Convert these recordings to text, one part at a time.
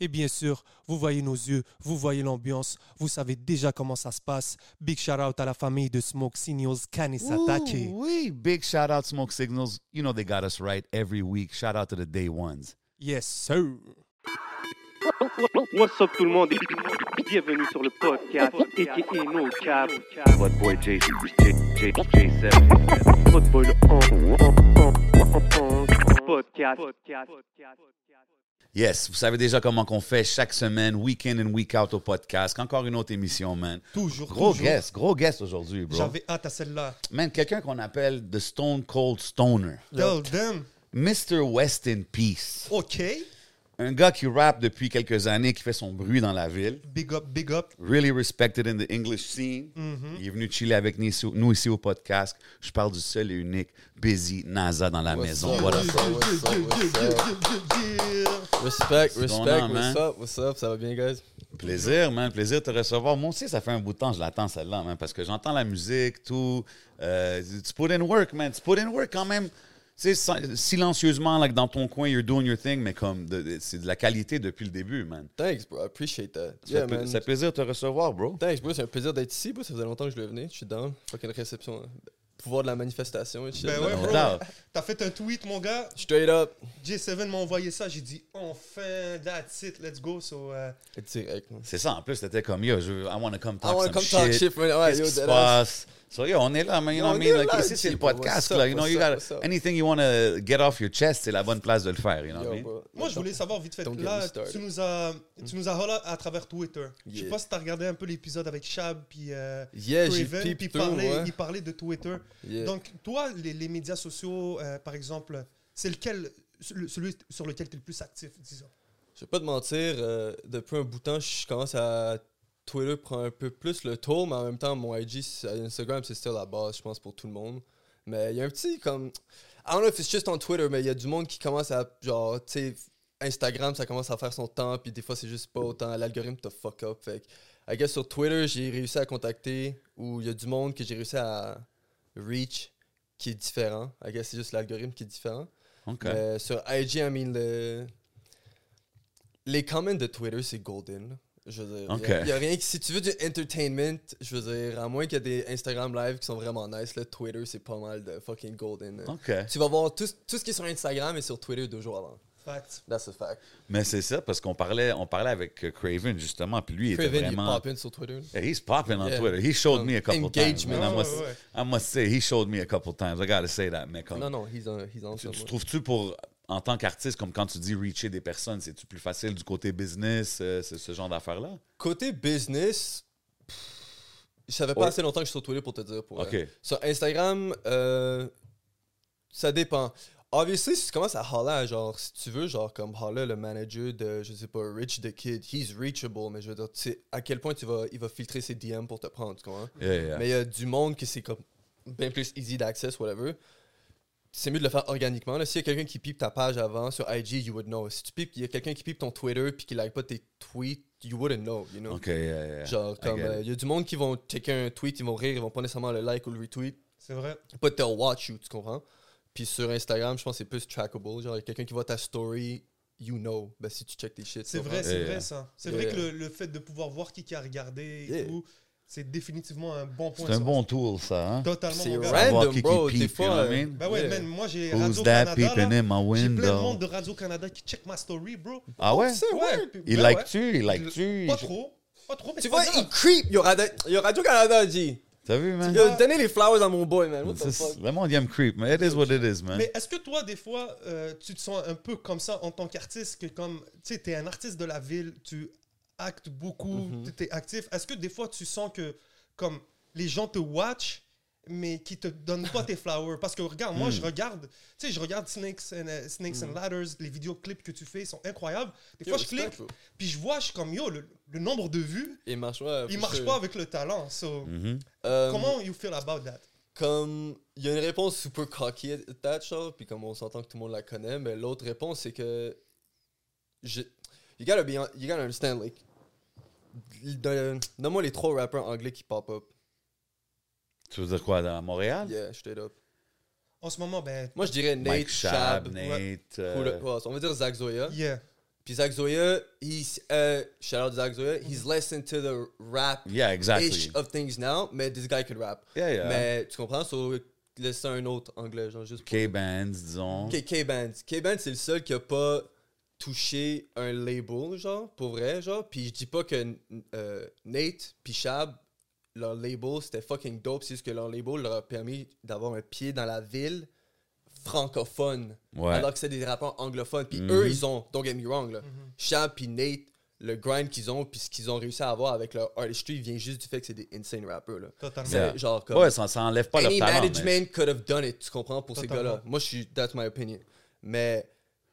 Et bien sûr, vous voyez nos yeux, vous voyez l'ambiance, vous savez déjà comment ça se passe. Big shout out à la famille de Smoke Signals Kanisatake. Oui, big shout out Smoke Signals. You know they got us right every week. Shout out to the day ones. Yes, sir. What's up tout le monde et bienvenue sur le podcast aka No Cap. What boy J J J J7. Football on podcast. Yes, vous savez déjà comment qu'on fait chaque semaine, week in and week out au podcast. Encore une autre émission, man. Toujours, Gros toujours. guest, gros guest aujourd'hui, bro. J'avais hâte à celle-là. Man, quelqu'un qu'on appelle The Stone Cold Stoner. Tell them. Mr. West in Peace. OK. Un gars qui rappe depuis quelques années, qui fait son bruit dans la ville. Big up, big up. Really respected in the English scene. Mm-hmm. Il est venu chiller avec nous ici, nous ici au podcast. Je parle du seul et unique Busy NASA dans la maison. up? What up? What's up? What's up? What's up? Respect, respect. man? What's up? What's up? Ça va bien, guys? Plaisir, man. Plaisir de te recevoir. Moi aussi, ça fait un bout de temps, je l'attends celle-là, man, parce que j'entends la musique, tout. Euh, tu put in work, man. Tu put in work quand même. Tu sais, si- silencieusement, like, dans ton coin, you're doing your thing, mais comme c'est de la qualité depuis le début, man. Thanks, bro. I appreciate that. Ça Yeah, fait man. fait plaisir de te recevoir, bro. Thanks, bro. C'est un plaisir d'être ici, bro. Ça faisait longtemps que je devais venir. Je suis down. Fucking réception. hein. Pouvoir de la manifestation et shit. Ben ouais, No bro. T'as fait un tweet, mon gars. Straight up. J7 m'a envoyé ça. J'ai dit, enfin, that's it, let's go. So, man. C'est ça, en plus, c'était comme, yo, je, I want to come talk I wanna some come shit. talk shit, man. Ouais, Qu'est-ce yo, qui se deadass. passe? So, yo, on est là, man. You know On what I est mean? Like, là, ici, c'est le podcast, là. You know, you got anything you want to get off your chest, c'est la bonne place de le faire, you know what I Yo, mean? bro. Moi, je voulais savoir vite fait. Là, tu nous as, tu nous as à travers Twitter. Je sais pas si t'as regardé un peu l'épisode avec Shab puis euh, Yeah, Craven, puis parlait, ouais. il parlait de Twitter. Yeah. Donc, toi, les, les médias sociaux, euh, par exemple, c'est lequel, celui celui sur lequel tu es le plus actif, disons? Je vais pas te mentir, euh, depuis un bout de temps, je commence à. Twitter prend un peu plus le tour, mais en même temps, mon IG, Instagram, c'est still la base, je pense, pour tout le monde. Mais il y a un petit, comme. I don't know if it's just on Twitter, mais il y a du monde qui commence à. Genre, tu sais, Instagram, ça commence à faire son temps, puis des fois, c'est juste pas autant. L'algorithme te fuck up. Fait que, I guess sur Twitter, j'ai réussi à contacter, ou il y a du monde que j'ai réussi à reach qui est différent. I guess c'est juste l'algorithme qui est différent. OK. Mais sur IG, I mean, le... les comments de Twitter, c'est golden. Je veux dire, Ok. il n'y a, rien qui. Si tu veux du entertainment, je veux dire, à moins qu'il y ait des Instagram live qui sont vraiment nice, là, Twitter, c'est pas mal de fucking golden. là. OK. Tu vas voir tout, tout ce qui est sur Instagram et sur Twitter deux jours avant. Fact. That's a fact. Mais c'est ça, parce qu'on parlait, on parlait avec euh, Craven, justement, puis lui, il Craven, était il est vraiment... popping sur Twitter. Yeah, he's popping on Yeah. Twitter. He showed me a couple Engagement. times. man. I, Ouais, must, ouais, ouais. I must say, he showed me a couple times. I gotta say that, mais comme... Non, non, he's on, he's on Tu, tu trouves-tu pour, en tant qu'artiste, comme quand tu dis reacher des personnes, c'est-tu plus facile du côté business, euh, ce, ce genre d'affaires-là? Côté business, pff, je savais pas Ouais. assez longtemps que je suis sur Twitter pour te dire. Pour, OK. euh, Sur Instagram, euh, ça dépend. Obviously, si tu commences à holler genre, si tu veux, genre comme holler le manager de, je sais pas, Rich the Kid, he's reachable, mais je veux dire, tu sais à quel point tu vas, il va filtrer ses DM pour te prendre, tu comprends? Yeah, yeah. Mais il y a du monde qui c'est comme bien plus easy d'access, whatever. C'est mieux de le faire organiquement. là. S'il y a quelqu'un qui pipe ta page avant sur IG, you would know. Si tu pipes, il y a quelqu'un qui pipe ton Twitter puis qui like pas tes tweets, you wouldn't know, you know? OK, yeah, yeah. Genre, comme, get il it. y a du monde qui vont checker un tweet, ils vont rire, ils vont pas nécessairement le like ou le retweet. C'est vrai. Pas they'll watch you, tu comprends? Puis sur Instagram, je pense que c'est plus trackable. Genre, il y a quelqu'un qui voit ta story, you know. Ben, si tu check tes shit. C'est vrai, c'est Yeah, vrai yeah. ça. C'est Yeah. vrai que le, le fait de pouvoir voir qui qui a regardé et Yeah. tout, c'est définitivement un bon point. C'est un ça. bon tool, ça, hein? Totalement, C'est random, bro. peep, Des you know fois, what I mean? Ben ouais, Yeah. man, moi j'ai Who's Radio that Canada. J'ai plein de monde de Radio Canada qui check ma story, bro. Ah ouais? C'est ouais. Il ben like-tu? Il like-tu? Pas trop. Pas trop, mais Tu vois, il creep. Il y y aura Radio-Canada, G. T'as vu, man? A donné les flowers à mon boy, man. What the C'est- fuck? Le monde, il aime creep, man. It is what it is, man. Mais est-ce que toi, des fois, euh, tu te sens un peu comme ça en tant qu'artiste, que comme, tu sais, t'es un artiste de la ville, tu actes beaucoup, Mhm. tu es actif. Est-ce que des fois, tu sens que, comme, les gens te watch, mais qui te donnent pas tes flowers? Parce que, regarde, moi, Hmm. je regarde, tu sais, je regarde Snakes and, euh, Snakes and Ladders, les vidéoclips que tu fais sont incroyables. Des Yo, fois, je clique, puis je vois, je suis comme, yo, le, le nombre de vues, Il marche, ouais. il marche pas avec le talent. So, Mhm. Euh, comment you feel about that? comme il y a une réponse super cocky at that show puis comme on s'entend que tout le monde la connaît mais l'autre réponse c'est que je you gotta be you gotta understand like donne-moi les trois rappeurs anglais qui pop up Tu veux dire quoi, à Montréal? yeah straight up En ce moment, ben. moi je dirais Nate Mike Shab, Shab Nate. euh, on va dire Zach Zoya Yeah. puis Zach Zoya he's uh, shout out Zach Zoya he's less into the rap Yeah, exactly. ish of things now mais this guy can rap Yeah, yeah. mais tu comprends? So laisse un autre anglais genre juste K-Bands, disons. Ok, K-Band. K-Band, c'est le seul qui a pas touché un label, genre, pour vrai, genre. Puis je dis pas que euh, Nate puis Shab, leur label, c'était fucking dope. C'est juste que leur label leur a permis d'avoir un pied dans la ville francophone. Ouais. Alors que c'est des rappeurs anglophones. Puis Mhm. eux, ils ont, don't get me wrong, là. Shab puis Nate, le grind qu'ils ont, puis ce qu'ils ont réussi à avoir avec leur artistry vient juste du fait que c'est des insane rappers, là. Totalement. Yeah. Genre comme. Ouais, ça, ça enlève pas leur Any talent. mais- management could have done it, tu comprends, pour ces gars-là. Moi, je suis, that's my opinion. Mais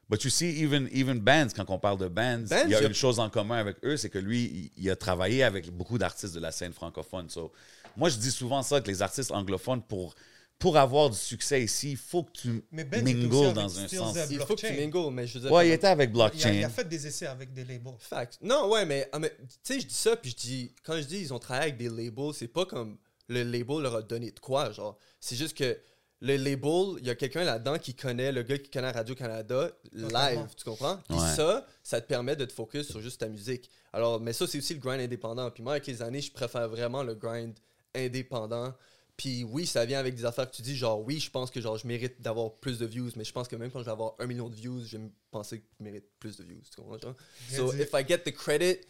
But you see, even, even bands, quand on parle de bands, Bands, il y a il y a- une chose en commun avec eux, c'est que lui, il, il a travaillé avec beaucoup d'artistes de la scène francophone. So, moi, je dis souvent ça, que les artistes anglophones, pour, pour avoir du succès ici, il faut que tu Mais Ben, mingles dans un sens. il faut que tu Blockchain. mingles, mais je veux dire. Ouais, il était avec Il a, il Blockchain. a fait des essais avec des labels. Fact. Non, ouais, mais, ah, mais, tu sais, je dis ça, puis je dis, quand je dis ils ont travaillé avec des labels, c'est pas comme le label leur a donné de quoi, genre. C'est juste que le label, il y a quelqu'un là-dedans qui connaît, le gars qui connaît Radio-Canada, live, tu comprends? Puis Ouais. ça, ça te permet de te focus sur juste ta musique. Alors, mais ça, c'est aussi le grind indépendant. Puis moi, avec les années, je préfère vraiment le grind indépendant. Puis oui, ça vient avec des affaires que tu dis, genre, oui, je pense que genre, je mérite d'avoir plus de views, mais je pense que même quand je vais avoir un million de views, je vais me penser que je mérite plus de views, tu comprends? Genre? So if I get the credit,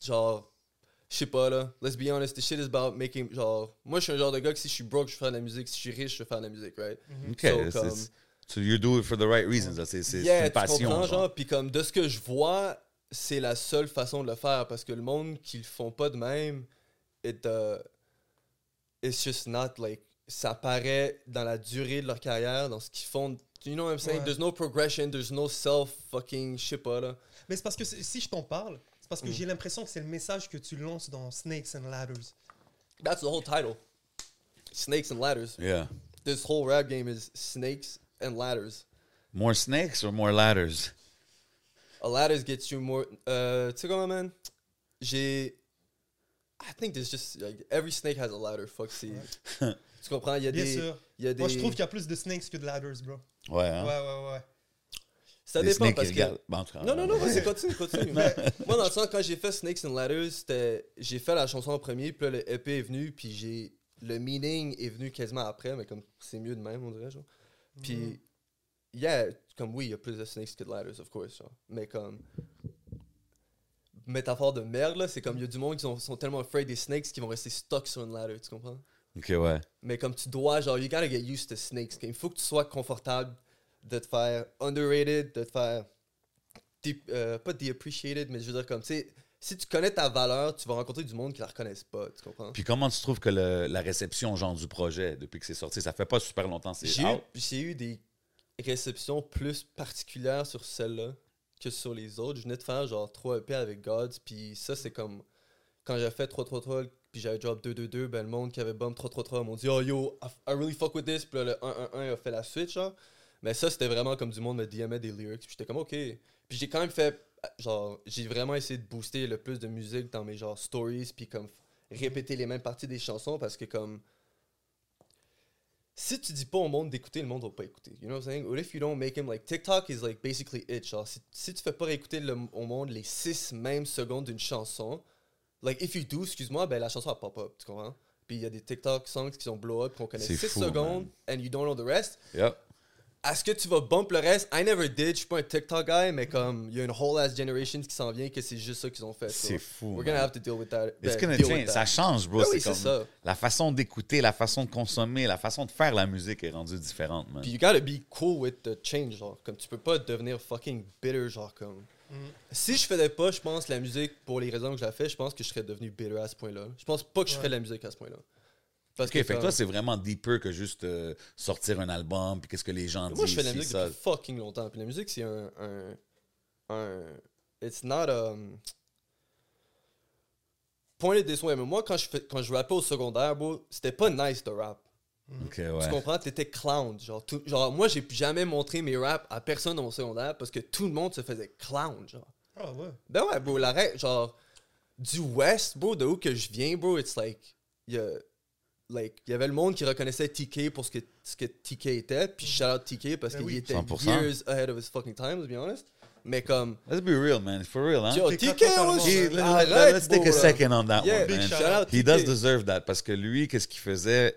genre, je sais pas là, let's be honest, the shit is about making, genre, moi je suis un genre de gars que si je suis broke, je fais de la musique, si je suis riche, je fais de la musique, right? OK, So, c'est- comme- so you do it for the right reasons. C'est c'est- c'est Yeah, une passion. comprends, genre. genre, puis comme de ce que je vois, c'est la seule façon de le faire parce que le monde qui le font pas de même, it, uh, it's just not like, ça paraît dans la durée de leur carrière, dans ce qu'ils font. You know what I'm saying? Ouais. There's no progression, there's no self fucking, je sais pas là. Mais c'est parce que si je t'en parle, c'est Mm. parce que j'ai l'impression que c'est le message que tu lances dans Snakes and Ladders. That's the whole title. Snakes and ladders. Yeah. This whole rap game is snakes and ladders. More snakes or more ladders? A ladders gets you more. Uh, tu sais comment, man? J'ai. I think there's just like every snake has a ladder. Fuck c'est. tu comprends? Il y a Bien des. sûr. Il y a des. Moi, je trouve qu'il y a plus de Snakes que de Ladders, bro. Ouais, hein? Ouais, ouais, ouais. Ça Des dépend parce que. regardent. Bon, en tout cas, Non, non, non, vas-y, continue, continue. Mais moi, dans le sens, quand j'ai fait Snakes and Ladders, c'était. J'ai fait la chanson en premier, puis là, le EP est venu, puis j'ai. Le meaning est venu quasiment après, mais comme c'est mieux de même, on dirait, genre. Puis, yeah, comme oui, il y a plus de snakes que de ladders, of course, genre. Mais comme. Métaphore de merde, là, c'est comme il y a du monde qui sont, sont tellement afraid des snakes qu'ils vont rester stuck sur une ladder, tu comprends? OK, ouais. Mais comme tu dois, genre, you gotta get used to snakes. Il faut que tu sois confortable de te faire underrated, de te faire. dé- euh, pas deappreciated, mais je veux dire, comme, tu sais, si tu connais ta valeur, tu vas rencontrer du monde qui la reconnaissent pas, tu comprends? Puis comment tu trouves que le- la réception genre du projet depuis que c'est sorti, ça fait pas super longtemps, c'est J'ai eu, out? j'ai eu des réceptions plus particulières sur celle-là que sur les autres. Je venais de faire genre 3 EP avec Gods, puis ça, c'est comme quand j'ai fait 3-3-3, puis j'avais drop 2-2-2, ben le monde qui avait bump 3-3-3 m'ont dit Oh yo, I, I really fuck with this, puis là, le 1-1-1 a fait la suite, genre. Mais ça, c'était vraiment comme du monde me DMait des lyrics, puis j'étais comme ok. Puis j'ai quand même fait, genre, j'ai vraiment essayé de booster le plus de musique dans mes genre stories, puis comme répéter les mêmes parties des chansons, parce que comme si tu dis pas au monde d'écouter, le monde va pas écouter. You know what I'm saying? What if you don't make him like TikTok is like basically it. Genre, si, si tu fais pas réécouter le- au monde les 6 mêmes secondes d'une chanson, like if you do, excuse-moi, ben la chanson va pop up, tu comprends? Puis il y a des TikTok songs qui sont blow up qu'on connaît C'est 6 fou, secondes and you don't know the rest. Yep. Est-ce que tu vas bump le reste? I never did, je suis pas un TikTok guy, mais comme il y a une whole ass generation qui s'en vient que c'est juste ça qu'ils ont fait. so C'est fou, We're man. gonna have to deal with that. It's ben, gonna change. Ça change, bro. Ben c'est oui, c'est comme ça. la façon d'écouter, la façon de consommer, la façon de faire la musique est rendue différente, man. Puis you gotta be cool with the change, genre. Comme tu peux pas devenir fucking bitter, genre comme. Si je faisais pas, je pense, la musique pour les raisons que je la fais, je pense que je serais devenu bitter à ce point-là. Je pense pas que je ferais de la musique à ce point-là. Parce Ok, fait que toi, c'est vraiment deeper que juste euh, sortir un album, puis qu'est-ce que les gens disent. Moi, je fais de la musique ça. depuis fucking longtemps. Puis la musique, c'est un, un, un. It's not um. Point this way, mais moi, quand je, quand je rappais au secondaire, bro, c'était pas nice de rap. Tu comprends? T'étais clown. Genre, tout- genre, moi, j'ai jamais montré mes raps à personne dans mon secondaire parce que tout le monde se faisait clown, genre. Ah ouais. Ben ouais, bro, la règle, genre, du West, bro, de où que je viens, bro, it's like, il y a, like, il y avait le monde qui reconnaissait TK pour ce que, ce que TK était, puis shout out TK parce Ben qu'il oui. était 100%. years ahead of his fucking time, to be honest. Mais comme, Let's be real, man. For real, hein? yo, TK, was- He- arrête, let's take a second on that Yeah, one, man. shout shout out He TK. does deserve that parce que lui, qu'est-ce qu'il faisait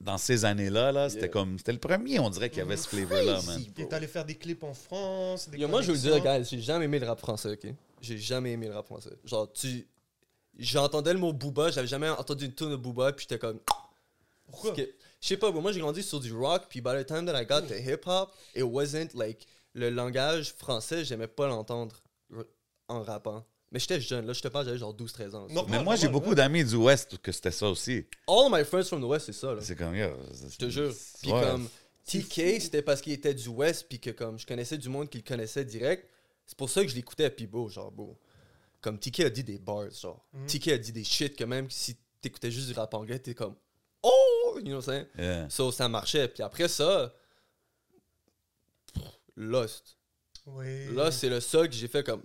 dans ces années-là, là, c'était Yeah. comme c'était le premier, on dirait qu'il y avait ce flavor-là, man. Il est allé faire des clips en France. Des Yo, moi, je veux dire, guys, j'ai jamais aimé le rap français, ok? J'ai jamais aimé le rap français. Genre, tu. J'entendais le mot Booba, j'avais jamais entendu une tune de Booba, puis j'étais comme. Pourquoi? Je sais pas, moi j'ai grandi sur du rock, puis by the time that I got to hip hop, it wasn't like. Le langage français, j'aimais pas l'entendre en rappant. Mais j'étais jeune, là, je te parle, j'avais genre 12-13 ans. Non. Mais moi, j'ai beaucoup d'amis du Ouest que c'était ça aussi. All my friends from the West, c'est ça, là. C'est comme. Je te jure. Puis Ouais. comme TK, c'était parce qu'il était du West, puis que comme je connaissais du monde qui le connaissait direct. C'est pour ça que je l'écoutais, puis beau, genre beau. Comme TK a dit des bars, genre. Mhm. TK a dit des shit que même si t'écoutais juste du rap anglais, t'es comme Oh! You know what I'm saying? Yeah. So, ça marchait. Puis après ça, Lost. Oui. Lost, c'est le seul que j'ai fait comme.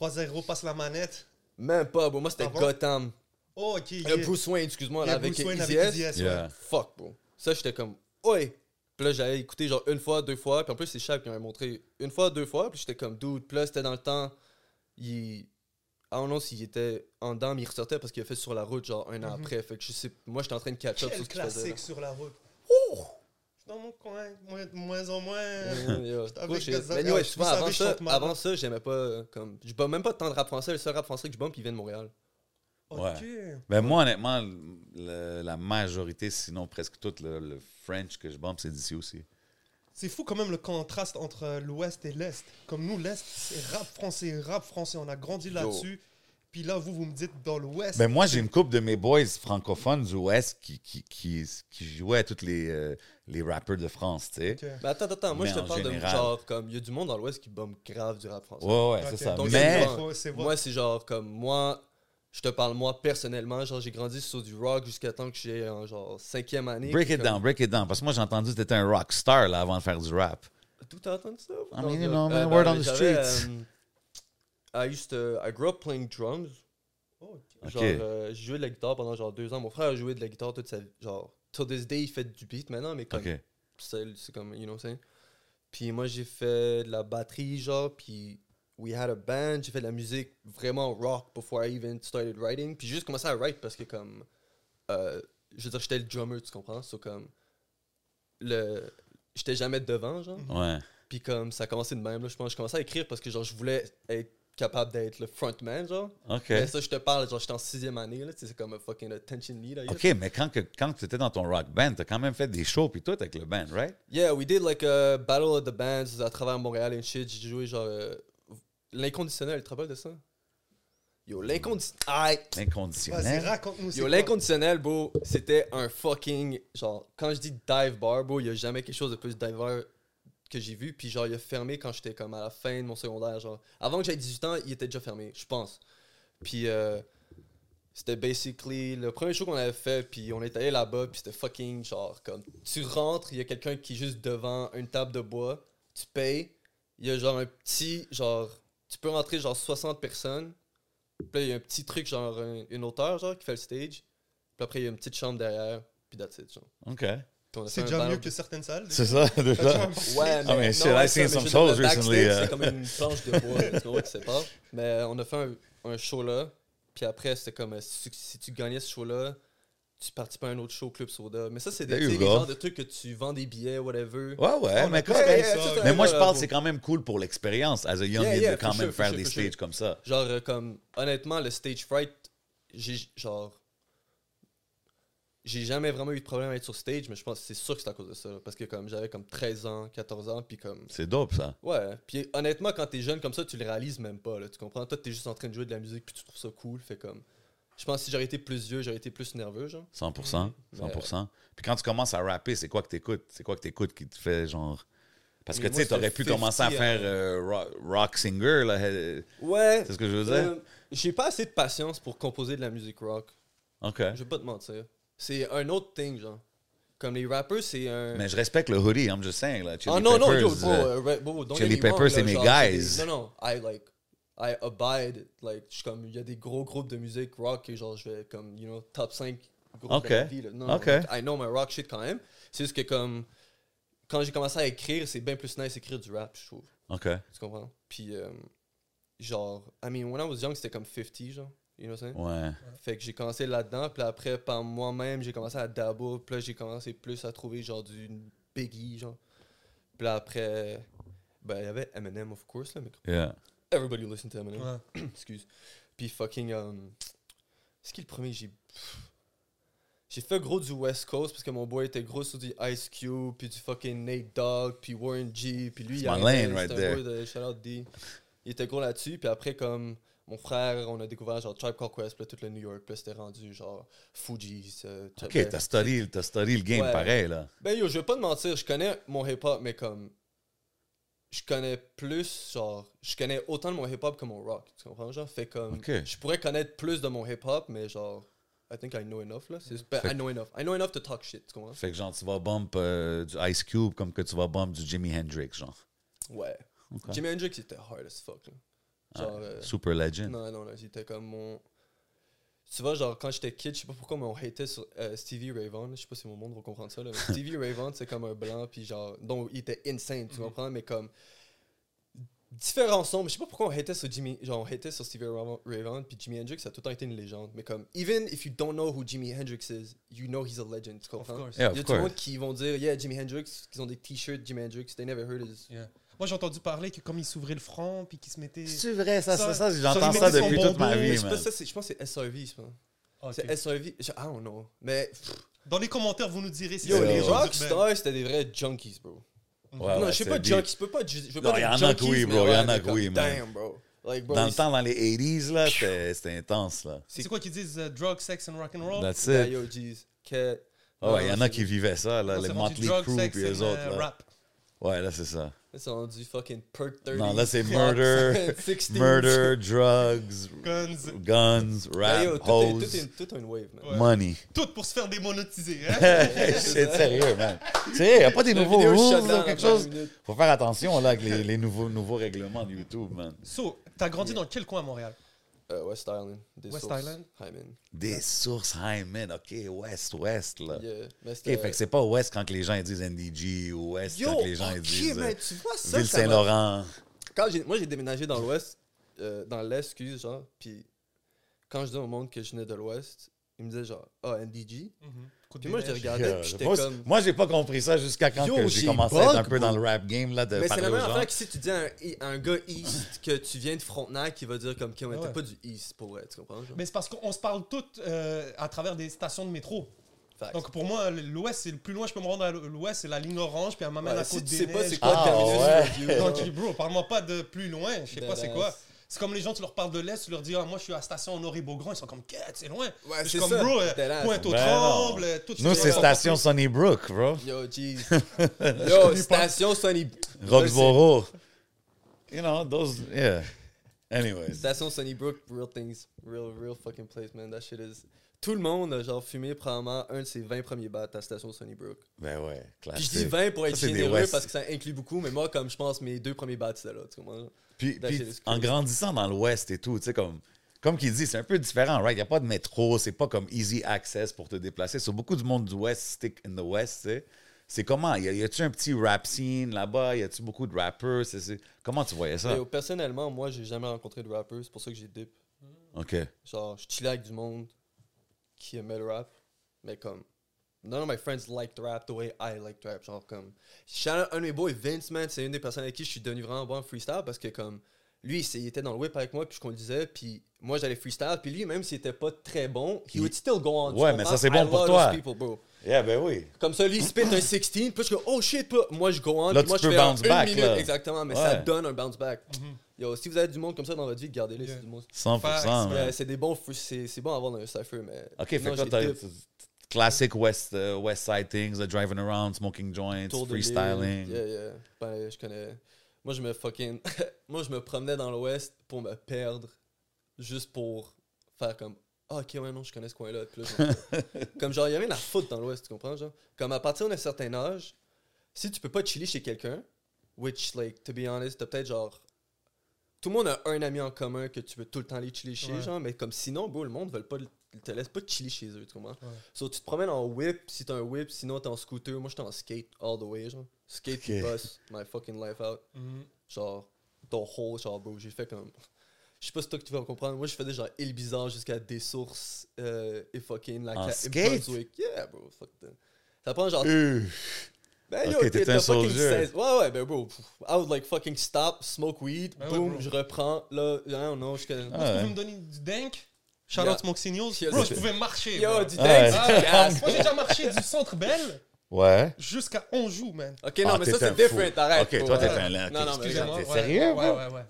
3-0, passe la manette. Même pas, bro. Moi, c'était Ah? Gotham. Oh, ok. Euh, Bruce Wayne, excuse-moi, Il y là, a avec Bruce Wayne Easy avec S. Easy S, ouais. Yeah. Fuck, bro. Ça, j'étais comme, ouais. Puis là, j'avais écouté genre une fois, deux fois. Puis en plus, c'est Shaq qui m'avait montré une fois, deux fois. Puis j'étais comme, dude. Puis là, c'était dans le temps. Il. I don't know s'il était en dedans, mais il ressortait parce qu'il a fait sur la route genre un an Mhm. après. Fait que je sais. Moi, j'étais en train de catch up Quel sur ce faisait. classique sur la route. Je suis dans mon coin, moins, de moins en moins. Ah, avant ça, avant ça, j'aimais pas. euh, comme Je bats même pas tant de rap français. Le seul rap français que je bump, il vient de Montréal. Ok. Ben moi, honnêtement, le- la majorité, sinon presque tout le, le French que je bump, c'est d'ici aussi. C'est fou quand même le contraste entre euh, l'Ouest et l'Est. Comme nous, l'Est, c'est rap français, rap français. On a grandi là-dessus. Puis là, vous, vous me dites dans l'Ouest. Ben moi, j'ai une couple de mes boys francophones du Ouest qui, qui, qui, qui jouaient à tous les, euh, les rappers de France, tu sais. Ok. Mais attends, attends, moi Mais je te parle de général. genre comme il y a du monde dans l'Ouest qui bombe grave du rap français. Ouais, ouais, c'est ça. Donc, Mais, vrai. Moi, c'est genre comme moi, je te parle moi personnellement, genre j'ai grandi sur du rock jusqu'à temps que j'ai en genre cinquième année. break it comme- down, break it down. Parce que moi, j'ai entendu que t'étais un rock star là, avant de faire du rap. Tout t'as entendu ça? I mean, you euh, know, man, euh, word ben, on the streets. euh, I used to, I grew up playing drums. Oh, ok. Genre, euh, j'ai joué de la guitare pendant genre deux ans. Mon frère a joué de la guitare toute sa vie. Genre, till this day, il fait du beat maintenant, mais comme OK. c'est c'est comme, you know what I'm saying? Puis moi, j'ai fait de la batterie, genre, puis we had a band. J'ai fait de la musique vraiment rock before I even started writing. Puis j'ai juste commencé à write parce que, comme, euh, je veux dire, j'étais le drummer, tu comprends? So, comme, le... J'étais jamais devant, genre. Ouais. Puis comme, ça a commencé de même, là, je pense. Je commençais à écrire parce que, genre, je voulais être capable d'être le frontman, genre. OK. Mais ça, je te parle, genre, j'étais en sixième année, là, c'est comme un fucking attention lead, I. OK, mais quand, que, quand tu étais dans ton rock band, t'as quand même fait des shows puis tout avec le band, right? Yeah, we did like a battle of the bands à travers Montréal et shit. J'ai joué genre euh, l'inconditionnel, tu te rappelles de ça? Yo, l'inconditionnel? Vas-y, Inconditionnel. raconte-nous. Yo, l'inconditionnel, bro, c'était un fucking. Genre, quand je dis dive bar, bro, il y a jamais quelque chose de plus dive bar que j'ai vu. Puis genre, il a fermé quand j'étais comme à la fin de mon secondaire. Genre, avant que j'aie 18 ans, il était déjà fermé, je pense. Puis euh, c'était basically le premier show qu'on avait fait. Puis on est allé là-bas, puis c'était fucking genre, comme tu rentres, il y a quelqu'un qui est juste devant une table de bois, tu payes, il y a genre un petit, genre, tu peux rentrer genre 60 personnes. Puis là, il y a un petit truc, genre un- une hauteur, genre, qui fait le stage. Puis après, il y a une petite chambre derrière. Puis that's it, genre. OK. C'est déjà mieux que certaines salles. C'est ça, déjà. Ouais, mais, Ah, mais non, shit, I ça, seen some je veux dire, shows recently, uh, C'est comme une planche de bois, qui sépare. Mais on a fait un, un show là. Puis après, c'était comme euh, si, tu- si tu gagnais ce show-là, tu participais à un autre show Club Soda. Mais ça, c'est des, go. genres de trucs que tu vends des billets, whatever. Ouais, ouais, mais ça. tout Mais moi, je là, parle, c'est quand même cool pour l'expérience, as a young Yeah, kid, yeah, de quand même faire sure, des stages sure. comme ça. Genre, euh, comme, honnêtement, le stage fright, j'ai genre. J'ai jamais vraiment eu de problème à être sur stage, mais je pense que c'est sûr que c'est à cause de ça. parce que comme j'avais comme 13 ans, 14 ans, puis comme. C'est dope, ça. Ouais, puis honnêtement, quand t'es jeune comme ça, tu le réalises même pas, là, tu comprends? Toi, t'es juste en train de jouer de la musique, puis tu trouves ça cool, fait comme. Je pense que si j'aurais été plus vieux, j'aurais été plus nerveux, genre. 100%. Mais- 100%. Puis quand tu commences à rapper, c'est quoi que t'écoutes? C'est quoi que t'écoutes qui te fait genre? Parce que tu sais, t'aurais pu commencer à 50, faire euh, euh, rock, rock singer, là. Ouais. C'est ce que je veux dire? euh, J'ai pas assez de patience pour composer de la musique rock. OK. Je vais pas te mentir. C'est un autre thing, genre. Comme les rappers, c'est un. Mais je respecte le hoodie, I'm just saying. Là. Chili Ah non, non, yo, bro, right, bro, don't Chili Peppers, c'est mes guys. Non, non, I like, I abide, like, je suis comme, il y a des gros groupes de musique rock que genre, je vais comme, you know, top 5 groupes Ok. de la vie, là. Non, like, I know my rock shit quand même. C'est juste que comme, quand j'ai commencé à écrire, c'est bien plus nice écrire du rap, je trouve. OK. Tu comprends? Puis, euh, genre, I mean, when I was young, c'était comme 50, genre, you know what I'm saying? Ouais. Fait que j'ai commencé là-dedans, puis après, par moi-même, j'ai commencé à dabble, puis là, j'ai commencé plus à trouver, genre, du Biggie, genre. Puis là, après, ben, il y avait Eminem, of course, là, mais Yeah. Everybody listen to Eminem. Ouais. Excuse. Puis fucking, um, c'est qui le premier? J'ai... J'ai fait gros du West Coast, parce que mon boy était gros sur du Ice Cube, puis du fucking Nate Dogg, puis Warren G, puis lui, It's il lane right un there. boy de Shout Out D. Il était gros là-dessus, puis après, comme mon frère, on a découvert genre Tribe Called Quest, puis tout le New York, puis c'était rendu genre Fuji's. euh, OK, ben, t'as study le game Ouais. pareil, là. Ben yo, je vais pas te mentir, je connais mon hip-hop, mais comme. Je connais plus, genre. Je connais autant de mon hip-hop que mon rock. Tu comprends, genre? Fait comme. Ok. Je pourrais connaître plus de mon hip-hop, mais genre. I think I know enough, là. Ben, I know enough. I know enough to talk shit, tu comprends? Fait que genre, tu vas bump euh, du Ice Cube comme que tu vas bump du Jimi Hendrix, genre. Ouais. Jimi Hendrix, il était hard as fuck, là. Genre. euh, Super legend. Non, non, non, c'était comme mon. Tu vois, genre, quand j'étais kid, je sais pas pourquoi, mais on hatait sur euh, Stevie Ray Vaughan. Je sais pas si mon monde va comprendre ça, là. Mais Stevie Ray Vaughan, c'est comme un blanc, puis genre. Donc, il était insane, tu comprends? Mais comme. Différents sons, mais je sais pas pourquoi on hatait sur Jimmy. Genre, on hatait sur Stevie Ray Vaughan- puis Jimi Hendrix, ça a tout le temps été une légende. Mais comme, even if you don't know who Jimi Hendrix is, you know he's a legend, tu comprends? course. Yeah, Il y a of tout le course. monde qui vont dire, yeah, Jimi Hendrix, qui ont des t-shirts Jimi Hendrix, they never heard his. Yeah. Moi, j'ai entendu parler que comme il s'ouvrait le front, puis qu'il se mettait. C'est vrai, ça, ça, Ça- ça, j'entends ça, il depuis toute ma vie, pas man. ça, c'est- je pense que c'est SRV, je pense. Ah, ok. C'est SRV, je- I don't know. Mais Dans les commentaires, vous nous direz si Yo, c'est les rockstars, c'était des vrais junkies, bro. Ouais, non, ouais, je sais pas junkies, je peux pas, je veux Non, pas y en a que junkies, oui, bro, y ouais, en a que oui, man. Damn, bro. Like, bro, Dans le temps, dans les 80s, là, c'était intense, là. C'est quoi qu'ils disent euh, drug, sex and rock and roll? That's Yeah, it. yo, jeez. Cat. Ah ouais, il y en a qui vivaient ça, là, Non, les Motley Crue puis les autres, euh, là. rap. Ouais, là, c'est ça. C'est rendu fucking perk 30. Non, là, c'est murder, 16. murder, drugs, Guns. guns, Yeah, yo, rap, tout, est, tout, est, tout est une wave, man. Ouais. money. Tout pour se faire démonétiser. Hein? c'est sérieux, man. C'est il n'y a pas des nouveaux rules ou quelque chose? Faut faire attention là avec les, les nouveaux, nouveaux règlements de YouTube, man. so, t'as grandi dans quel coin à Montréal? Euh, West Island. Des West sources. Island? Hyman. Des sources Hyman, ok, West, West, là. Yeah. Mais Ok, fait que c'est pas West quand que les gens disent NDG ou West Yo, quand que les gens disent euh, tu vois ça, ça m'a- Ville Saint-Laurent. quand j'ai, moi j'ai déménagé dans l'ouest, euh, dans l'est, excuse, genre, puis quand je disais au monde que je venais de l'ouest, ils me disaient genre, ah, NDG. Coup de Puis moi je regardais, Yeah, puis j'étais moi, comme. moi, j'ai pas compris ça jusqu'à quand j'ai commencé à être un peu dans le rap game là, de Mais c'est la même affaire que si tu dis à un, un gars East que tu viens de Frontenac, il va dire comme, ok, on Ah était ouais. pas du East pour vrai, tu comprends? Genre? Mais c'est parce qu'on se parle toutes euh, à travers des stations de métro. Donc pour moi, l'ouest, c'est le plus loin je peux me rendre à l'ouest, c'est la ligne orange, puis elle m'amène Ouais, à si Côte tu des sais pas c'est quoi Ah, Terminus Donc, bro, parle-moi pas de plus loin, je sais pas c'est quoi. C'est comme les gens, tu leur parles de l'Est, tu leur dis, ah, moi je suis à la station Honoré-Beaugrand, ils sont comme, quête, c'est loin. Ouais, je c'est suis comme, ça. bro, euh, pointe au tremble, euh, tout Nous, c'est station Sunnybrook, bro. Yo, jeez. Yo, station Sunny. Roxborough. You know, those, yeah. Anyways. Station Sunnybrook, real things. Real, real fucking place, man. That shit is. Tout le monde a genre fumé probablement un de ses 20 premiers bats à Station Sunnybrook. Ben ouais, Puis classique. je dis 20 pour être Ça, c'est généreux parce que ça inclut beaucoup, mais moi, comme je pense, mes deux premiers bats, c'était là, tu comprends? Puis, en grandissant dans l'Ouest et tout, tu sais, comme, comme qu'il dit, c'est un peu différent, right? Il n'y a pas de métro, c'est pas comme easy access pour te déplacer. Sur beaucoup du monde du West stick in the West, tu sais. C'est comment? Y a-tu un petit rap scene là-bas? Y a-tu beaucoup de rappers? Comment tu voyais ça? Personnellement, moi, j'ai jamais rencontré de rappeurs, c'est pour ça que j'ai dip. OK. Genre, je chillais avec du monde qui aimait le rap, mais comme. None of my friends like the rap the way I like the rap. Genre, comme. Shout out un de mes boys, Vince, man, c'est une des personnes avec qui je suis devenu vraiment bon en freestyle parce que, comme. Lui, il était dans le whip avec moi, puis je conduisais, puis moi, j'allais freestyle, puis lui, même s'il était pas très bon, he Il- would still go on. Ouais, mais ça, c'est I bon pour toi. those people, bro. Yeah, ben oui. Comme ça, lui, il spit un 16, puis je go, oh shit, moi, je go on, Là, puis moi, tu je peux fais un bounce une back, minute, là. exactement, mais ça donne un bounce back. Yo, si vous avez du monde comme ça dans votre vie, gardez-le, Yeah. c'est du monde. 100%. Facts, man. Ouais, c'est des bons, free- c'est c'est bon à avoir dans un cypher, mais. OK, fait non, que classic West, euh, West Side things, uh, driving around, smoking joints, Tour freestyling. Yeah, yeah. Ben, je connais. Moi, je me fucking. Moi, je me promenais dans l'Ouest pour me perdre. Juste pour faire comme. ah, ok, ouais, non, je connais ce coin-là. Comme genre, il y a rien à foutre dans l'Ouest, tu comprends? Genre, comme à partir d'un certain âge, si tu peux pas chiller chez quelqu'un, which, like, to be honest, t'as peut-être genre. Tout le monde a un ami en commun que tu peux tout le temps aller chiller chez, Ouais. genre, mais comme sinon, bro, le monde veut pas, ils te laisse pas chiller chez eux, tu comprends? So, tu te promènes en whip, si t'as un whip, sinon t'es en scooter. Moi, j'étais en skate all the way, genre. Skate puis Ok. bus, my fucking life out. Mhm. Genre, ton whole, genre, bro, j'ai fait comme. Je sais pas si toi que tu vas comprendre. Moi, je faisais genre île bizarre jusqu'à des sources euh, et fucking la ca- skate? Brunswick. Yeah, bro, fuck that. Ça prend genre. Euh, Ben, t'étais t'as un fucking soldier. 16 Ouais, ouais, ben, bro. pff, I would like fucking stop, smoke weed, Ben ouais, boom, je reprends. Là, I don't know, je. Ah, ouais. pouvais me donner du dank? Shout Yeah. out Smoke Signals. Yeah, Bro, je pouvais marcher. Yo, bro. du Ah, ouais. c'est gas. Moi, j'ai déjà marché du centre Belle Ouais. jusqu'à Anjou, man. Ok, non, Ah, mais ça, c'est different, arrête. Ok, toi, t'es un lent. Non, non, mais Excusez-moi. T'es ouais, sérieux, ouais, ouais, ouais, ouais.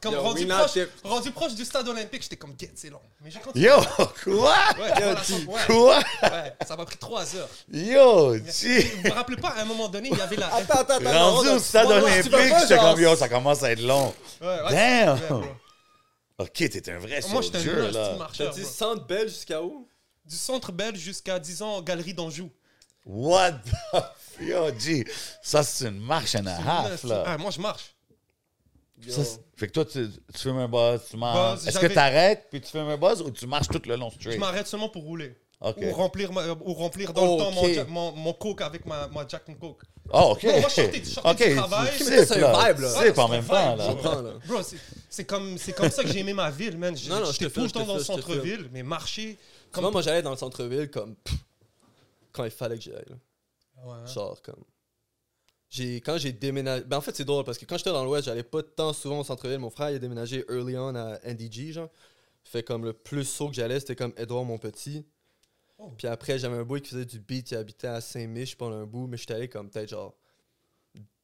Comme Yo, rendu, proche, rendu proche du stade olympique, j'étais comme, get, c'est long. Mais j'ai continué. Yo, quoi? Ouais, ouais, Quoi? ouais, ça m'a pris trois heures. Yo, Vous G. vous rappelez pas, à un moment donné, il y avait la. Attends, attends, attends. Rendu non, au stade tu tu olympique, j'étais comme yo, ça commence à être long. Ouais, ouais, Damn! Ok, t'es un vrai Moi, j'étais un là. T'as dit bro. centre belge jusqu'à où? Du centre belge jusqu'à, disons, Galerie d'Anjou. What the... Yo, G, ça, c'est une marche and a half, là. Ah, moi, je marche. Yo. Ça, c'est- fait que toi, tu, tu fumes un buzz, tu marches. Buzz, Est-ce que j'avais- t'arrêtes puis tu fumes un buzz ou tu marches tout le long Je straight? m'arrête seulement pour rouler. Ok. Ou remplir, ma- ou remplir dans le temps mon, Ok. ja- mon, mon coke avec ma, ma Jack and Coke. Oh, ok. Non, moi, je sortais- je sortais ok, du travail. tu Mais ça, c'est sipes, un là. vibe, là. Tu en même temps, Je là. comprends, là. Bro, c'est- c'est comme, c'est comme ça que j'ai aimé ma ville, man. Non, non, J'étais tout le temps dans le centre-ville, mais marcher. Comme... moi, j'allais dans le centre-ville comme pff, quand il fallait que j'y aille. Ouais. Genre, comme. J'ai, quand j'ai déménagé. Ben, en fait, c'est drôle parce que quand j'étais dans l'Ouest, j'allais pas tant souvent au centre-ville. Mon frère, il a déménagé early on à NDG, genre. Fait comme le plus saut que j'allais, c'était comme Edouard Montpetit. Oh. Puis après, j'avais un boy qui faisait du beat, il habitait à Saint-Mich pendant un bout, mais j'étais allé comme peut-être genre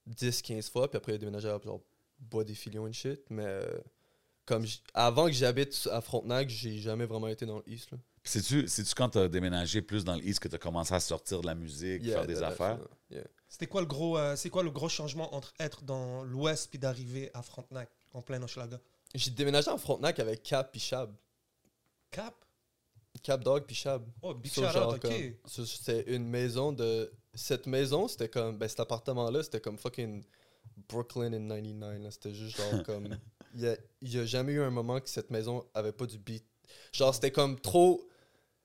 10-15 fois. Puis après, il a déménagé à genre Bois des Filions et shit. Mais euh, comme j- avant que j'habite à Frontenac, j'ai jamais vraiment été dans l'East. là. C'est-tu c'est-tu quand t'as déménagé plus dans l'East que t'as commencé à sortir de la musique, Yeah, faire des affaires? yeah. C'était quoi le gros, euh, c'est quoi le gros changement entre être dans l'Ouest puis d'arriver à Frontenac en plein Hochelaga? J'ai déménagé en Frontenac avec Cap puis Chab. Cap? Cap Dog puis Chab. Oh, big shout genre, out, ok. comme- C'était une maison de. Cette maison, c'était comme. Ben, cet appartement-là, c'était comme fucking Brooklyn in 99. là. C'était juste genre comme. Il y a, y a jamais eu un moment que cette maison avait pas du beat. Genre, c'était comme trop.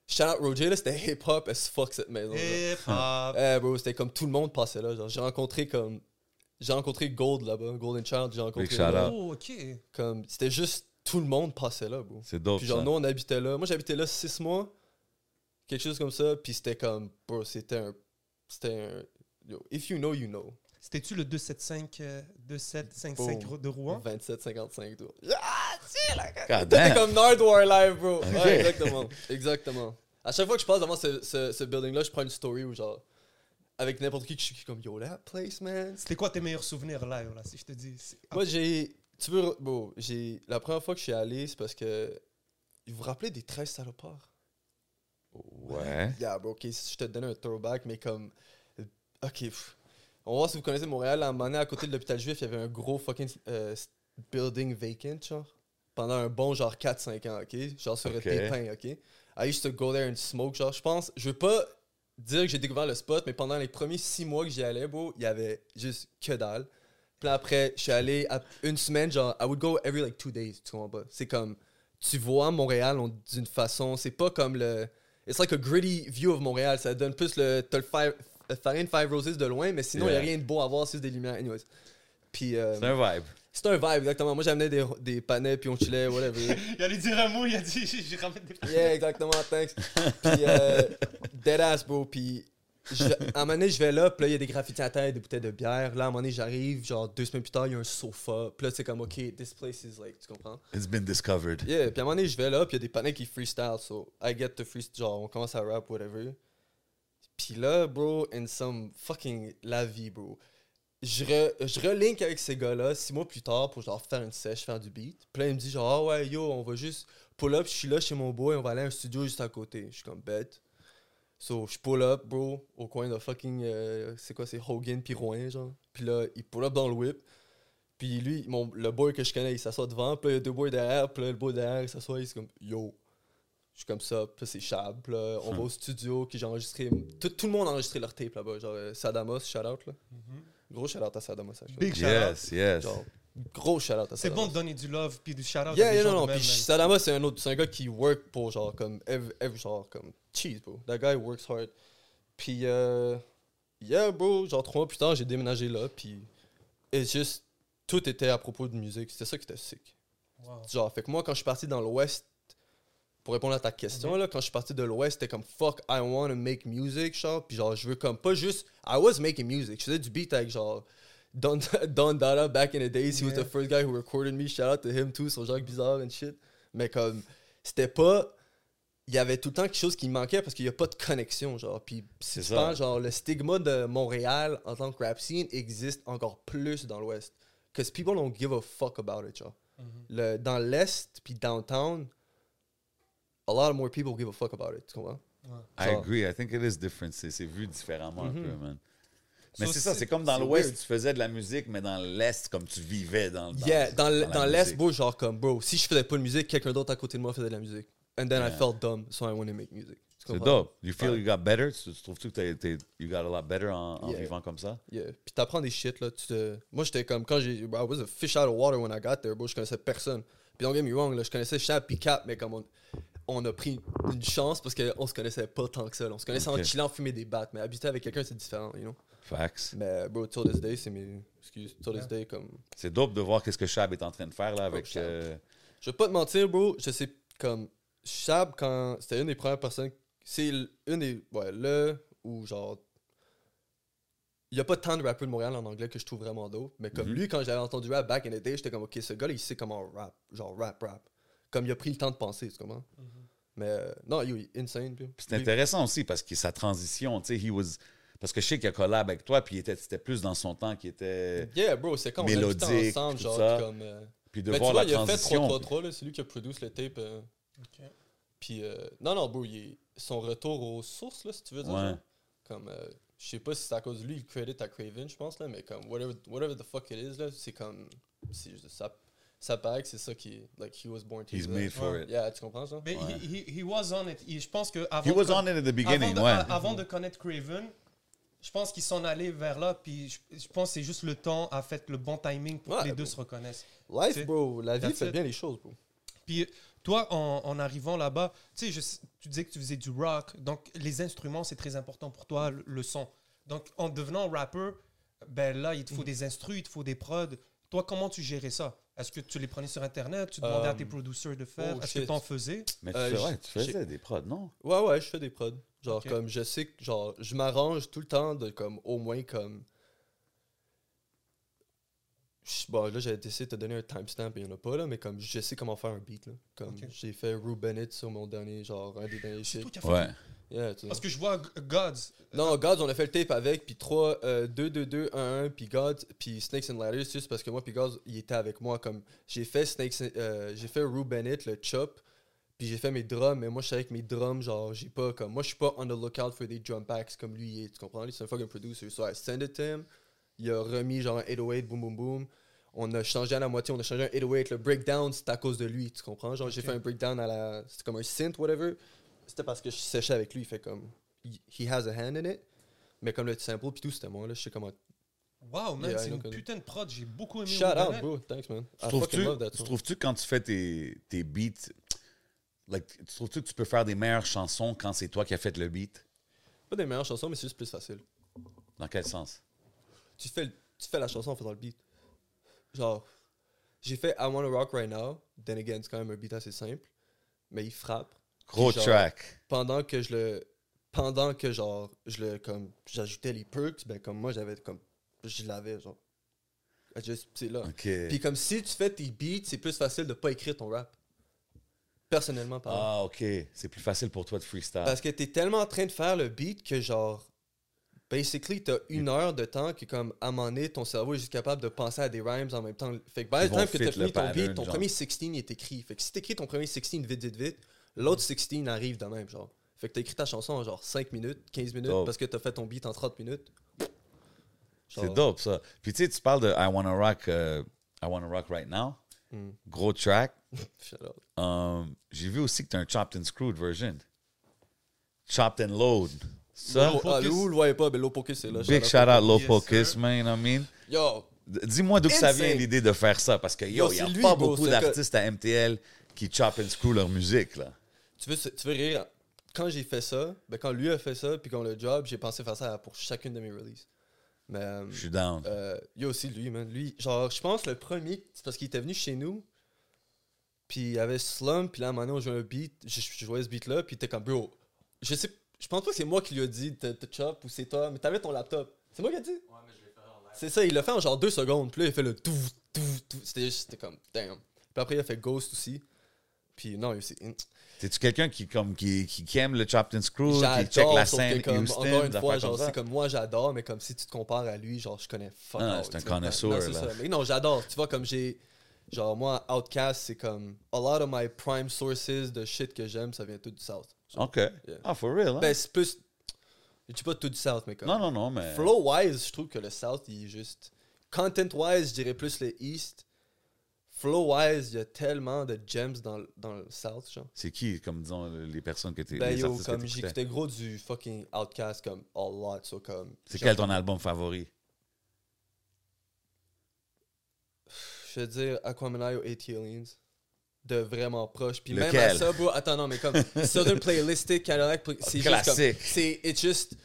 Shout out Roger, là, c'était hip-hop as fuck cette maison. Hip hop. Eh, bro, c'était comme tout le monde passait là. Genre, j'ai rencontré comme. J'ai rencontré Gold là-bas, Golden Child, j'ai rencontré. Big shout là. out. Oh, ok. Comme, c'était juste tout le monde passait là, bro. C'est dope, Puis genre, ça. nous, on habitait là. Moi, j'habitais là six mois. Quelque chose comme ça. Puis c'était comme, bro, c'était un. C'était un. Yo, if you know, you know. C'était-tu le 275 euh, 2755 Boom. de Rouen? 27-55 tours. Ah, si, là, damn. comme Nardwar Live, bro. Ouais, exactement. Exactement. À chaque fois que je passe devant ce, ce, ce building-là, je prends une story où, genre, avec n'importe qui, je suis comme, yo, that place, man. C'était quoi tes meilleurs souvenirs là, là si je te dis? Moi, j'ai. Tu veux. Bon, j'ai. La première fois que je suis allé, c'est parce que. Vous vous rappelez des 13 salopards? Ouais. Yeah, bro, ok, si je te donne un throwback, mais comme. euh, Ok, pff. On va voir si vous connaissez Montréal. À un moment donné, à côté de l'hôpital juif, il y avait un gros fucking euh, building vacant, genre. Pendant un bon, genre, 4-5 ans, ok? Genre, sur des pins, ok? I used to go there and smoke, genre, je pense. Je veux pas dire que j'ai découvert le spot, mais pendant les premiers 6 mois que j'y allais, bro, il y avait juste que dalle. Puis après, je suis allé à une semaine, genre, I would go every like two days, tu comprends pas? C'est comme, tu vois Montréal on- d'une façon, c'est pas comme le. It's like a gritty view of Montréal, ça donne plus le. T'as le Five- le Farine Five Roses de loin, mais sinon, il Yeah. a rien de beau à voir, c'est juste des lumières, anyways. Puis, euh, C'est un vibe. c'est un vibe, exactement. Moi, j'amenais des, des panais, puis on chillait, whatever. Il allait dire un mot, il a dit j'ai ramène des Yeah, exactement, thanks. Puis, euh, deadass, bro. Puis, je- à un moment donné, je vais là, puis là, il y a des graffitis à terre, des bouteilles de bière. Là, à un moment donné, j'arrive, genre deux semaines plus tard, il y a un sofa. Puis là, c'est comme, OK, this place is like, tu comprends? It's been discovered. Yeah, puis à un moment donné, je vais là, puis il y a des panneaux qui freestyle, so I get to freestyle, genre, on commence à rap, whatever. Puis là, bro, in some fucking la vie, bro. Je, je relink avec ces gars-là six mois plus tard pour genre faire une sèche, faire du beat. Puis là, ils me disent genre, ah ouais, yo, on va juste pull up, je suis là chez mon boy, on va aller à un studio juste à côté. Je suis comme bête. So, je pull up, bro, au coin de fucking, euh, c'est quoi, c'est Hogan puis Rouen, genre. Puis là, il pull up dans le whip. Puis lui, mon, le boy que je connais, il s'assoit devant. Puis là, il y a deux boys derrière. Puis là, le boy derrière, il s'assoit. Il est comme, yo. Je suis comme ça, puis c'est Chab, là, on va au studio, puis j'ai enregistré. Tout, tout le monde a enregistré leur tape là-bas. Genre, euh, Sadamos, shout out, là. Gros shout out à Sadamos, actually. Big shout out. Yes, yes. Genre, gros shout out à C'est bon de donner du love puis du shout out. Yeah, yeah, non, non. Puis Sadama, c'est un autre. C'est un gars qui work pour genre comme. Every, every- genre comme. Cheese, bro. That guy works hard. Puis, euh. Yeah, bro. Genre trois mois plus tard, j'ai déménagé là. Puis. It's just. Tout était à propos de musique. C'était ça qui était sick. Genre, fait que moi, quand je suis parti dans l'Ouest. Pour répondre à ta question, là, quand je suis parti de l'Ouest, c'était comme fuck, I want to make music, genre. Puis genre, je veux comme pas juste. I was making music. Je faisais du beat avec genre. Don, Don Dada back in the days, he was the first guy who recorded me. Shout out to him too, sur Jacques Bizarre and shit. Mais comme, c'était pas. Il y avait tout le temps quelque chose qui manquait parce qu'il n'y a pas de connexion, genre. Puis si C'est tu ça. penses, genre, le stigma de Montréal en tant que rap scene existe encore plus dans l'Ouest. Because people don't give a fuck about it, genre. Le, dans l'Est, puis downtown, a lot more people give a fuck about it, tu comprends? I agree. I think it is different. C'est vu différemment un peu, man. Mais So, c'est ça, c'est- comme dans l'Ouest, tu faisais de la musique, mais dans l'Est, comme tu vivais dans, dans yeah, dans, dans l'Est, bro, genre comme, bro, si je faisais pas de musique, quelqu'un d'autre à côté de moi faisait de la musique. And then I Yeah. felt dumb, so I wanted to make music. C'est dope. You feel you got better? Tu, tu trouves-tu que t'es- you got a lot better en, en Yeah. vivant comme ça? Yeah. Puis t'apprends des shit, là. Tu te... Moi, j'étais comme, quand j'ai. I was a fish out of water when I got there, bro. Je connaissais personne. Puis don't get me wrong, là, je connaissais Chap puis Cap, mais comme on, on a pris une chance parce qu'on se connaissait pas tant que ça. là. On se connaissait en chillant, fumer des battes. Mais habiter avec quelqu'un, c'est différent, you know. Facts. Mais, bro, till this day, c'est mes. Excuse, till this day, comme. C'est dope de voir qu'est-ce que Shab est en train de faire là avec. Shab. euh, Je vais pas te mentir, bro. Je sais, comme. Chab, quand. C'était une des premières personnes. C'est une des. Ouais, le. Ou genre. Il y a pas tant de rappeurs de Montréal en anglais que je trouve vraiment dope. Mais comme Mhm. lui, quand j'avais entendu rap back in the day, j'étais comme, ok, ce gars-là, il sait comment rap. Genre rap, rap. Comme il a pris le temps de penser, tu comprends? Mais euh, non, il est insane. C'est intéressant aussi parce que sa transition, tu sais, he was. Parce que je sais qu'il a collab avec toi, puis il était- c'était plus dans son temps qui était. Yeah, bro, c'est quand on habitait Mélodique, ensemble, tout genre, ça. comme. euh, Puis de Mais tu voir vois, la il a fait transition. 333, là, c'est lui qui a produit le tape. euh, Puis, euh, non, non, bro, il est- son retour aux sources, là, si tu veux dire. Ouais. genre. Comme, euh, je sais pas si c'est à cause de lui, il credit à Craven, je pense, là, mais comme, whatever, whatever the fuck it is, là, c'est comme, c'est juste- ça, ça paraît que c'est ça qui est, like, he was born to He's made for Ouais. it. Yeah, tu comprends ça? Mais Ouais. he, he, he was on it. Je pense que avant He was on it at the beginning, avant de, ouais. a- avant de connaître Craven, je pense qu'ils sont allés vers là. Puis je, je pense que c'est juste le temps a fait le bon timing pour Ouais, que les deux se reconnaissent. Life, bro, la vie that's fait it. bien les choses, bro. Puis toi, en, en arrivant là-bas, tu sais, disais que tu faisais du rock, donc les instruments, c'est très important pour toi, le, le son. Donc en devenant rappeur, ben là, il te faut des instrus, il te faut des prods. Toi, comment tu gérais ça? Est-ce que tu les prenais sur Internet? Tu demandais à tes Um, producers de faire? oh, Est-ce que tu en faisais? Mais tu, Euh, fais- j- ouais, tu faisais des prods, non? Ouais, ouais, je fais des prods. Genre, comme, je sais que, genre, je m'arrange tout le temps de, comme, au moins, comme. Je- Bon, là, j'ai essayé de te donner un timestamp et il n'y en a pas, là, mais comme, je sais comment faire un beat, là. Comme, j'ai fait Rue Bennett sur mon dernier, genre, un des derniers C'est shit. toi qui as fait Ouais. Yeah, tu sais. Parce que je vois Gods. Non, Gods, on a fait le tape avec, puis 3, 2, 2, 2, 1, 1, puis Gods, puis Snakes and Ladders, juste parce que moi, puis Gods, il était avec moi. Comme, j'ai fait Snakes, euh, j'ai fait Rue Bennett, le chop, puis j'ai fait mes drums, mais moi, je savais que mes drums, genre, j'ai pas, comme, moi, je suis pas on the lookout for des drum packs comme lui, est, tu comprends? C'est un fucking producer. So I send it to him, il a remis, genre, un 808, boom, boom, boom. On a changé à la moitié, on a changé un 808, le breakdown, c'était à cause de lui, tu comprends? Genre, j'ai fait un breakdown à la, c'était comme un synth, whatever. C'était parce que je séchais avec lui, il fait comme, he has a hand in it. Mais comme le sample puis tout, c'était moi, là, je sais comment. Wow, man, Yeah, c'est une que- putain de prod. J'ai beaucoup aimé Shout out, bro. Thanks, man. Tu trouves-tu, song. trouves-tu quand tu fais tes, tes beats, like, tu trouves-tu que tu peux faire des meilleures chansons quand c'est toi qui as fait le beat? Pas des meilleures chansons, mais c'est juste plus facile. Dans quel sens? Tu fais, tu fais la chanson en faisant le beat. Genre, j'ai fait I Wanna Rock Right Now. Then again, c'est quand même un beat assez simple. Mais il frappe. Gros genre, track. Pendant que je le. Pendant que genre, je le. Comme, j'ajoutais les perks, ben comme moi, j'avais comme. Je l'avais, genre. Just- C'est là. Puis comme si tu fais tes beats, c'est plus facile de pas écrire ton rap. Personnellement, parlant. Ah, OK. C'est plus facile pour toi de freestyle. Parce que t'es tellement en train de faire le beat que genre. Basically, t'as une heure de temps que comme à un moment donné, ton cerveau est juste capable de penser à des rhymes en même temps. Fait que by vont time que t'as fini le ton pattern, beat, ton genre. premier 16 il est écrit. Fait que si t'écris ton premier 16 vite, vite, vite, l'autre 16 arrive de même, genre. Fait que t'as écrit ta chanson en genre 5 minutes, 15 minutes, Dope. parce que t'as fait ton beat en 30 minutes. C'est dope, ça. Puis tu sais, tu parles de I Wanna Rock, euh, I Wanna Rock Right Now. Mm. Gros track. Shout out. Um, J'ai vu aussi que tu as un Chopped and Screwed version. Chopped and Load. Ça, Low Ah, le voyait pas, mais Low Pocus, c'est là. big shout out Low Yes, Pocus, man, you know what I mean? Yo, Dis-moi d'où ça vient l'idée de faire ça, parce que yo, Yo, il n'y a lui, pas bro, beaucoup d'artistes à MTL qui chop and screw leur musique, là. Tu veux, tu veux rire? Quand j'ai fait ça, ben quand lui a fait ça, puis qu'on le job, j'ai pensé faire ça pour chacune de mes releases. Mais euh, Je suis down. euh, il y a aussi lui, man. Lui, genre, je pense le premier, c'est parce qu'il était venu chez nous, puis il y avait Slum, puis là, à un moment donné, on jouait un beat, je, je jouais ce beat-là, puis il était comme, bro, je sais, je pense pas que c'est moi qui lui a dit de te chop ou c'est toi, mais t'avais ton laptop. C'est moi qui ai dit? C'est ça, il l'a fait en genre deux secondes. Puis là, il a fait le tout, tout, tout. C'était juste, c'était comme, damn. Puis après, il a fait Ghost aussi. Puis non, il c'est. T'es-tu quelqu'un qui, comme, qui, qui, aime le chopped and screw, qui check la scène comme, Houston, encore une fois, genre, c'est comme moi, j'adore, mais comme si tu te compares à lui, genre, je connais fuck Ah, c'est un connoisseur, là. ça. Mais non, j'adore. Tu vois, comme j'ai. Genre, moi, Outcast, c'est comme. A lot of my prime sources de shit que j'aime, ça vient tout du South. OK. Ah, for real, hein? Ben, c'est plus. Je dis pas tout du South, mais comme. non, non, non, mais... Flow-wise, je trouve que le South, il est juste. Content-wise, je dirais plus le East. Flow-wise, il y a tellement de gems dans, le- dans le South, genre. C'est qui, comme, disons, les personnes que t'es... Ben les yo, artistes comme j'écoutais gros du fucking Outcast, comme a lot, so comme. C'est genre, quel ton album favori? Je veux dire Aquaman et Aliens. De vraiment proche. Puis même à Lequel? ça, bro, attends, non, mais comme Southern Playlistic, Cadillac, c'est juste comme. Classique. C'est. It's just.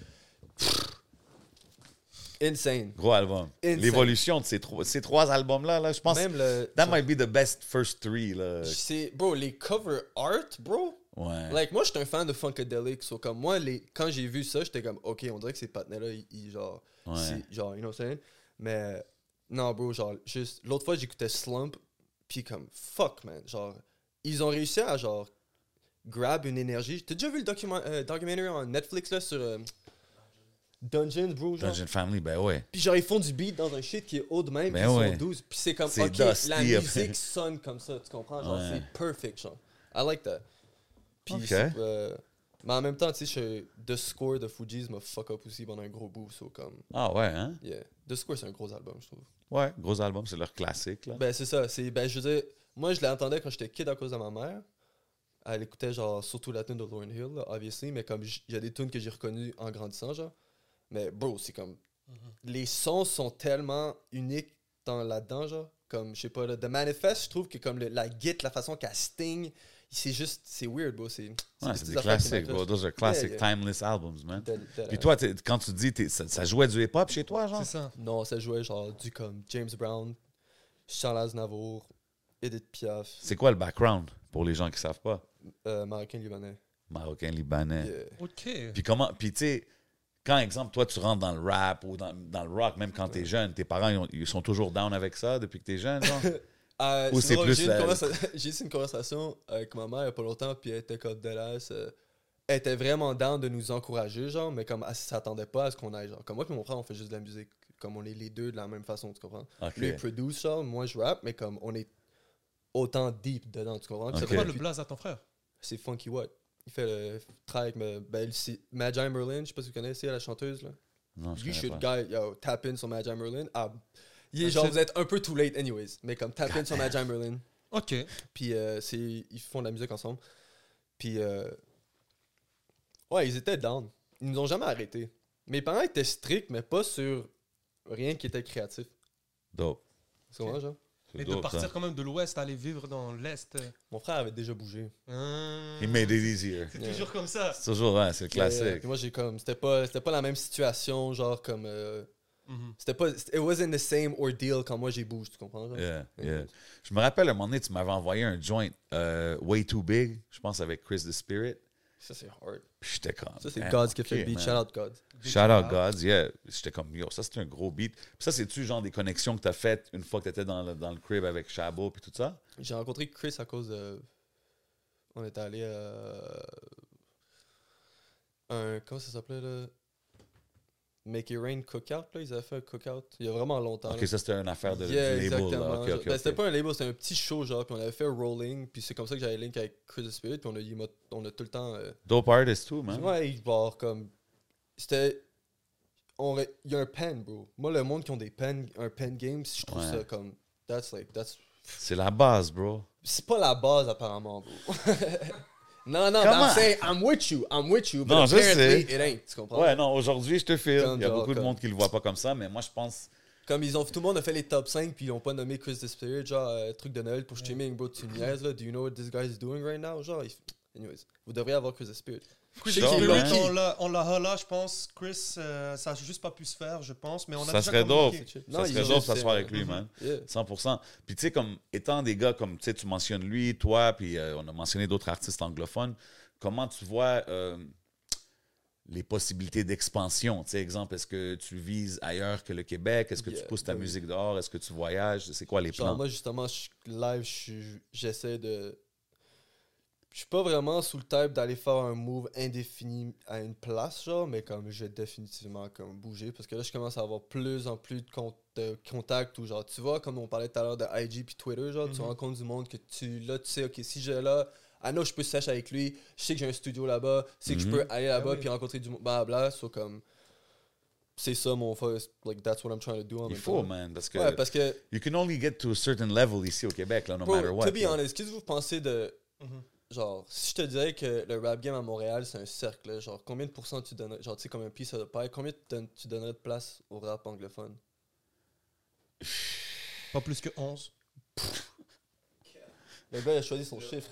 Insane. Gros album. L'évolution de ces trois, ces trois albums-là, là, je pense... Même le. That might be the best first three, là. C'est. Bro, les cover art, bro. Ouais. Like, moi, j'étais un fan de Funkadelic. So, comme moi, les, quand j'ai vu ça, j'étais comme, OK, on dirait que ces partenaires-là, ils, genre, Ouais. c'est- genre, you know what I'm saying? Mais, non, bro, genre, juste, l'autre fois, j'écoutais Slump, puis comme, fuck, man. Genre, ils ont réussi à, genre, grab une énergie. T'as déjà vu le document, euh, documentaire en Netflix, là, sur euh, Dungeons, bro, genre? Dungeon Family, ben ouais. Puis genre, ils font du beat dans un shit qui est haut de même, Ben puis ils ouais. sont 12. Puis c'est comme, ok, dusty, la musique sonne comme ça, tu comprends? Genre, Ouais. c'est perfect, genre. I like that. Puis, Ok. c'est, euh, mais en même temps, tu sais, The Score de Fugees m'a fuck up aussi pendant un gros bout, so comme, Ah ouais, hein? yeah. The Score, c'est un gros album, je trouve. Ouais, gros album, c'est leur classique, là. Ben, c'est ça, c'est, ben, je veux dire, moi, je l'entendais quand j'étais kid à cause de ma mère. Elle écoutait, genre, surtout la tune de Lauryn Hill, là, obviously, mais comme, il y a des tunes que j'ai reconnues en grandissant, genre. Mais, bro, c'est comme, les sons sont tellement uniques dans là-dedans, genre. Comme, je sais pas, là, The Manifest, je trouve que comme le- la git, la façon qu'elle sting, c'est juste, c'est weird, bro. C'est Ouais, des classiques, bro. Those are classic, Yeah, timeless albums, man. Puis toi, quand tu dis, ça, ça jouait du hip-hop chez toi, genre? C'est ça. Non, ça jouait genre du comme James Brown, Charles Aznavour, Edith Piaf, C'est quoi le background, pour les gens qui savent pas? euh, Marocain Libanais. Marocain, Libanais. Yeah. OK. Puis comment, puis tu sais, quand, exemple, toi, tu rentres dans le rap ou dans, dans le rock, même quand t'es jeune, tes parents, ils, ont- ils sont toujours down avec ça depuis que t'es jeune, genre? Euh, Ou c'est drôle, plus j'ai, eu une conversation avec ma mère il y a pas longtemps, puis elle était comme Dallas. euh, elle était vraiment down de nous encourager, genre, mais comme elle s'attendait pas à ce qu'on aille, genre. Comme moi et mon frère, on fait juste de la musique. Comme on est les deux de la même façon, tu comprends? Lui, il produce, genre, moi, je rap, mais comme on est autant deep dedans, tu comprends? Puis C'est quoi le blaze à ton frère? C'est Funky What. Il fait le travail avec me, ben, c'est Magi Merlin, je sais pas si vous connaissez la chanteuse, là. Non, je You should pas. guy, yo, tap in sur Magi Merlin. Ah, il est Ah, genre, vous êtes un peu too late anyways, mais comme tap in sur Magi Merlin. OK. Puis euh, c'est, ils font de la musique ensemble. Puis, euh, ouais, ils étaient down. Ils nous ont jamais arrêtés. Mes parents étaient stricts, mais pas sur rien qui était créatif. Dope. C'est comment, genre? Mais de dope, partir ça. quand même de l'ouest, aller vivre dans l'est. Mon frère avait déjà bougé. hein, He made it easier. C'est Yeah. toujours comme ça. C'est toujours, ouais, c'est le classique. puis moi, j'ai comme, c'était pas, c'était pas la même situation, genre comme, euh, Mhm. c'était pas, it wasn't the same ordeal quand moi j'ai bougé, tu comprends? genre? Yeah, Yeah. yeah. Je me rappelle, à un moment donné, tu m'avais envoyé un joint euh, Way Too Big, je pense avec Chris the Spirit. Ça, c'est hard. Puis j'étais comme. Ça, c'est Gods qui a fait le beat. man. Shout out Gods. Shout out Gods, yeah. J'étais comme, yo, ça c'est un gros beat. Puis ça, c'est-tu genre des connexions que t'as faites une fois que t'étais dans le, dans le crib avec Chabot puis tout ça? J'ai rencontré Chris à cause de. On était allé à. Un. Comment ça s'appelait là? Make It Rain Cookout, là. Ils avaient fait un cookout il y a vraiment longtemps. Ok, là. ça c'était une affaire de Yeah, label. exactement. Ben. C'était pas un label, c'était un petit show, genre. Puis on avait fait rolling. Puis c'est comme ça que j'avais link avec Chris Spirit. Puis on a, on a tout le temps. euh, Dope artist too, man. Ouais, il genre comme. C'était. Il y a un pen, bro. Moi, le monde qui ont des pens, un pen game, je trouve Ouais. ça comme. That's like. That's. C'est la base, bro. C'est pas la base, apparemment, bro. non, non, Comment? I'm saying, I'm with you, I'm with you, but Non, je sais. it ain't, tu comprends? Ouais, non, aujourd'hui, je te file. Il y a beaucoup de monde qui le voit pas comme ça, mais moi, je pense. Comme ils ont, tout le monde a fait les top 5, puis ils ont pas nommé Chris the Spirit, genre, euh, truc de Noël pour streaming, bro, tu niaises, là. Do you know what this guy is doing right now? Genre, il- anyways, vous devriez avoir Chris the Spirit. Chris Genre, ben- on l'a, on l'a je pense. Chris, euh, ça a juste pas pu se faire, je pense, mais on a Ça déjà serait dope. communiqué. Non, ça il serait dope de s'asseoir avec lui, man. Yeah. 100%. Puis tu sais, comme étant des gars comme tu sais, tu mentionnes lui, toi, puis euh, on a mentionné d'autres artistes anglophones, comment tu vois euh, les possibilités d'expansion? Tu sais, exemple, est-ce que tu vises ailleurs que le Québec? Est-ce que tu pousses ta ben oui. musique dehors? Est-ce que tu voyages? C'est quoi les Genre, plans? moi, justement, je- live, je suis- j'essaie de. Je suis pas vraiment sous le type d'aller faire un move indéfini à une place, genre, mais comme je vais définitivement comme bouger parce que là, je commence à avoir plus en plus de, con- de contacts ou genre, tu vois, comme on parlait tout à l'heure de IG puis Twitter, genre, tu Mhm. rencontres du monde que tu, là, tu sais, ok, si j'ai là, ah non, je peux sèche avec lui, je sais que j'ai un studio là-bas, je sais que je Mhm. peux aller là-bas Ah oui. puis rencontrer du monde, blablabla, so comme. C'est ça mon first, like, that's what I'm trying to do en Il faut, temps. man, parce que Ouais, parce que you can only get to a certain level ici au Québec, là, no Bro, matter what. to be honest, qu'est-ce que vous pensez de. Mhm. Genre, si je te dirais que le rap game à Montréal, c'est un cercle, là, genre, combien de pourcents tu donnerais. Genre, tu sais, comme un piece of the pie, combien tu donnerais de place au rap anglophone? Pas plus que 11. Le gars, il a choisi son chiffre.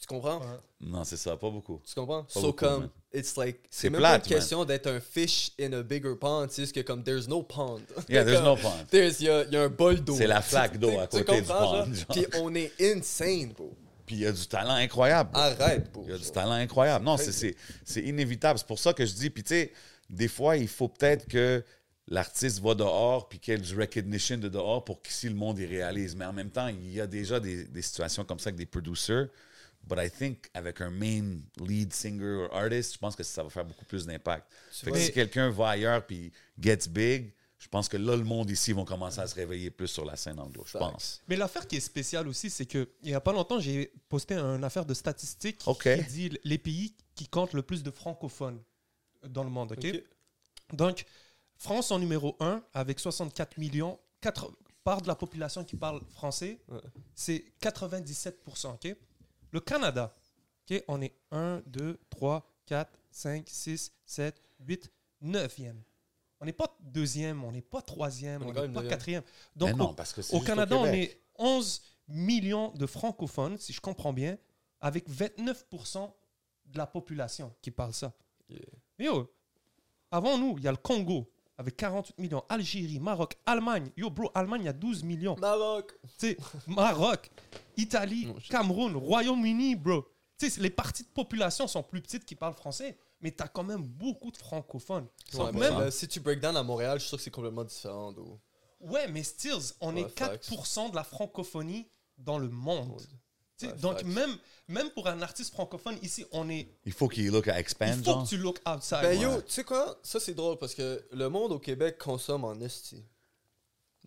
Tu comprends? Ouais. Non, c'est ça, pas beaucoup. Tu comprends? So, beaucoup, comme, man. it's like. C'est C'est même plate, pas une question d'être un fish in a bigger pond, c'est juste que comme, there's no pond. Yeah, there's no pond. There's, il y a, il y a un bol d'eau. C'est la flaque d'eau à tu côté du comprends, pond, genre. Puis on est insane, bro. Puis il y a du talent incroyable. Arrête. Il y a du talent incroyable. Non, c'est- crazy. c'est c'est inévitable. C'est pour ça que je dis, puis tu sais, des fois, il faut peut-être que l'artiste va dehors puis qu'il y ait du recognition de dehors pour qu'ici le monde y réalise. Mais en même temps, il y a déjà des, des situations comme ça avec des producers. But I think avec un main lead singer ou artist, je pense que ça va faire beaucoup plus d'impact. Fait que si quelqu'un va ailleurs puis gets big, je pense que là, le monde ici vont commencer à se réveiller plus sur la scène anglo, je pense. Mais l'affaire qui est spéciale aussi, c'est que il y a pas longtemps, j'ai posté une affaire de statistiques Ok. qui dit les pays qui comptent le plus de francophones dans le monde. ok? Ok. Donc, France en numéro 1 avec 64 millions, 4 part de la population qui parle français, Ouais. c'est 97%. ok? Le Canada, ok? On est 1, 2, 3, 4, 5, 6, 7, 8, 9e. On n'est pas deuxième, on n'est pas troisième, On n'est pas quatrième. Mais Donc, non, au- parce que c'est au Canada, on est 11 millions de francophones, si je comprends bien, avec 29% de la population qui parle ça. Yeah. Mais yo, avant nous, il y a le Congo avec 48 millions, Algérie, Maroc, Allemagne. Yo, bro, Allemagne, il y a 12 millions. Maroc. Tu Maroc, Italie, Non, je- Cameroun, Royaume-Uni, bro. Tu sais, les parties de population sont plus petites qui parlent français, mais tu as quand même beaucoup de francophones. Ouais, Donc mais même- là, si tu break down à Montréal, je suis sûr que c'est complètement différent. d'où- ouais, mais stills, on Ouais, est 4% de la francophonie dans le monde. Ouais, donc même, même pour un artiste francophone ici, on est. Il faut qu'il look à Il expand, faut genre. que tu look outside. Ben ouais. yo, tu sais quoi? Ça c'est drôle parce que le monde au Québec consomme en esti.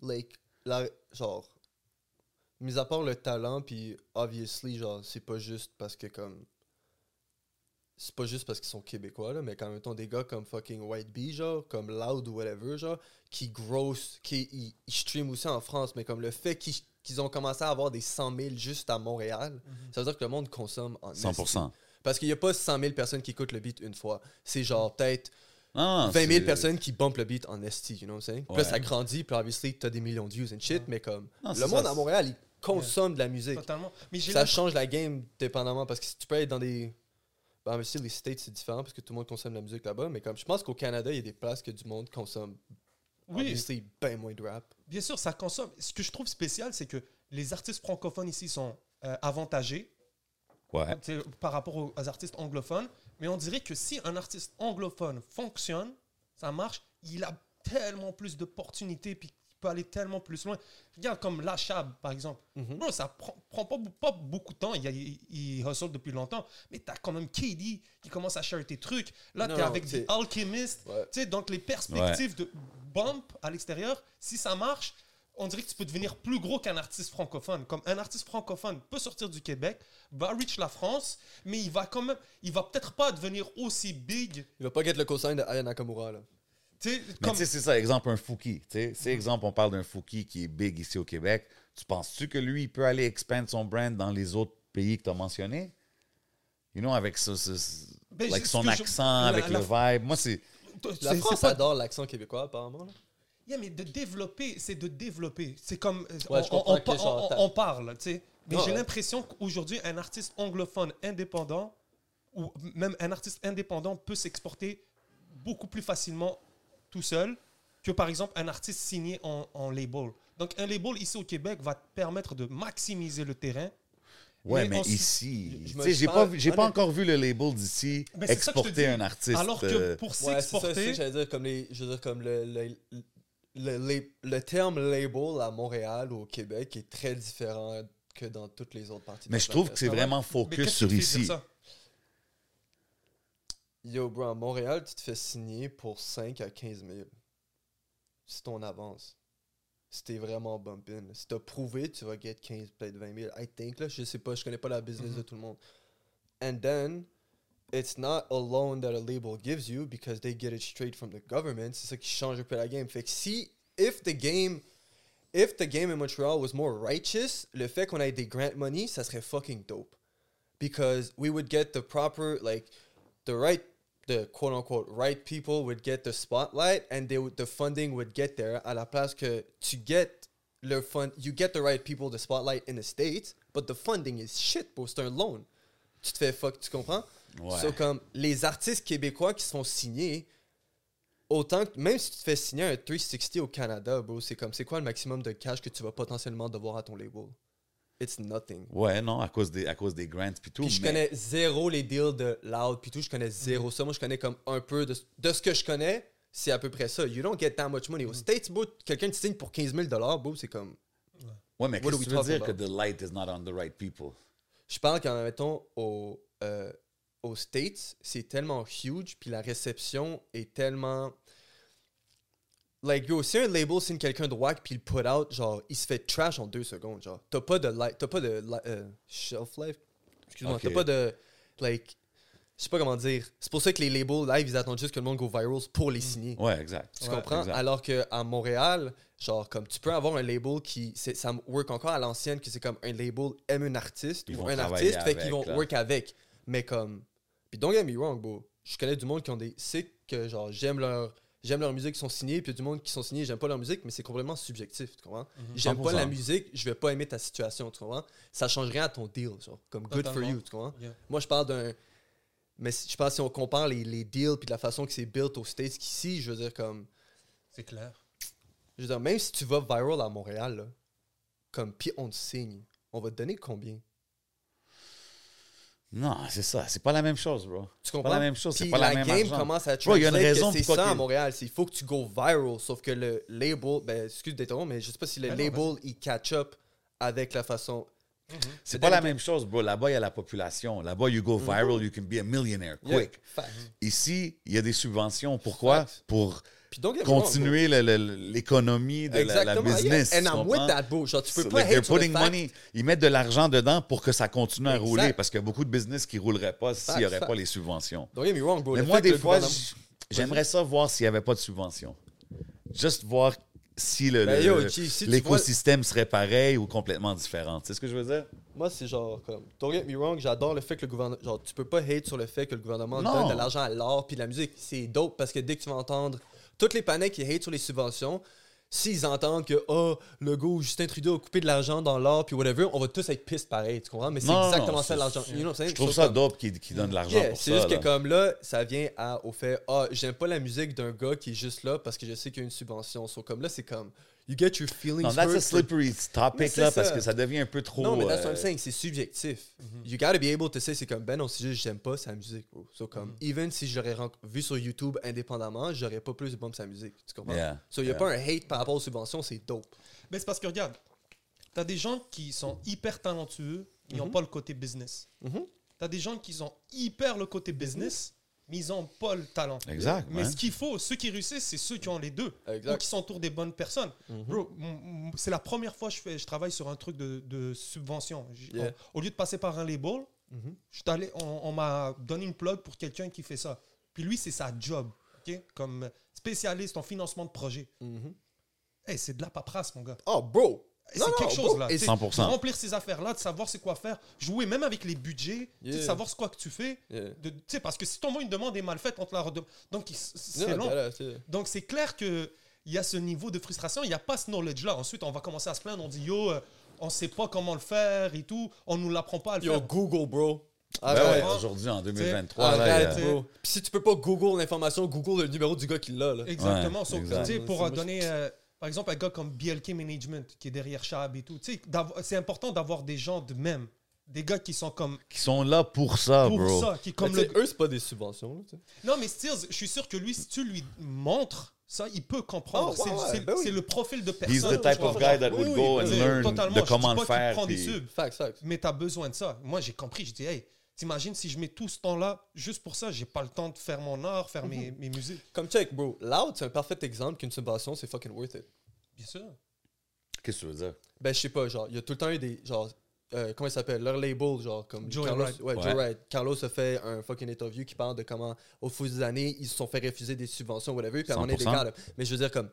Like, la, genre, mis à part le talent, puis obviously, genre, c'est pas juste parce que comme. C'est pas juste parce qu'ils sont québécois, là, mais quand même temps des gars comme fucking White Bee, genre, comme Loud ou whatever, genre, qui gross, qui ils, ils stream aussi en France, mais comme le fait qu'ils ont commencé à avoir des 100 000 juste à Montréal, ça veut dire que le monde consomme en esti. 100%. Parce qu'il n'y a pas 100 000 personnes qui écoutent le beat une fois. C'est genre peut-être Non, 20 000 c'est- personnes qui bumpent le beat en ST, you know what I'm saying? Puis là, ça grandit, puis obviously, t'as des millions de views and shit, mais comme, Non, le monde ça, à Montréal, il consomme de la musique. Totalement. Mais Ça change la game dépendamment, parce que si tu peux être dans des... Ben, mais si les States, c'est différent, parce que tout le monde consomme de la musique là-bas, mais comme, je pense qu'au Canada, il y a des places que du monde consomme, Oui, obviously, ben moins de rap. bien sûr, ça consomme. Ce que je trouve spécial, c'est que les artistes francophones ici sont euh, avantagés Ouais. sais, par rapport aux, aux artistes anglophones. Mais on dirait que si un artiste anglophone fonctionne, ça marche, il a tellement plus d'opportunités, puis il peut aller tellement plus loin. Regarde comme Lachab, par exemple. Mhm. Bro, ça prend, prend pas, pas beaucoup de temps. Il, a- il, il hustle depuis longtemps. Mais t'as quand même KD qui commence à share tes trucs. Là, Non, t'es avec des alchimistes. Ouais. Tu sais, donc les perspectives de bump à l'extérieur, si ça marche, on dirait que tu peux devenir plus gros qu'un artiste francophone. Comme un artiste francophone peut sortir du Québec, va reach la France, mais il va quand même, il va peut-être pas devenir aussi big. Il va pas get le cosign de Aya Nakamura, là. Comme c'est ça, exemple, un Fouki. tu sais. C'est exemple, on parle d'un Fouki qui est big ici au Québec. Tu penses-tu que lui, il peut aller expand son brand dans les autres pays que tu as mentionnés? You know, avec ce- ce- ce- Ben, like son je- accent, la- avec la- le vibe. Moi, c'est. La France pas- adore l'accent québécois, apparemment. là. Yeah, mais de développer, c'est de développer. C'est comme. euh, Ouais, on, parle, tu sais. Mais j'ai ouais. l'impression qu'aujourd'hui, un artiste anglophone indépendant, ou même un artiste indépendant, peut s'exporter beaucoup plus facilement tout seul que, par exemple, un artiste signé en, en label. Donc, un label ici au Québec va te permettre de maximiser le terrain. Ouais, Mais mais ensuite- ici, Je tu sais, j'ai pas, j'ai pas encore vu le label d'ici exporter un artiste. Alors que euh, pour Ouais, s'exporter, j'allais dire, comme les, je veux dire, comme le, le, le, le- le terme label à Montréal ou au Québec est très différent que dans toutes les autres parties mais je trouve que c'est ouais? vraiment focus sur ici. Yo, bro, à Montréal, tu te fais signer pour 5 à 15 000. C'est ton avance. Si t'es vraiment bumpin. Si t'as prouvé, tu vas get 15, peut-être 20 000. I think, là, je sais pas, je connais pas la business de tout le monde. And then, it's not a loan that a label gives you because they get it straight from the government. C'est ça qui change un peu la game. Fait que si, if the game, if the game in Montreal was more righteous, le fait qu'on ait des grant money, ça serait fucking dope. Because we would get the proper, like, the right the quote unquote right people would get the spotlight and they would, the funding would get there à la place que tu get le fund you get the right people the spotlight in the states but the funding is shit bro. C'est un loan. Tu te fais fuck tu comprends? Ouais. so comme les artistes québécois qui se font signer autant que même si tu te fais signer un 360 au Canada bro c'est comme c'est quoi le maximum de cash que tu vas potentiellement devoir à ton label? It's nothing Ouais, non, à cause des, à cause des grants puis tout. puis je mais- connais zéro les deals de Loud, puis tout, je connais zéro ça. Moi, je connais comme un peu de, de ce que je connais, c'est à peu près ça. You don't get that much money. Aux States, bro, quelqu'un te signe pour 15 000 bro, c'est comme. Ouais, mais qu'est-ce que tu veux dire que about? the light is not on the right people? Je parle quand, mettons, au, euh, aux States, c'est tellement huge, puis la réception est tellement. Like, yo, si un label signe quelqu'un de whack, puis il put out, genre, il se fait trash en deux secondes, genre. T'as pas de, li- t'as pas de li- euh, shelf life? Excuse-moi, t'as pas de. Like. Je sais pas comment dire. C'est pour ça que les labels live, ils attendent juste que le monde go viral pour les signer. Ouais, exact. Tu Ouais, comprends? exact. Alors qu'à Montréal, genre, comme tu peux avoir un label qui. Ça work encore à l'ancienne, que c'est comme un label aime un artiste Ils ou un artiste, fait qu'ils vont là. work avec. Mais comme. Puis don't get me wrong, bro. Je connais du monde qui ont des. C'est que, genre, j'aime leur. J'aime leur musique qui sont signés, puis il y a du monde qui sont signés, j'aime pas leur musique, mais c'est complètement subjectif, tu comprends? J'aime pas 100%. la musique, je vais pas aimer ta situation, tu comprends? Ça change rien à ton deal, genre, comme good for you, tu comprends? Yeah. Moi, je parle d'un. Mais je pense que si on compare les, les deals puis de la façon que c'est built aux States qu'ici, je veux dire, comme. C'est clair. Je veux dire, même si tu vas viral à Montréal, là, comme, puis on te signe, on va te donner combien? Non, c'est ça. C'est pas la même chose, bro. Tu C'est comprends? pas la même chose. C'est pas la, la même game argent. commence à Bro, il y a une translate que raison c'est ça à Montréal. C'est il faut que tu go viral, sauf que le label, ben, excuse mais je sais pas si le Ben non, label, il catch up avec la façon... C'est pas la même chose, bro. Là-bas, il y a la population. Là-bas, you go viral, you can be a millionaire Yeah, quick. facts. Ici, il y a des subventions. Pourquoi? Facts. Pour Puis continuer l'économie de la, business. And I'm with that, bro. Genre, tu peux So, pas like, putting money. Ils mettent de l'argent dedans pour que ça continue à Exact. rouler parce qu'il y a beaucoup de business qui ne rouleraient pas s'il n'y aurait pas les subventions. Don't get me wrong, bro. Mais Le moi, des fois, j'aimerais ça voir s'il n'y avait pas de subventions. Juste voir si le- Ben, si l'écosystème serait pareil ou complètement différent. Tu sais ce que je veux dire? Moi, c'est genre comme. Don't get me wrong, j'adore le fait que le gouvernement. Genre, tu peux pas hate sur le fait que le gouvernement Non. donne de l'argent à l'art puis de la musique. C'est dope parce que dès que tu vas entendre toutes les panneaux qui hate sur les subventions, s'ils entendent que, oh, le gars ou Justin Trudeau a coupé de l'argent dans l'art puis whatever, on va tous être pissed pareil, tu comprends? Mais c'est exactement non, ça l'argent. You know? Je trouve ça comme- dope qu'ils qu'ils donnent de l'argent Yeah, pour c'est juste là. que comme là, ça vient à, au fait, ah, j'aime pas la musique d'un gars qui est juste là parce que je sais qu'il y a une subvention. So, comme là, c'est comme, you get your feelings Non, that's a hurt for- slippery topic c'est là, parce que ça devient un peu trop. Non, mais that's what I'm saying, c'est subjectif. You gotta be able to say, c'est comme, ben non, c'est juste, j'aime pas sa musique, bro. So, comme, even si je l'aurais ren- vu sur YouTube indépendamment, j'aurais pas plus de bump sa musique. Tu comprends? Yeah, So, y a yeah. pas un hate par rapport aux subventions, c'est dope. Mais c'est parce que regarde, t'as des gens qui sont hyper talentueux, ils n'ont Mhm. pas le côté business. Mhm. T'as des gens qui sont hyper le côté business, mais ils n'ont pas le talent. Exact, Mais ce qu'il faut, ceux qui réussissent, c'est ceux qui ont les deux. Exact. Ou qui s'entourent des bonnes personnes. Mhm. Bro, m- m- c'est la première fois que je, fais, je travaille sur un truc de, de subvention. J'ai- Yeah. on- au lieu de passer par un label, Mhm. je suis allé- on, on m'a donné une plug pour quelqu'un qui fait ça. Puis lui, c'est sa job, ok? comme spécialiste en financement de projet. Mhm. Hey, c'est de la paperasse, mon gars. Oh, bro! C'est quelque bro, chose là. et Tu sais, 100%. de remplir ces affaires-là, de savoir c'est quoi faire, jouer même avec les budgets, Yeah. savoir ce quoi que tu fais. Yeah. De- Tu sais, parce que si ton une demande est mal faite, on te la redemande. Donc, il- c'est Yeah, long. Donc, c'est clair qu'il y a ce niveau de frustration. Il n'y a pas ce knowledge-là. Ensuite, on va commencer à se plaindre. On dit, yo, euh, on sait pas comment le faire et tout. On nous l'apprend pas à le Yo, faire. Google, bro. Ben Arrête. ouais, ouais. aujourd'hui, en 2023, là, Arrête, il bro. Puis si tu peux pas Google l'information, Google le numéro du gars qui l'a, là. Exactement. Ouais, So, exact. tu sais, pour euh, donner, euh, par exemple, un gars comme BLK Management, qui est derrière Shab et tout, tu sais, d'avoir- c'est important d'avoir des gens de même. Des gars qui sont comme qui sont là pour ça, pour bro. ça, qui comme le... eux, c'est pas des subventions, là. Non, mais Steers, je suis sûr que lui, si tu lui montres ça, il peut comprendre. Ah, ouais, c'est ouais, c'est- ben oui. c'est le profil de personne. He's the type of guy that would oui, go oui, and learn totalement, de comment le faire. prend des puis- subs. Facts, facts. mais tu as besoin de ça. Moi, j'ai compris. J'ai dit, hey, t'imagines si je mets tout ce temps-là juste pour ça, j'ai pas le temps de faire mon art, faire mes, Mhm. mes musiques. Comme check, bro. Loud, c'est un parfait exemple qu'une subvention, c'est fucking worth it. Bien sûr. Qu'est-ce que tu veux dire? Ben, je sais pas, genre, il y a tout le temps eu des. Genre, euh, comment il s'appelle Leur label, genre, comme. Joey Carlos, Wright. Ouais, Ouais. Joe Wright. Carlos a fait un fucking interview qui parle de comment, au fil des années, ils se sont fait refuser des subventions, whatever, puis à un moment donné, des 100%. gars, là. Mais je veux dire, comme.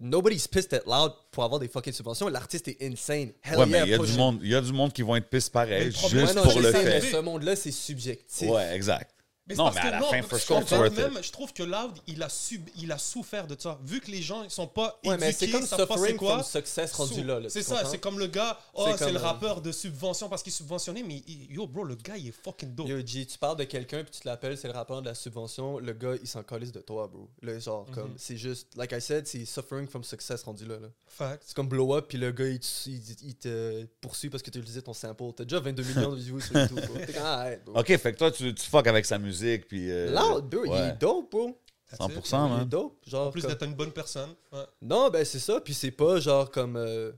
Nobody's pissed at Loud pour avoir des fucking subventions. L'artiste est insane. Hell Ouais, mais yeah, il y, a du monde, il y a du monde qui vont être pisse Mais pareil, juste non, pour le fait. ce monde-là, c'est subjectif. Ouais, exact. Mais Non, mais parce à que la non, fin, for sure, même, je trouve que Loud, il a, sub, il a souffert de ça. Vu que les gens ils sont pas Ouais, mais éduqués, c'est comme suffering quoi. from success rendu là. là, C'est ça, c'est comme le gars, oh, C'est le euh, rappeur de subvention parce qu'il est subventionné, mais il- yo, bro, le gars, il est fucking dope. Yo, G, tu parles de quelqu'un puis tu te l'appelles, c'est le rappeur de la subvention. Le gars, il s'en calisse de toi, bro. Le genre, Mhm. comme, c'est juste, like I said, c'est suffering from success rendu là. là. Fact. C'est comme blow up puis le gars, il, te- il- il te poursuit parce que tu utilisé ton sample. T'as déjà 22 millions de views sur YouTube, bro. T'es comme, ah, arrête, bro. Ok, fait que toi, tu, tu fuck avec sa musique, puis. euh, Loud, bro, il est dope, bro. That's 100%, it. Il est man. dope. Genre, En plus comme- d'être une bonne personne. Ouais. Non, ben c'est ça. Puis c'est pas genre comme. euh,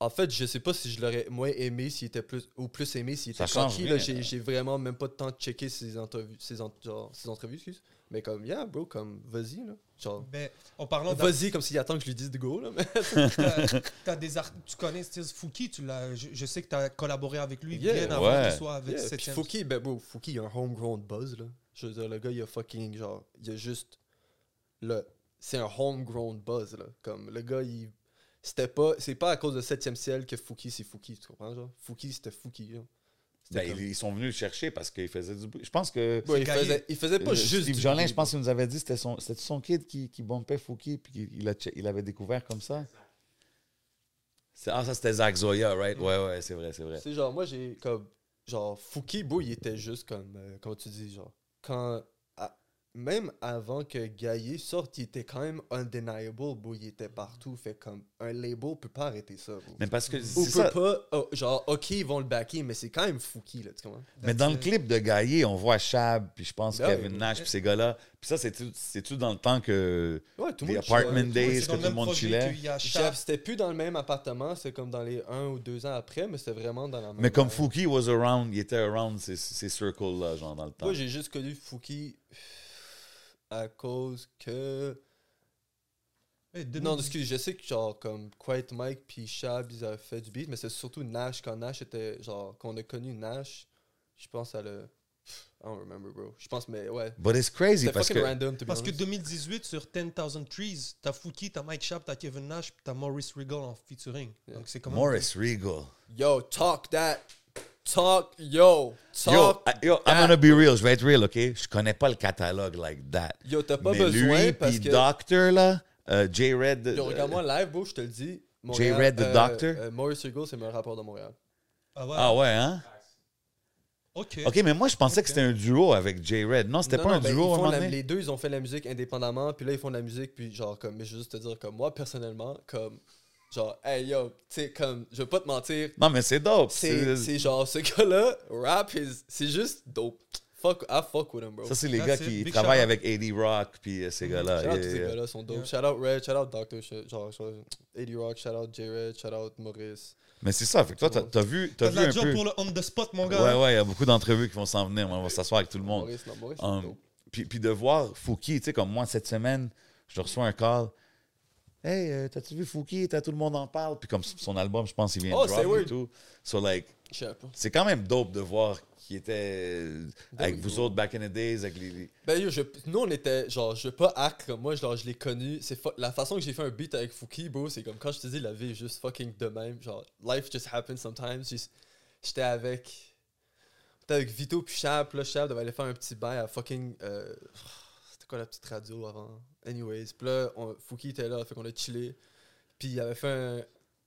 En fait, je sais pas si je l'aurais moins aimé s'il était plus. Ou plus aimé s'il était. Là, j'ai, vraiment même pas de temps de checker ses entrevues. Ses, en- genre, ses entrevues, excuse. Mais comme, yeah, bro, comme, vas-y, là. Genre. Ben, en parlant Vas-y, comme s'il attend que je lui dise de go, là. Mais... t'as- t'as des art- tu connais Steve Fouki, tu l'as, je, je sais que tu as collaboré avec lui Yeah. bien avant Ouais. qu'il soit avec Yeah, puis 7 Fouki, ben, bro, Fouki, il a un homegrown buzz, là. Je veux dire, le gars, il a fucking, genre, il a juste. Le... C'est un homegrown buzz, là. Comme, le gars, il. C'était pas. C'est pas à cause de 7ème ciel que Fouki, c'est Fouki, tu comprends, genre? Fouki, c'était Fouki, genre. Ben, comme- ils, sont venus le chercher parce qu'ils faisaient du bruit. Je pense que. Ouais, il, faisait, il faisait pas euh, juste. Steve du Jolin, je pense qu'il nous avait dit c'était son, c'était son kid qui, qui bumpait Fouki, puis qu'il il a il avait découvert comme ça. C'est- Ah, ça c'était Zach Zoya, right? Ouais, ouais, c'est vrai, c'est vrai. C'est genre, moi, j'ai comme. Genre, Fouki, bro, il était juste comme. euh, comment tu dis, genre. Quand. Même avant que Gaillé sorte, il était quand même undeniable, bro. Il était partout. Fait comme. Un label peut pas arrêter ça, bro. Mais parce que Ou c'est peut ça. pas. oh, genre, ok, ils vont le backer, mais c'est quand même Fouki, là, tu comprends? Mais dans le clip de Gaillé, on voit Shab, puis je pense Ben Kevin oui. Nash, puis ces gars-là. Puis ça, c'est-tu c'est-tu dans le temps que. Ouais, tout The le monde. Apartment. Days, c'est que tout le monde chillait. Shab. C'était plus dans le même appartement, c'est comme dans les un ou deux ans après, mais c'était vraiment dans la même. Mais comme Fouki was around, il était around ces, ces circles-là, genre dans le temps. Moi, j'ai juste connu Fouki à cause que. 2010. Non, excuse, je sais que genre comme Quiet Mike puis Shab, ils avaient fait du beat, mais c'est surtout Nash quand Nash était genre qu'on a connu Nash, je pense à le I don't remember bro. Je pense mais ouais. But it's crazy parce que. random to be Parce que honest. 2018, sur 10,000 Trees, t'as Fouki, t'as Mike Sharp, t'as Kevin Nash, puis t'as Maurice Regal en featuring. Yeah. Donc c'est même- Morris Regal. Yo, talk that. Talk yo. Yo, Talk. I- yo, I'm gonna be real. Je vais être real, OK? Je connais pas le catalogue like that. Yo, t'as pas Mais besoin lui, parce puis que Doctor, là, euh, J-Red... Yo, euh, regarde-moi live, bro, je te le dis. J. Montréal, Red, the euh, Doctor? euh, Maurice Regal, c'est le meilleur rappeur de Montréal. Ah ouais? Ah ouais, hein? Ok. OK, mais moi, je pensais que c'était un duo avec J-Red. Non, c'était pas non, un ben, duo à un font moment la- donné? Les deux, ils ont fait la musique indépendamment, puis là, ils font de la musique, puis genre, comme, mais je veux juste te dire, comme moi, personnellement, comme, genre, hey yo, tu sais, comme, je veux pas te mentir, Non, mais c'est dope. c'est c'est genre, ce gars-là, rap, is- c'est juste dope. Fuck, I fuck with him, bro. Ça, c'est les That's gars it. qui Big travaillent avec AD Rock puis euh, ces gars-là. Shout out Yeah, tous ces yeah. gars-là sont dope. Yeah. Shout out Red, shout out Doctor, genre, genre, 80 Rock, shout out J-Red, shout out Maurice. Mais c'est ça. Fait que toi, t'as t'as vu, t'as T'as de vu la un job peu... pour le on the spot, mon gars. Ouais, ouais, il y a beaucoup d'entrevues qui vont s'en venir. On va s'asseoir avec tout le monde. Maurice, non, Maurice, Um, puis, puis de voir Fouki, tu sais, comme moi, cette semaine, je reçois un call. Hey, euh, t'as-tu vu Fouki? T'as tout le monde en parle. Puis comme son album, je pense, il vient Oh, de drop et weird. tout. So, like, c'est quand même dope de voir qu'il était euh, avec vous autres back in the days, avec les. les- Ben yo, je, nous on était genre je veux pas hack comme moi, genre je l'ai connu, c'est la façon que j'ai fait un beat avec Fouki, bro, c'est comme quand je te dis la vie est juste fucking de même, genre life just happens sometimes. J'étais avec j'étais avec Vito puis Chab, puis là Chab devait aller faire un petit bail à fucking euh, c'était quoi la petite radio avant? Anyways, puis là on- Fouki était là, fait qu'on a chillé. Puis il avait fait un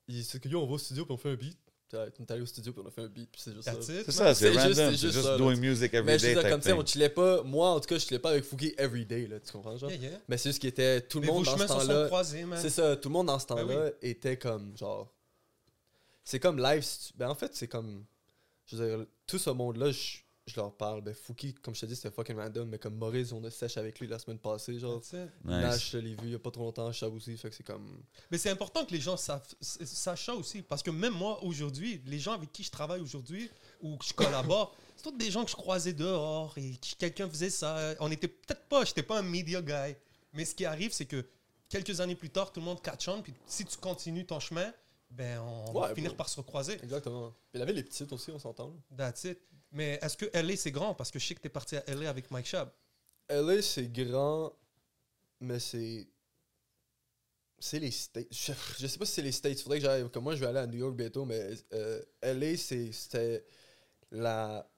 il s'est dit yo, on va au studio puis on fait un beat. Puis, on est allé au studio puis on a fait un beat, puis c'est juste ça. That's it, C'est ça, c'est C'est random. juste- c'est C'est juste juste ça, là. doing music every Mais je day. veux dire, type comme tu sais, thing. on chillait pas. Moi, en tout cas, je chillais pas avec Fouki everyday, là, tu comprends, genre? Yeah, yeah. Mais c'est juste qu'il était tout le Mais monde dans ce temps-là. C'est ça, tout le monde dans ce Ben temps-là était comme genre. C'est comme live. Ben en fait, c'est comme. Je veux dire, tout ce monde-là, je, je leur parle. Ben Fouki, comme je te dis, c'était fucking random. Mais comme Maurice, on a sèche avec lui la semaine passée. Genre. Nash, je l'ai vu il y a pas trop longtemps. Chab aussi. Fait que c'est comme. Mais c'est important que les gens savent, sachent ça aussi. Parce que même moi, aujourd'hui, les gens avec qui je travaille aujourd'hui ou que je collabore, c'est tous des gens que je croisais dehors et qui- quelqu'un faisait ça. On était peut-être pas, j'étais pas un media guy. Mais ce qui arrive, c'est que quelques années plus tard, tout le monde catch on. Puis si tu continues ton chemin, ben on va finir par se recroiser. Exactement. Puis la ville est petite aussi, on s'entend. That's it. Mais est-ce que LA c'est grand? Parce que je sais que t'es parti à LA avec Mike Shab. LA, c'est grand, mais c'est. C'est les States. Je, je sais pas si c'est les States. Faudrait que j'aille. Comme moi, je vais aller à New York bientôt, mais euh, LA, c'est- c'était la.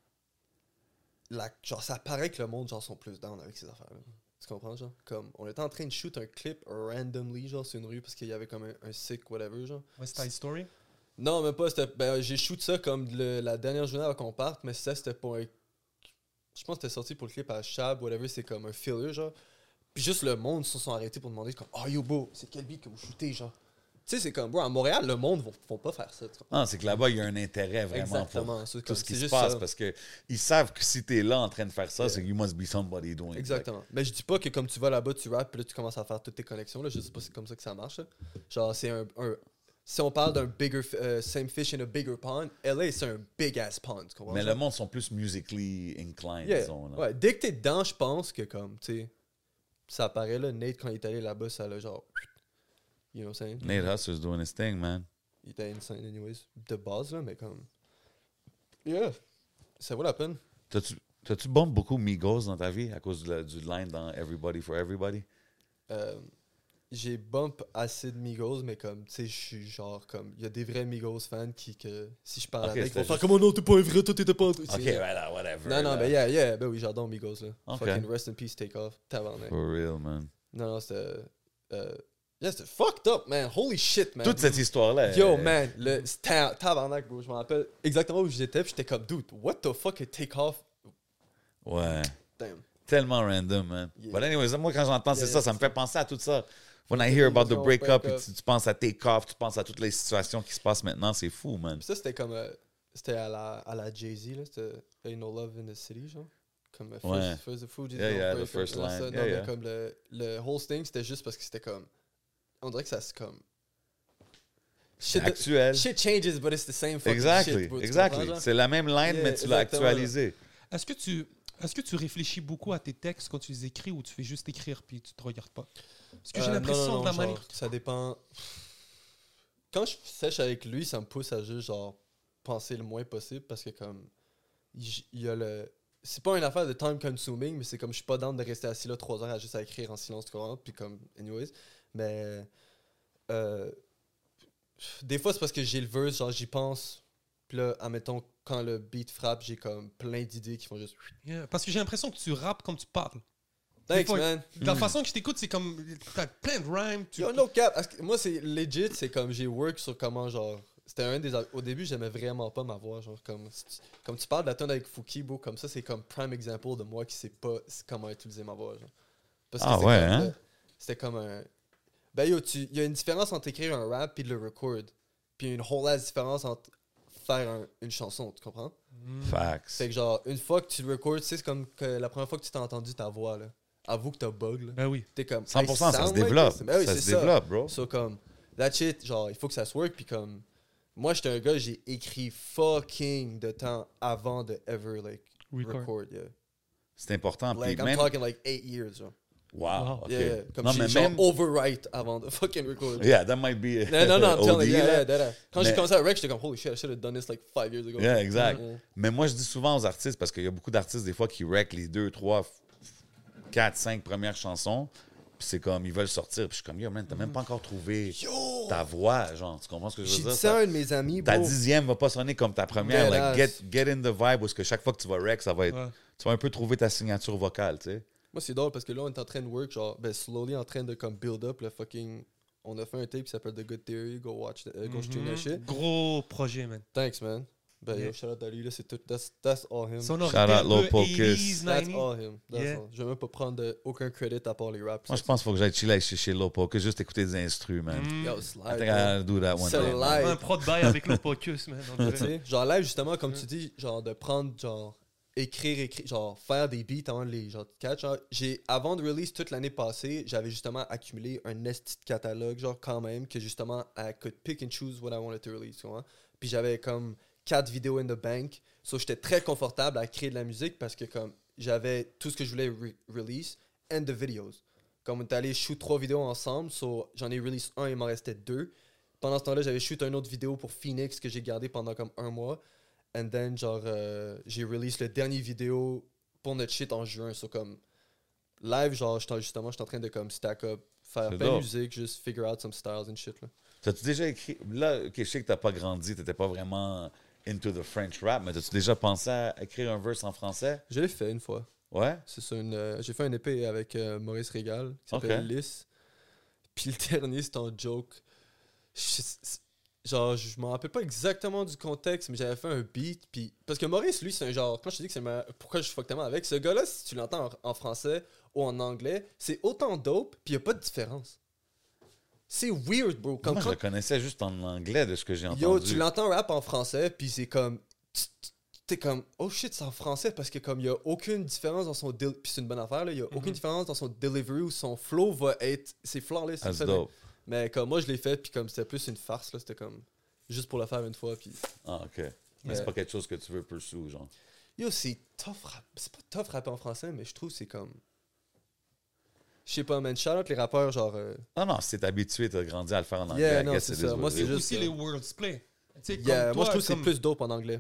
la. Genre, ça paraît que le monde, genre, sont plus down avec ces affaires-là. Tu comprends, genre? Comme, on était en train de shoot un clip randomly, genre, sur une rue, parce qu'il y avait comme un, un sick, whatever, genre. West Side Story? Non, même pas. Ben, j'ai shoot ça comme le- la dernière journée avant qu'on parte, mais ça, c'était pour un. Je pense que c'était sorti pour le clip à Chab, whatever, c'est comme un filler, genre. Puis juste le monde se sont arrêtés pour demander, comme, oh yo, bro, c'est quel beat que vous shootez, genre. Tu sais, c'est comme, bro, à Montréal, le monde ne font pas faire ça. tu? Non, c'est que là-bas, il y a un intérêt vraiment Exactement. pour tout comme- ce qui se passe ça. parce qu'ils savent que si t'es là en train de faire ça, Yeah. c'est que you must be somebody doing. Exactement. Mais je dis pas que comme tu vas là-bas, tu rappes, puis là, tu commences à faire toutes tes connexions. Là. Je sais pas si c'est comme ça que ça marche. là. Genre, c'est un, un- Si on parle d'un bigger. euh, same fish in a bigger pond, LA, c'est un big ass pond. Comprends? Mais le monde sont plus musically inclined, Yeah. disons. là. Ouais, dès que t'es dedans, je pense que comme, tu sais, ça apparaît là, Nate, quand il est allé là-bas, ça l'a genre. You know what I'm saying? Nate Hustler's doing his thing, man. Il était insane, anyways. De base, là, mais comme. Yeah. Ça vaut la peine. T'as-tu bump beaucoup Migos dans ta vie à cause du, du line dans Everybody for Everybody? Euh, j'ai bump assez de Migos, mais comme, tu sais, je suis genre comme. Il y a des vrais Migos fans qui, que si je parle Ok, avec, ils vont faire juste- Comment non, t'es pas un vrai, toi t'étais pas. Ok, voilà, whatever. Non, non, mais yeah, yeah, ben oui, j'adore Migos, là. Ok. Fucking rest in peace, take off, tabarnak. For real, man. Non, non, c'était. Euh, yeah, c'était fucked up, man. Holy shit, man. Toute cette histoire-là. Yo, man, le tabarnak, bro. Je me rappelle exactement où j'étais, puis j'étais comme, dude, what the fuck est take off? Ouais. Damn. Tellement random, man. Yeah. But anyways, moi, quand j'entends c'est Yeah, ça, ça me fait penser à tout ça. When I hear about the Break breakup, up. et tu, tu penses à Take Off, tu penses à toutes les situations qui se passent maintenant, c'est fou, man. Puis ça, c'était comme. euh, c'était à la, à la Jay-Z, là. C'était Ain't No Love in the City, genre. Comme euh, first, Ouais. first the Fugees Yeah, yeah, the break first ça. Non, Yeah, mais yeah. comme le, le whole thing, c'était juste parce que c'était comme. On dirait que ça se comme. C'est Shit, actuel. shit changes, but it's the same fucking Exactly, shit, bro. Exactly. C'est la même line, Yeah, mais tu l'as actualisé. Est-ce que tu est-ce que tu réfléchis beaucoup à tes textes quand tu les écris ou tu fais juste écrire puis tu te regardes pas? Parce que j'ai Euh, l'impression de la manière. Ça dépend. Quand je sèche avec lui, ça me pousse à juste genre penser le moins possible parce que comme il y a le c'est pas une affaire de time consuming mais c'est comme je suis pas down de rester assis là trois heures à juste à écrire en silence tu comprends puis comme anyways mais euh, des fois c'est parce que j'ai le verse genre j'y pense puis là admettons quand le beat frappe j'ai comme plein d'idées qui font juste Yeah, Parce que j'ai l'impression que tu rappes comme tu parles. Thanks man La façon que je t'écoute, c'est comme t'as plein de rhymes. Tu... Yo, no cap. Que moi, c'est legit, c'est comme j'ai work sur comment, genre. C'était un des. Au début, j'aimais vraiment pas ma voix. Genre, comme, comme tu parles de la tonne avec Fouki, bro, comme ça, c'est comme prime example de moi qui sait pas comment utiliser ma voix. Genre. Parce Ah c'est ouais, comme, hein? euh, C'était comme un. Ben yo, il y a une différence entre écrire un rap et de le record. Puis il y a une whole ass différence entre faire un- une chanson, tu comprends? Facts. C'est que genre, une fois que tu le sais, c'est comme que la première fois que tu t'as entendu ta voix, là. Avoue que t'as bug, là. Ben oui. T'es comme. 100%, I ça se sound like développe. Ben oui, ça se développe, bro. So, comme, that shit, genre, il faut que ça se work. Puis, comme, moi, j'étais un gars, j'ai écrit fucking de temps avant de ever, like, Record. record. yeah. C'est important. Puis Like, I'm même, talking like eight years, genre. Wow. Yeah, yeah. Comme non, mais genre même. overwrite avant de fucking record. Yeah, that might be. Non, non, non, I'm telling you, yeah, yeah, that, that. Quand j'ai commencé à rec, j'étais comme, holy shit, I should have done this like five years ago. Yeah, exact. Mais moi, je dis souvent aux artistes, parce qu'il y a beaucoup d'artistes, des fois, qui wreck les deux, trois, f- quatre, cinq premières chansons. Puis c'est comme, ils veulent sortir. Puis je suis comme, yo, man, t'as même pas encore trouvé Yo! ta voix, genre. Tu comprends ce que je J'ai veux dit dire? ça à Ta, un de mes amis, ta bro. dixième va pas sonner comme ta première. Like, get, get in the vibe, parce que chaque fois que tu vas wreck, ça va être. Ouais. Tu vas un peu trouver ta signature vocale, tu sais. Moi, c'est drôle parce que là, on est en train de work, genre, ben, slowly en train de comme build up le fucking. On a fait un tape qui s'appelle The Good Theory. Go watch, the- uh, go stream that Mhm. shit. Gros projet, man. Thanks, man. Ben, Yeah. yo, shout out à lui, là, c'est tout. That's, that's all him. Sonorité Shout out peu Pocus. 80s, That's 90s. all him. That's Yeah. all. Je vais même pas prendre de- aucun credit à part les raps. Moi, je pense qu'il faut que j'aille chiller chez, chez Lopo, que juste écouter des instrus, man. Mm. Yo, I slide. think bro. I'll do that one C'est day. live. Un prod bail avec le Pocus, man. Tu sais, genre live justement comme tu dis genre de prendre genre écrire écrire genre faire des beats avant de les genre catch genre, j'ai avant de release toute l'année passée j'avais justement accumulé un esti de catalogue genre quand même que justement I could pick and choose what I wanted to release tu vois puis j'avais comme quatre vidéos in the bank so j'étais très confortable à créer de la musique parce que comme j'avais tout ce que je voulais re- release and the videos comme on est allé shoot trois vidéos ensemble so j'en ai release un il m'en restait deux pendant ce temps-là, j'avais shoot une autre vidéo pour Phoenix que j'ai gardé pendant comme un mois. And then, genre, euh, j'ai release le dernier vidéo pour notre shit en juin. So, comme, live, genre, justement, j'étais en train de comme stack up, faire plein de musique, juste figure out some styles and shit, là. T'as-tu déjà écrit? Là, ok, je sais que t'as pas grandi, t'étais pas vraiment into the French rap, mais t'as-tu déjà pensé à écrire un verse en français? Je l'ai fait une fois. Ouais? C'est une, euh, j'ai fait un épée avec euh, Maurice Régal, qui s'appelle Ok. Lys. Puis le dernier, c'était en joke. Je- c'est- genre, je m'en rappelle pas exactement du contexte, mais j'avais fait un beat. Puis, parce que Maurice, lui, c'est un genre. Quand je te dis que c'est ma- pourquoi je fuck tellement avec, ce gars-là, si tu l'entends en, en français ou en anglais, c'est autant dope, puis il a pas de différence. C'est weird, bro. Comme Moi, je le connaissais juste en anglais de ce que j'ai entendu. Yo, tu l'entends rap en français, puis c'est comme. T'es comme, oh shit, c'est en français parce que comme il y a aucune différence dans son. Puis c'est une bonne affaire, là. Il y a aucune Mhm. différence dans son delivery ou son flow va être. C'est flawless. That's c'est ça, dope. Mais, mais comme moi, je l'ai fait, puis comme c'était plus une farce, là. C'était comme. Juste pour le faire une fois, puis. Ah, ok. Mais Ouais. c'est pas quelque chose que tu veux pursue, genre. Yo, c'est tough rap. C'est pas tough rapper en français, mais je trouve que c'est comme. Je sais pas, man. Shout out les rappeurs, genre. euh, Non, non, si t'es habitué, t'as grandi à le faire en anglais. Yeah, non, c'est ça. Moi, it c'est juste aussi que- les words play. Yeah, comme moi, je trouve que c'est plus dope en anglais.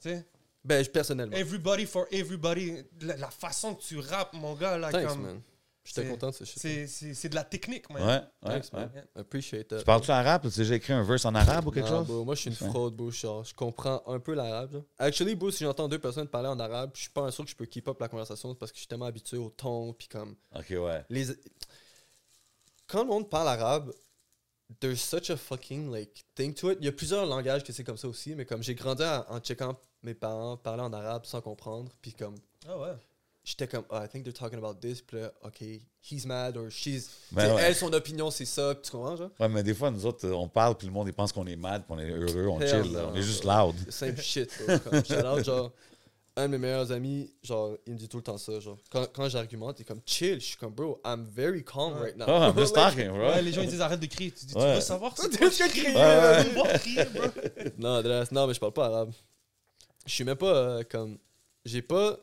tu sais, Ben, je- personnellement. Everybody for everybody. La, la façon que tu rappes, mon gars, là, Thanks, comme. man. J'étais content de ce shit. C'est c'est- c'est de la technique, man. Ouais, ouais, Thanks, ouais. man. I appreciate that. Tu parles-tu arabe? Tu as déjà écrit un verse en arabe ou quelque Non, chose? bro, moi, je suis une Ouais. fraude, bro. Genre, je comprends un peu l'arabe. là. Actually, bro, si j'entends deux personnes parler en arabe, je suis pas sûr que je peux keep up la conversation parce que je suis tellement habitué au ton. Puis comme. Ok, ouais. Les... Quand le monde parle arabe, there's such a fucking like thing to it. Il y a plusieurs langages que c'est comme ça aussi, mais comme j'ai grandi en, en checkant mes parents parler en arabe sans comprendre. Puis comme. Ah ouais. J'étais comme, oh, I think they're talking about this. Puis là, ok, he's mad or she's. Ben ouais. Elle, son opinion, c'est ça. Tu comprends, genre? Ouais, mais des fois, nous autres, on parle, puis le monde, il pense qu'on est mad, puis on est heureux, on chill, là. on est juste loud. Same shit, bro. Comme, out, genre, un de mes meilleurs amis, genre, il me dit tout le temps ça, genre. Quand, quand j'argumente, il est comme chill. Je suis comme, bro, I'm very calm Ouais. right now. Oh, I'm just talking, bro. Ouais, les gens ils disent arrête de crier. Tu dis, tu veux savoir Tu veux je crie, crier, bro? ouais. Tu veux voir crier, bro? Non, mais je parle pas arabe. Je suis même pas euh, comme. J'ai pas.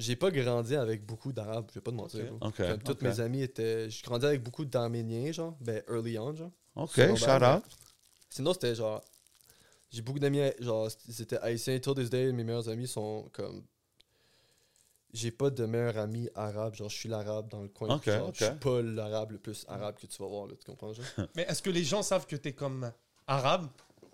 J'ai pas grandi avec beaucoup d'arabes, je vais pas te mentir. Comme tous ok. mes amis étaient. J'ai grandi avec beaucoup d'Arméniens, genre. Ben, early on, genre. Ok, Secondaire, shout out. Sinon, c'était genre. J'ai beaucoup d'amis, genre, c'était haïtiens. Till this day, mes meilleurs amis sont comme. J'ai pas de meilleur ami arabe, genre, je suis l'arabe dans le coin. Genre. Je suis pas l'arabe le plus arabe que tu vas voir, là, tu comprends, genre? Mais est-ce que les gens savent que t'es comme arabe?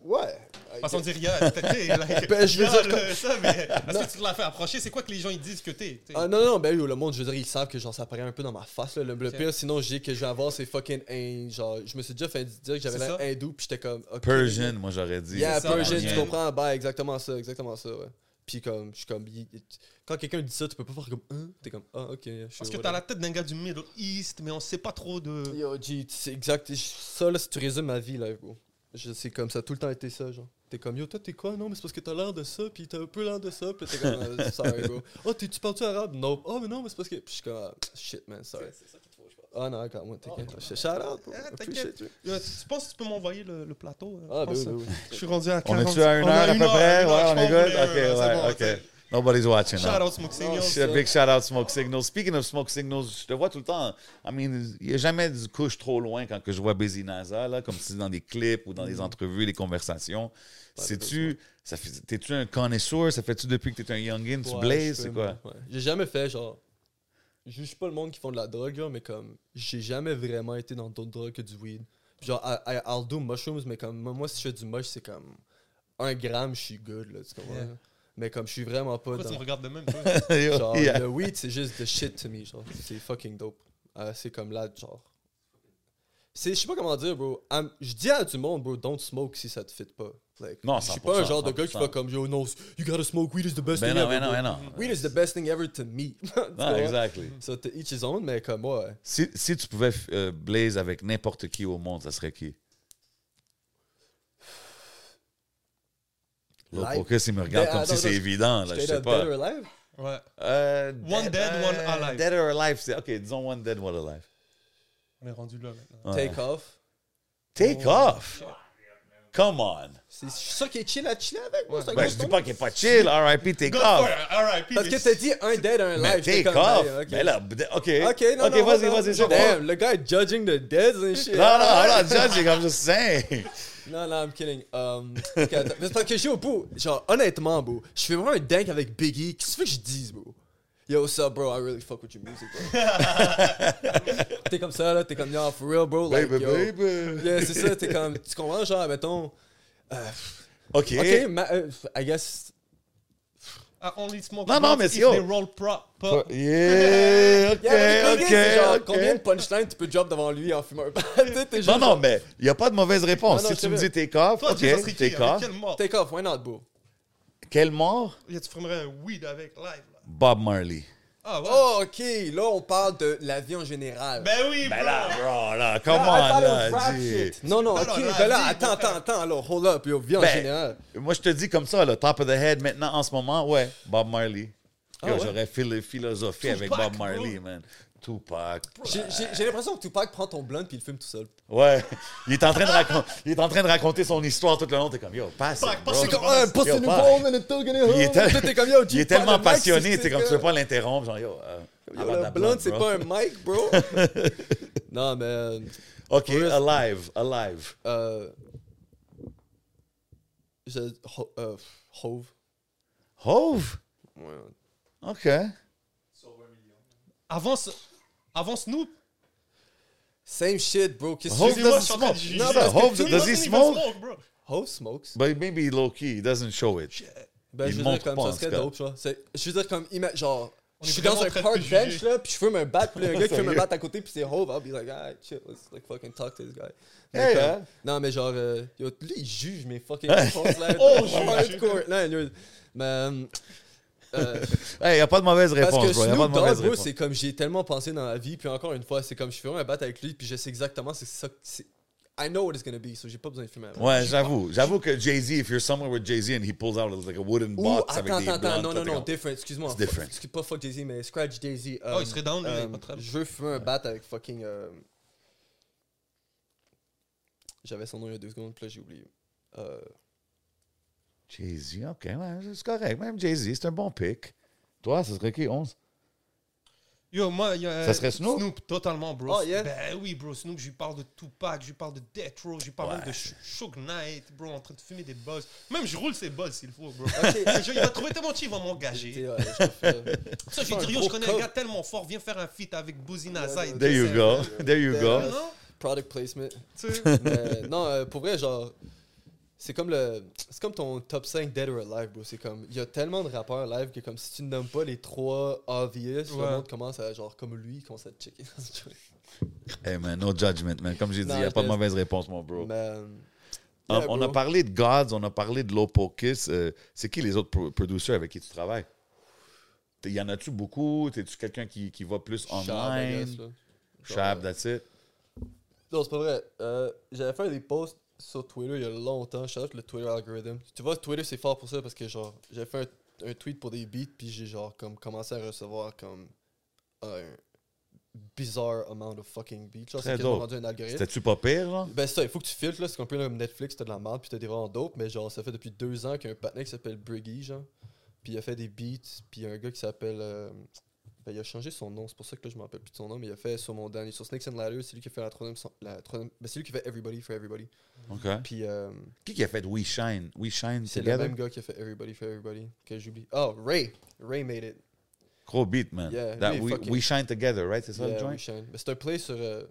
Ouais. Parce qu'on dit rien. Ben, je veux dire, ça, mais est-ce que tu te l'as fait approcher C'est quoi que les gens ils disent que t'es Ah non, non, ben oui, le monde, je veux dire, ils savent que genre ça apparaît un peu dans ma face. Là. Le, le pire, sinon, j'ai que je vais avoir, c'est fucking. un- genre, je me suis déjà fait dire que j'avais l'air hindou, puis j'étais comme. ok. Persian, moi, j'aurais dit. Yeah, ça, Persian, tu comprends? Bah, exactement ça, exactement ça, ouais. Puis comme, je suis comme. il- il- Quand quelqu'un dit ça, tu peux pas faire comme. Hein? T'es comme, ah, ok. je suis Parce que t'as la tête d'un gars du Middle East, mais on sait pas trop de. Yo, G, c'est exact. Ça, là, si tu résumes ma vie, là, gros. Je- C'est comme ça, tout le temps été ça, genre. T'es comme, yo, toi, t'es quoi? Non, mais c'est parce que t'as l'air de ça, puis t'as un peu l'air de ça, puis t'es comme, euh, sorry, bro. Oh, t'es- tu parles-tu arabe? Non. Oh, mais non, mais c'est parce que. Puis je suis comme, ah, shit, man, sorry. Ah, non, quand moi, t'inquiète. Shout out, bro. Ah, t'inquiète. you. Tu penses que tu peux m'envoyer le, le plateau euh, Ah, je ben pense, oui, oui. Je suis rendu à On 40. est-tu à une On heure à peu près? Ouais, je on est pense good? Ok, c'est ouais, bon, ok. Nobody's watching. Shout out Smoke Signals. Shit, big shout out Smoke Signals. Speaking of Smoke Signals, je te vois tout le temps. I mean, il n'y a jamais de couche trop loin quand que je vois Busy NASA, là, comme si dans des clips ou dans Mm. des entrevues, des conversations. Fait, t'es-tu un connoisseur? Ça fait-tu depuis que t'es un youngin? Tu Ouais, blazes? je C'est quoi? ouais. J'ai jamais fait, genre. Je juge pas le monde qui font de la drogue, là, mais comme. J'ai jamais vraiment été dans d'autres drogues que du weed. Puis genre, I, I- I'll do mushrooms, mais comme. Moi, si je fais du mush, c'est comme. Un gramme, je suis good, là, tu comprends? Yeah. Mais comme, je suis vraiment pas Pourquoi tu me dans. regardes de même, toi? Yo, Genre, yeah. le weed, c'est juste the shit to me, genre. C'est fucking dope. Euh, c'est comme là, genre. C'est, je sais pas comment dire, bro. Je dis à tout le monde, bro, don't smoke si ça te fit pas. Like, Non, je suis pas un 100%, genre de gars qui 100%. fait comme, yo, no, you gotta smoke weed is the best Ben thing non, ever. ben ben non. Weed is the best thing ever to me. Non, exactly. So, to each his own, mais comme, ouais. Si, si tu pouvais euh, blaze avec n'importe qui au monde, ça serait qui? Live. Focus, il me regarde Ben, comme si c'est évident, là, je sais pas. dead or alive? Ouais. Euh, One dead, euh, one alive. Dead or alive, c'est... OK, disons one dead, one alive. On est rendu là maintenant. Ouais. Take off? Take Oh, off! Come on! C'est ça qui est chill à chiller avec, moi. Ben, je dis pas qu'il est pas chill, R.I.P. Take off! right, Parce que t'as dit un dead, un j'étais take off! Mais là, OK. Ok, non, OK, non, vas-y, vas-y, c'est bon. Damn, le gars est judging the dead and shit. Non, non, I'm not judging, I'm just saying. Non, non, I'm kidding. Um, ok, attends. Mais c'est parce que j'ai au bout. Genre, honnêtement, bro, je fais vraiment un dank avec Biggie. Qu'est-ce que tu veux que je dise, bro? Yo, what's up, bro? I really fuck with your music, bro. t'es comme ça, là, t'es comme, yo, for real, bro. Like, Baby, yo. baby. Yeah, c'est ça, t'es comme, tu comprends, genre, mettons. OK. Ok, ma- euh, I guess. I only smoke Non, non, mais yo. they roll prop. pop. Yeah, OK, Yeah, OK, genre, combien de punchlines tu peux drop devant lui en fumant un t'es Non, non, genre, mais il n'y a pas de mauvaise réponse. Non, non, si tu me dis take off, Toi, OK, take off. mort? Take off, why not, bro? Quelle mort? Yeah, tu fumerais un weed avec live. Là. Bob Marley. Ah ouais. Oh, ok, là, on parle de la vie en général. Ben oui, Ben bro. là, bro, là, it là, shit. Non, non, ok, non, ben là, vie, attends, attends, attends, alors, hold up, yo, vie en Ben, général. Moi, je te dis comme ça, le top of the head, maintenant, en ce moment, ouais, Bob Marley. Ah ouais? J'aurais philo- philosophé avec Bob Marley, bro. man. Tupac. J'ai- l'impression que Tupac prend ton blunt puis il fume tout seul. Ouais, il est, en train de racon- il est en train de raconter son histoire tout le long. T'es comme, yo, passe. C'est comme, passe Yo, une bombe, and gonna Il est, tel- t'es comme, yo, il est tellement passionné, sais, comme tu veux pas l'interrompre, genre, yo. euh, Yo, le blunt, c'est pas un mic, bro. non, mais. Ok, alive, alive. Euh. Je. Ho- euh, Hove. Hove? Ouais. Ok. Avant, ce- avant Snoop. Same shit, bro. Qu'est-ce que Excuse-moi, doesn't smoke. tout le does He smoke? bro. Hove smokes. But maybe low key, he doesn't show it. Ben, Il je veux montre dire, comme ça serait dope, tu vois. Je veux dire, comme, genre, On je suis dans un park bench, là, puis je fume un bat, puis un gars qui fume un bat à côté, puis c'est Hove, I'll be like, alright, chill, let's like fucking talk to this guy. Mais Hey, comme- hein? Non, mais genre, euh, yo, lui, il juge mes fucking réponses, là. Oh, hardcore. Non, mais, euh, euh, Hey, y a pas de mauvaise parce réponse, que bro. A pas Snoop Dogg, bro, c'est comme j'ai tellement pensé dans la vie, puis encore une fois, c'est comme je fais un bat avec lui, puis je sais exactement c'est ça. I know what it's gonna be, so j'ai pas besoin de fumer avec. Ouais, j'avoue. J'avoue que Jay-Z, if you're somewhere with Jay-Z and he pulls out like a wooden Ou, box attends, avec des attends, attends, non, non, non, different, excuse-moi. It's different. Excuse pas fuck Jay-Z, mais scratch Jay-Z. Oh, il serait down, lui, pas de trouble. Je veux fumer un bat avec fucking. euh, J'avais son nom il y a deux secondes, puis là j'ai oublié. Euh, Jay-Z, ok, ouais, c'est correct. Même Jay-Z, c'est un bon pick. Toi, ça serait qui, 11? Yo, moi, il y a. Ça serait Snoop? Snoop, totalement, bro. Oh, yeah? Ben oui, bro. Snoop, je lui parle de Tupac, je lui parle de Death Row, je lui parle Ouais. même de Sh- Suge Knight, bro, en train de fumer des buzz. Même je roule ses buzz s'il faut, bro. Je- il va trouver tellement cheap, il va m'engager. ouais, je te fais- Ça, je lui dis, yo, je connais un gars tellement fort, viens faire un feat avec Boozy Naza. et There you go. There you go. Yeah. Product placement. Tu sais. Mais non, euh, pour vrai, genre. C'est comme le. C'est comme ton top 5 Dead or Alive, bro. C'est comme. Il y a tellement de rappeurs live que, comme si tu ne nommes pas les trois obvious, le Ouais. monde commence à, genre, comme lui, il commence à te checker. Hey, man, no judgment, man. Comme j'ai dit, il n'y a pas de mauvaise réponse, mon bro. Mais. euh, Um, yeah, on a parlé de Gods, on a parlé de Lopokis. Euh, c'est qui les autres pro- producers avec qui tu travailles? T'es- Y en a-tu beaucoup? T'es-tu quelqu'un qui, qui va plus online? Shab, that's it? Non, c'est pas vrai. Euh, J'avais fait des posts sur Twitter il y a longtemps. Je le Twitter algorithm. Tu vois, Twitter, c'est fort pour ça parce que, genre, j'avais fait un, un tweet pour des beats, puis j'ai, genre, comme, commencé à recevoir, comme, un bizarre amount of fucking beats. C'est rendu un algorithme. C'était-tu pas pire, genre? Ben, ça, il faut que tu filtres, là. C'est un peu comme Netflix, t'as de la merde, puis t'as des vraiment dope, mais genre, ça fait depuis deux ans qu'il y a un patinet qui s'appelle Briggy, genre. puis il a fait des beats, puis il y a un gars qui s'appelle. euh, ben, il a changé son nom, c'est pour ça que là je me rappelle plus de son nom, mais il a fait sur mon dernier, sur Snakes and Ladders, c'est lui qui a fait la troisième. La troisième ben, c'est lui qui fait Everybody for Everybody. OK. Puis euh, Qui qui a fait We Shine? We Shine c'est le même gars qui a fait Everybody for Everybody, que j'oublie. Oh, Ray! Ray made it. Gros beat, man. Yeah, That we, fucking- we Shine Together, right? C'est ça le Yeah, joint? We Shine. Mais c'est un play sur. euh,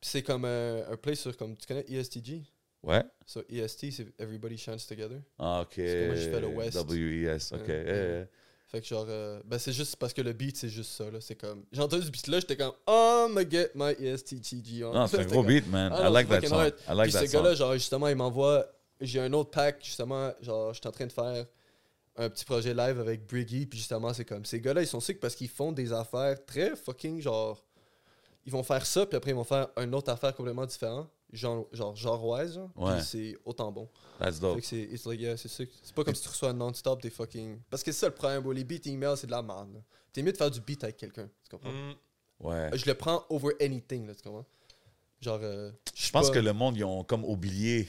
c'est comme un, un play sur. Comme, tu connais ESTG? Ouais. So EST, c'est Everybody Shines Together. Ah, OK. que moi, j'ai fait le West. WES, OK. Yeah, yeah. Fait que genre, euh, ben c'est juste parce que le beat c'est juste ça là, c'est comme, j'ai entendu ce beat là, j'étais comme, oh my get my ESTTG on. Non, c'est un gros comme, beat, man. Ah I like that song. hard. I like Puis that ce gars-là, genre justement, il m'envoie, j'ai un autre pack justement, genre j'étais en train de faire un petit projet live avec Briggy, puis justement c'est comme, ces gars-là ils sont sick parce qu'ils font des affaires très fucking genre, ils vont faire ça puis après ils vont faire une autre affaire complètement différente, genre genre genre wise, genre, Ouais. puis c'est autant bon. That's dope. c'est it's like, yeah, c'est ça. C'est pas comme si tu reçois non-stop des fucking. Parce que c'est ça le problème, bro. Les beats email, c'est de la merde. là. T'es mieux de faire du beat avec quelqu'un. Tu comprends? Mm. Ouais. Je le prends over anything, là, tu comprends? Genre. euh, Je pense pas- que le monde, ils ont comme oublié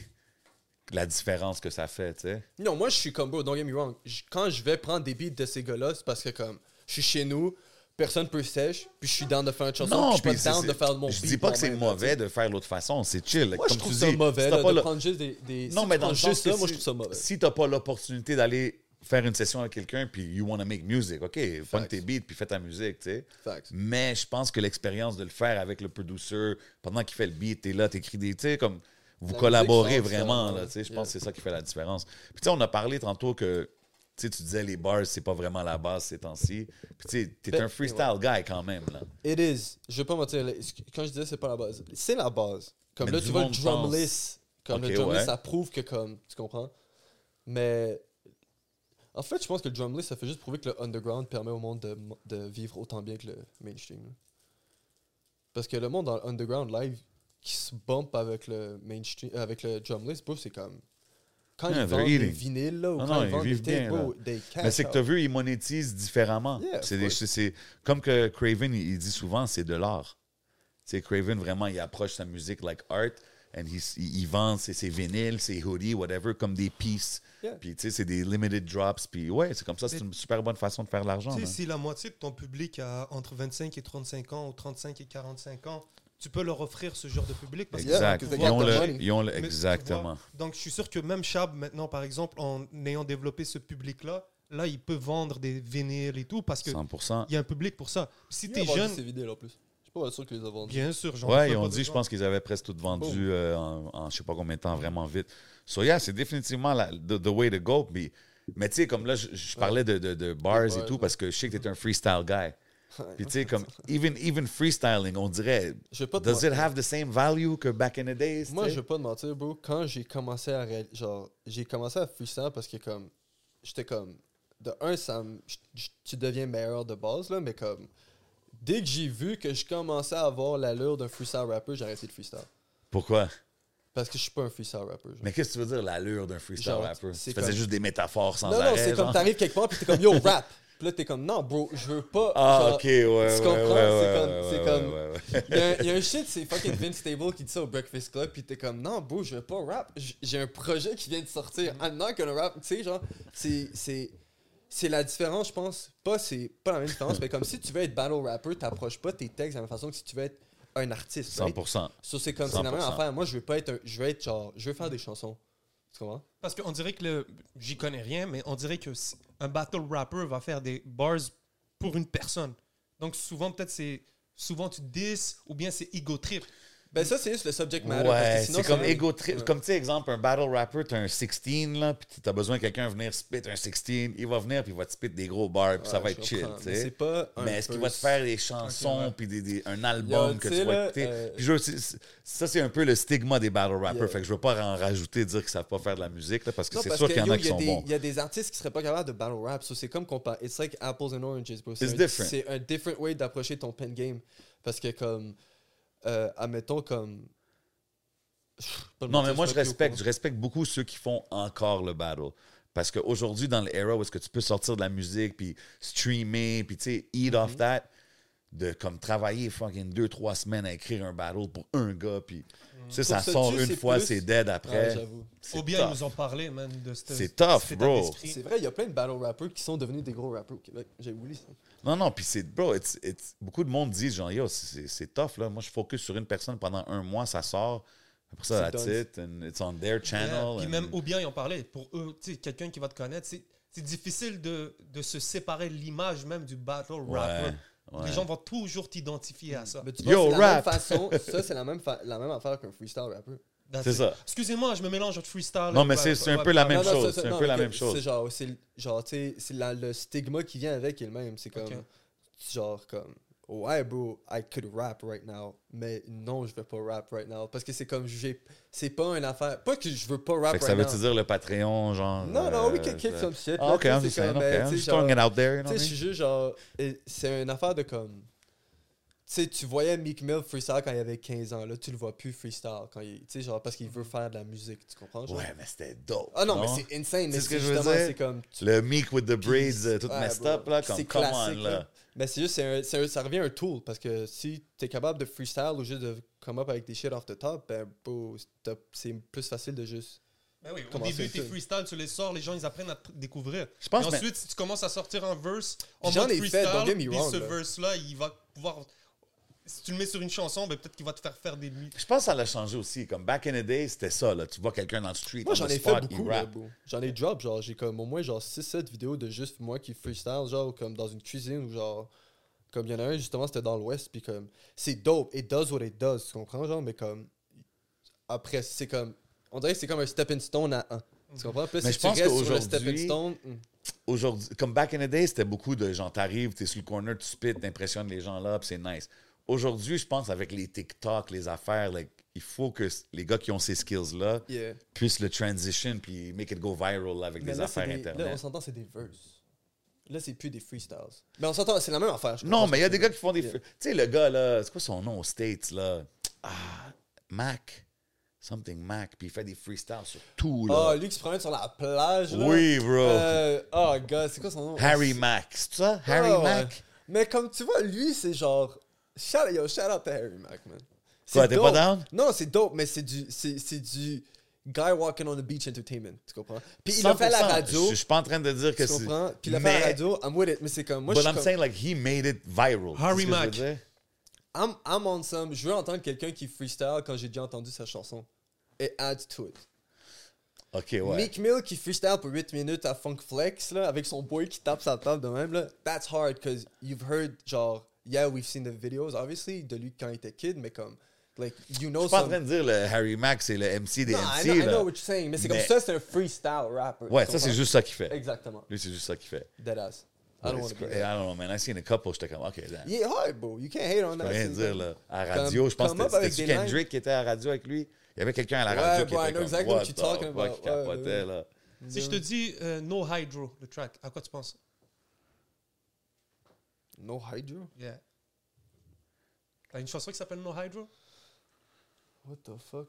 la différence que ça fait, tu sais. Non, moi, je suis comme, bro, don't get me wrong. J- Quand je vais prendre des beats de ces gars-là, c'est parce que, comme, je suis chez nous, personne peut sèche, puis je suis down de faire une chanson, puis je suis pas down de faire mon Je dis pas que c'est mauvais de faire l'autre façon, c'est chill. Moi, Comme je tu trouve dis, ça mauvais, si là, pas de le- prendre juste des. des Non, si mais dans le sens juste ça, moi, si- je trouve ça mauvais. Si t'as pas l'opportunité d'aller faire une session avec quelqu'un puis you want to make music, OK, Facts. tes beats puis fais ta musique, tu sais. Facts. Mais je pense que l'expérience de le faire avec le producer, pendant qu'il fait le beat, t'es là, t'écris des, tu sais, comme vous La collaborez ça, vraiment, ça, là, tu sais. Je pense que c'est ça qui fait la différence. Puis tu sais, on a parlé tantôt que, sais, tu disais les bars, c'est pas vraiment la base ces temps-ci. Puis tu sais, t'es Ben, un freestyle guy quand même, là. It is. Je vais pas mentir. Quand je disais c'est pas la base, c'est la base. Comme Mais là, tu vois le monde drum pense. list. Comme le drum ouais. list, ça prouve que comme. Tu comprends? Mais. En fait, je pense que le drum list, ça fait juste prouver que le underground permet au monde de, de vivre autant bien que le mainstream. là. Parce que le monde dans le underground live qui se bump avec le mainstream, avec le drum list, bro, c'est comme. Quand Yeah, ils vendent des vinyles, là, ou Non, quand non, ils ils vendent des vivent bien, tapes, bro, they Mais c'est que tu as vu, ils monétisent différemment. Yeah, c'est des- c'est- c'est- comme que Craven, il, il dit souvent, c'est de l'art. Sais, Craven, vraiment, il approche sa musique like art, and he's- il, il vend ses, ses vinyles, ses hoodies, whatever, comme des pieces. Yeah. Puis, tu sais, c'est des limited drops. Puis, ouais, c'est comme ça, c'est une super bonne façon de faire de l'argent. Tu sais, si la moitié de ton public a entre 25 et 35 ans ou 35 et 45 ans, tu peux leur offrir ce genre de public. Parce Exact. que because Ils ont le- ils ont le- tu exactement. donc, je suis sûr que même Chab, maintenant, par exemple, en ayant développé ce public-là, là, il peut vendre des vinyles et tout parce qu'il 100%. y a un public pour ça. Si tu a es vendu jeune, ses vinyles en plus. Je suis pas sûr qu'ils les a vendus. bien sûr, j'en Ouais, ils ont dit, je pense qu'ils avaient presque tout vendu Boom. euh, en, en je sais pas combien de temps, vraiment vite. So, yeah, c'est définitivement la, the, the way to go. Mais, mais tu sais, comme là, je, je parlais de, de, de bars et tout ouais. parce que je sais que t'es un freestyle guy. Puis tu sais, comme, even, even freestyling, on dirait, Je vais pas te does it have the same value que back in the days? Moi, je vais pas te mentir, bro. Quand j'ai commencé à genre, j'ai commencé à freestyle parce que comme, j'étais comme, de un, ça tu deviens meilleur de base là, mais comme, dès que j'ai vu que je commençais à avoir l'allure d'un freestyle rapper, j'ai arrêté de freestyle. Pourquoi? Parce que je suis pas un freestyle rapper. genre. Mais qu'est-ce que tu veux dire, l'allure d'un freestyle Genre, rapper? Tu faisais comme- juste des métaphores sans non, non, arrêt, c'est comme t'arrives quelque part puis t'es comme yo rap. Puis là t'es comme non bro, je veux pas. Ah, genre, ok, ouais, ouais, Tu comprends? ouais, C'est ouais, comme- ouais, c'est ouais, comme- ouais, ouais. Il y, a un- il y a un shit, c'est fucking Vince Stable qui dit ça au Breakfast Club, puis t'es comme, non, bro, je vais pas rap. J'ai un projet qui vient de sortir. I'm not gonna rap. Tu sais, genre, c'est. c'est c'est la différence, je pense. Pas, c'est pas la même différence, mais comme si tu veux être battle rapper, t'approches pas tes textes de la même façon que si tu veux être un artiste. right? 100%. So, c'est comme, c'est la même 100%. affaire. Moi, je veux pas être un- Je veux être genre. Je veux faire des chansons. Tu comprends? Parce qu'on dirait que le. J'y connais rien, mais on dirait que si- un battle rapper va faire des bars pour une personne. Donc souvent, peut-être c'est. Souvent tu dis ou bien c'est ego trip. Ben, ça, c'est juste le subject matter. Ouais, c'est comme ego trip. Ouais. Comme tu sais, exemple, un battle rapper, t'as un 16 là, puis t'as besoin de quelqu'un venir spit un 16, il va venir puis il va te spit des gros bars, puis ça va être chill, tu Mais sais. c'est pas un Mais est-ce qu'il va te faire des chansons Ok, puis des, des- un album Yo, que tu vas écouter? euh, Puis je ça, c'est un peu le stigma des battle rappers. Yeah. Fait que je veux pas en rajouter, dire qu'ils savent pas faire de la musique, là, parce que c'est sûr qu'il y en a qui sont bons. Il y a des artistes qui seraient pas capables de battle rap. C'est comme comparer. It's like apples and oranges, bro. C'est un different way d'approcher ton pen game. Parce que, comme. Euh, admettons, comme. Non, mais moi, je respecte, je respecte beaucoup ceux qui font encore le battle. Parce qu'aujourd'hui, dans l'era où est-ce que tu peux sortir de la musique, puis streamer, puis tu sais, eat off that, de comme travailler fucking deux, trois semaines à écrire un battle pour un gars, puis tu sais, ça ce sort une fois, plus- c'est dead Ouais, après. C'est Ou bien ils nous ont parlé, man, de cette- C'est tough, bro. C'est vrai, il y a plein de battle rappers qui sont devenus des gros rappers au Québec. J'ai oublié ça. Non, non, puis c'est, bro, it's- it's- beaucoup de monde disent, genre, yo, c'est, tough, là. Moi, je focus sur une personne pendant un mois, ça sort. Après ça, that's done. it, and it's on their Yeah, channel. Puis and- même ou bien ils ont parlé. Pour eux, tu sais, quelqu'un qui va te connaître, c'est c'est difficile de, de se séparer de l'image même du battle rapper. Ouais. Les gens vont toujours t'identifier à ça. Mais tu Yo, vois, c'est la rap. même façon. Ça, c'est la même, fa- la même affaire qu'un freestyle rapper. That's C'est it. ça. Excusez-moi, je me mélange entre freestyle. Non, et mais rap- c'est- c'est un rap- peu la rap. même chose, c'est un peu la même chose. C'est genre, c'est genre, tu sais, le stigma qui vient avec est le même. C'est comme, genre, comme, ouais, bro, I could rap right now, mais non, je veux pas rap right now. Parce que c'est comme, j'ai, c'est pas une affaire, pas que je veux pas rap Fait right ça now. veut-tu dire le Patreon, genre. Non, non, we euh, can kick some shit. Là, ok, I'm c'est just saying, comme, ok. ben, I'm sais, just throwing it out there, you know what je suis juste genre. C'est une affaire de comme. Tu sais, tu voyais Meek Mill freestyle quand il avait 15 ans. Là, tu le vois plus freestyle. quand il, Tu sais, genre, parce qu'il veut faire de la musique. Tu comprends? genre? Ouais, mais c'était dope. Ah non, mais c'est insane. C'est ce que je veux dire? comme. tu- Le meek with the braids, euh, tout Ouais, messed bro. up, là, comme, C'est come on, là. Mais c'est juste, c'est un- c'est un- ça revient à un tool. Parce que si t'es capable de freestyle ou juste de come up avec des shit off the top, ben, bro, c'est- plus facile de juste. Ben oui, au Comment début, tes ça? freestyles, tu les sors, les gens, ils apprennent à te découvrir. Je pense, Et mais- ensuite, si tu commences à sortir un verse en mode ai fait, freestyle, don't get me puis wrong, ce là. verse-là, il va pouvoir... Si tu le mets sur une chanson, ben peut-être qu'il va te faire faire des nuits. Je pense que ça l'a changé aussi. Comme back in the day, c'était ça, là. Tu vois quelqu'un dans le street, Moi, j'en ai spot, fait beaucoup, là. J'en ai drop, genre, j'ai comme au moins genre 6-7 vidéos de juste moi qui freestyle, genre, comme dans une cuisine ou genre. Comme il y en a un, justement, c'était dans l'Ouest, puis comme. C'est dope, it does what it does, tu comprends, genre, mais comme. Après, c'est comme. On dirait que c'est comme un stepping stone à 1. Tu comprends? Là, Mais si je pense tu restes sur le stepping stone. hmm. Aujourd'hui, comme back in the day, c'était beaucoup de gens, t'arrives, t'es sur le corner, tu spit, t'impressionnes les gens là, puis c'est nice. Aujourd'hui, je pense avec les TikTok, les affaires, like, il faut que les gars qui ont ces skills-là Yeah. puissent le transition puis make it go viral là, avec Mais des là, affaires des- là, on internet. s'entend, c'est des verses. Là, c'est plus des freestyles. Mais on s'entend, c'est la même affaire. je Non, mais il y a des gars qui font des. Yeah. Tu sais, le gars là, c'est quoi son nom aux States là? Ah, Mac. Something Mac. Puis il fait des freestyles sur tout veux. Ah, là. lui qui se promène sur la plage, là. oui, bro. Euh, oh, gars, c'est quoi son nom? Harry Mac. C'est ça? Harry Ah, ouais. Mac? Mais comme tu vois, lui, c'est genre. Shout, yo, shout out to Harry Mac, man. C'est Quoi, t'es pas down? Non, c'est dope, mais c'est du, c'est, c'est du guy walking on the beach entertainment. Tu comprends? Puis il a fait à la 100%. radio. Je je suis pas en train de dire que Tu c'est. comprends? Puis il a fait à la radio. I'm with it. Mais c'est comme. Moi, But je suis I'm comme. saying like he made it viral. Harry Mack. I'm, I'm on some. Je veux entendre quelqu'un qui freestyle quand j'ai déjà entendu sa chanson. Et add to it. Ok, ouais. Meek Mill qui freestyle pour 8 minutes à Funk Flex, là, avec son boy qui tape sa table de même, là. That's hard, because you've heard, genre, yeah, we've seen the videos, obviously, de lui quand il était kid, mais comme, like, you know Je suis pas en train de dire le Harry Mack, c'est le MC des Non, I MC. know, I là. know what you're saying, mais c'est Mais- comme ça, c'est un freestyle rapper. Ouais, tu ça c'est juste ça qu'il fait. Exactement. Lui, c'est juste ça qu'il fait. Deadass. I don't want to be I don't know, man. I seen a couple, j'étais comme, ok, damn. Yeah, hard, bro. You can't hate on Je that. peux rien dire, là. À radio, je pense que c'était Kendrick qui était à la radio avec lui? Il y avait quelqu'un à la Ouais, radio qui bro, I était know comme, exactly what what you're the talking fuck, about. qui Ouais, capotait, ouais. là. Si je te dis euh, No Hydro, le track, à quoi tu penses? No hydro? Yeah. T'as une chanson qui s'appelle No Hydro? What the fuck?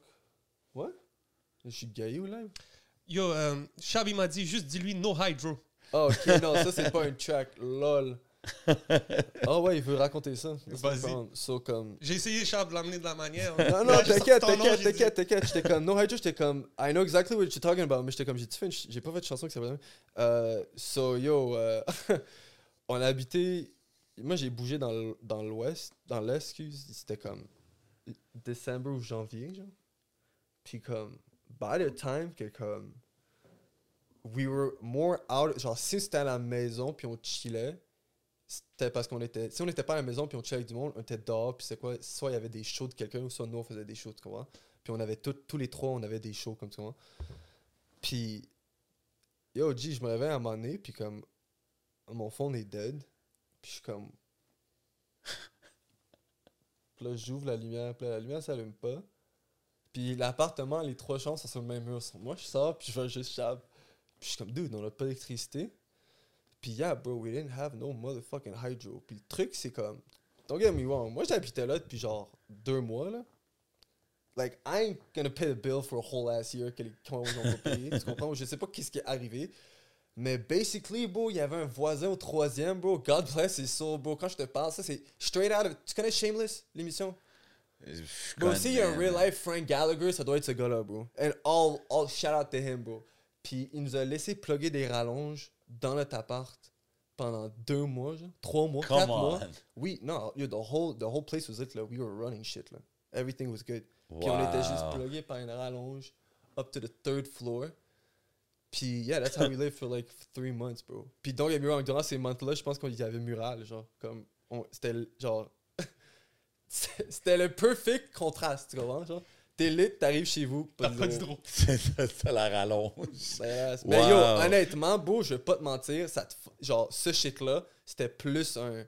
What? Je suis gay ou live? Yo, euh, Chabi m'a dit juste dis-lui No Hydro. Oh, ok, non, ça c'est pas un track, lol. Ah ouais, il veut raconter ça. Vas-y. So, comme... J'ai essayé, Chab, de l'amener de la manière. Non, non, j'ai t'inquiète, t'inquiète, j'ai t'inquiète, t'inquiète. J'étais comme, no hydro, j'étais comme, I know exactly what you're talking about, mais j'étais comme, j'ai-tu fait une ch- j'ai pas fait de chanson qui s'appelle. Euh, so, yo, euh, on a habité. Moi, j'ai bougé dans l'ouest, dans l'est, excuse. C'était comme décembre ou janvier, genre. Puis comme, by the time que comme, we were more out, genre, si c'était à la maison, puis on chillait, c'était parce qu'on était. Si on n'était pas à la maison puis on chillait avec du monde, on était dehors, puis c'est quoi Soit il y avait des shows de quelqu'un, ou soit nous on faisait des shows, tu comprends? Puis on avait tout- tous les trois, on avait des shows, comme comprends? Puis, yo, G, je me réveille à un moment donné, puis comme, mon phone est dead, puis je suis comme. puis là, j'ouvre la lumière, là, la lumière s'allume pas. Puis l'appartement, les trois chambres sont sur le même mur. Moi, je sors, puis je vais juste chab. Puis je suis comme, dude, on n'a pas d'électricité. Puis yeah, bro, we didn't have no motherfucking hydro. Puis le truc, c'est comme, don't get me wrong, moi j'habitais là depuis genre deux mois, là. Like, I ain't gonna pay the bill for a whole ass year que les cons ont payé, tu? Je sais pas qu'est-ce qui est arrivé. Mais basically, bro, il y avait un voisin au troisième, bro. God bless his soul, bro. Quand je te parle, ça, c'est straight out of. Tu connais Shameless, l'émission? Bro, s'il y a un real life Frank Gallagher, ça doit être ce gars-là, bro. And all, all shout out to him, bro. Puis il nous a laissé plugger des rallonges dans notre appart pendant deux mois, genre. Trois mois, Come quatre on. mois. Oui, non, yo, the whole, the whole place was lit, là. We were running shit, là. Everything was good. Puis on était juste Wow. plugué par une rallonge up to the third floor. Puis, yeah, that's how we lived for like three months, bro. Puis, donc, il y a me wrong, durant ces months-là, je pense qu'il y avait mural, genre, comme, on- c'était le- genre, c'était le perfect contraste, tu comprends, genre? T'es lit, t'arrives chez vous, T'as de pas dit zéro. C'est la rallonge. Ben, Mais Wow. yo, honnêtement, beau, je vais pas te mentir, ça te genre, ce shit-là, c'était plus un.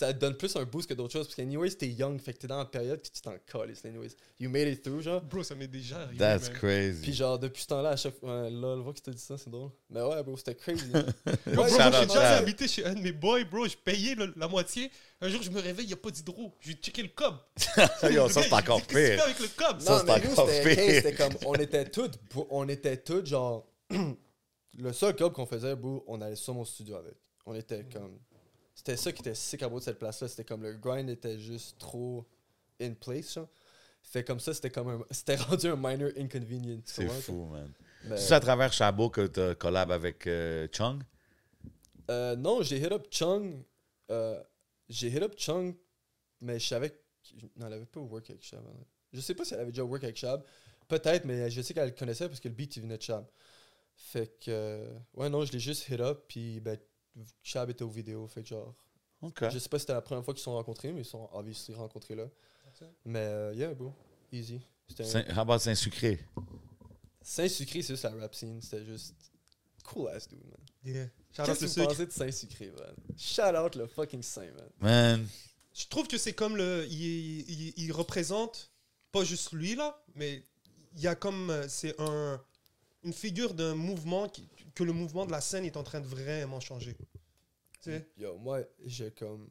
Ça te donne plus un boost que d'autres choses. Parce qu'anyways, t'es young, fait que t'es dans la période que tu t'en colles, anyways. You made it through, genre. Bro, ça m'est déjà arrivé. That's man. crazy. Puis genre, depuis ce temps-là, à chaque fois. Ouais, lol, vois que tu dit ça, c'est drôle. Mais ouais, bro, c'était crazy. Ouais, bro, j'ai déjà habité chez un de mes boys, bro. Je payais le- la moitié. Un jour, je me réveille, il n'y a pas d'hydro. Je vais checker le cob. Yo, ça, c'est encore que pire. avec le cob Ça, non, c'est mais nous, encore c'était pire. hey, c'était comme. On était tous. bro, On était tous, genre. le seul job qu'on faisait, bro, on allait sur mon studio avec. On était comme. C'était ça qui était sick à bout de cette place-là. C'était comme le grind était juste trop in place, genre. Fait comme ça, c'était comme un. C'était rendu un minor inconvenience. C'est fou, man. Mais- C'est à travers Chabot que tu collab avec euh, Chung? Euh, non, j'ai hit up Chung. euh, j'ai hit up Chung, mais je savais Non, elle avait pas work avec Chab. hein. Je sais pas si elle avait déjà work avec Chab. Peut-être, mais je sais qu'elle le connaissait parce que le beat il venait de Chab. Fait que. euh, ouais, non, je l'ai juste hit up, puis ben, Chab était aux vidéos. Fait genre. OK. Je sais pas si c'était la première fois qu'ils se sont rencontrés, mais ils se sont obviously rencontrés là. Mais euh, yeah, bro. Easy. C'était un- Saint- How about Saint-Sucré? Saint-Sucré, c'est juste la rap scene. C'était juste. Cool ass dude, man. Yeah. Shout out Qu'est-ce le que sucre. pensez de Saint-Sucré, man? Shout out le fucking Saint, man. Man, Je trouve que c'est comme le. Il, il- il représente pas juste lui, là, mais il y a comme. euh, C'est un, une figure d'un mouvement qui- que le mouvement de la scène est en train de vraiment changer. Tu sais? Yo, moi, j'ai comme.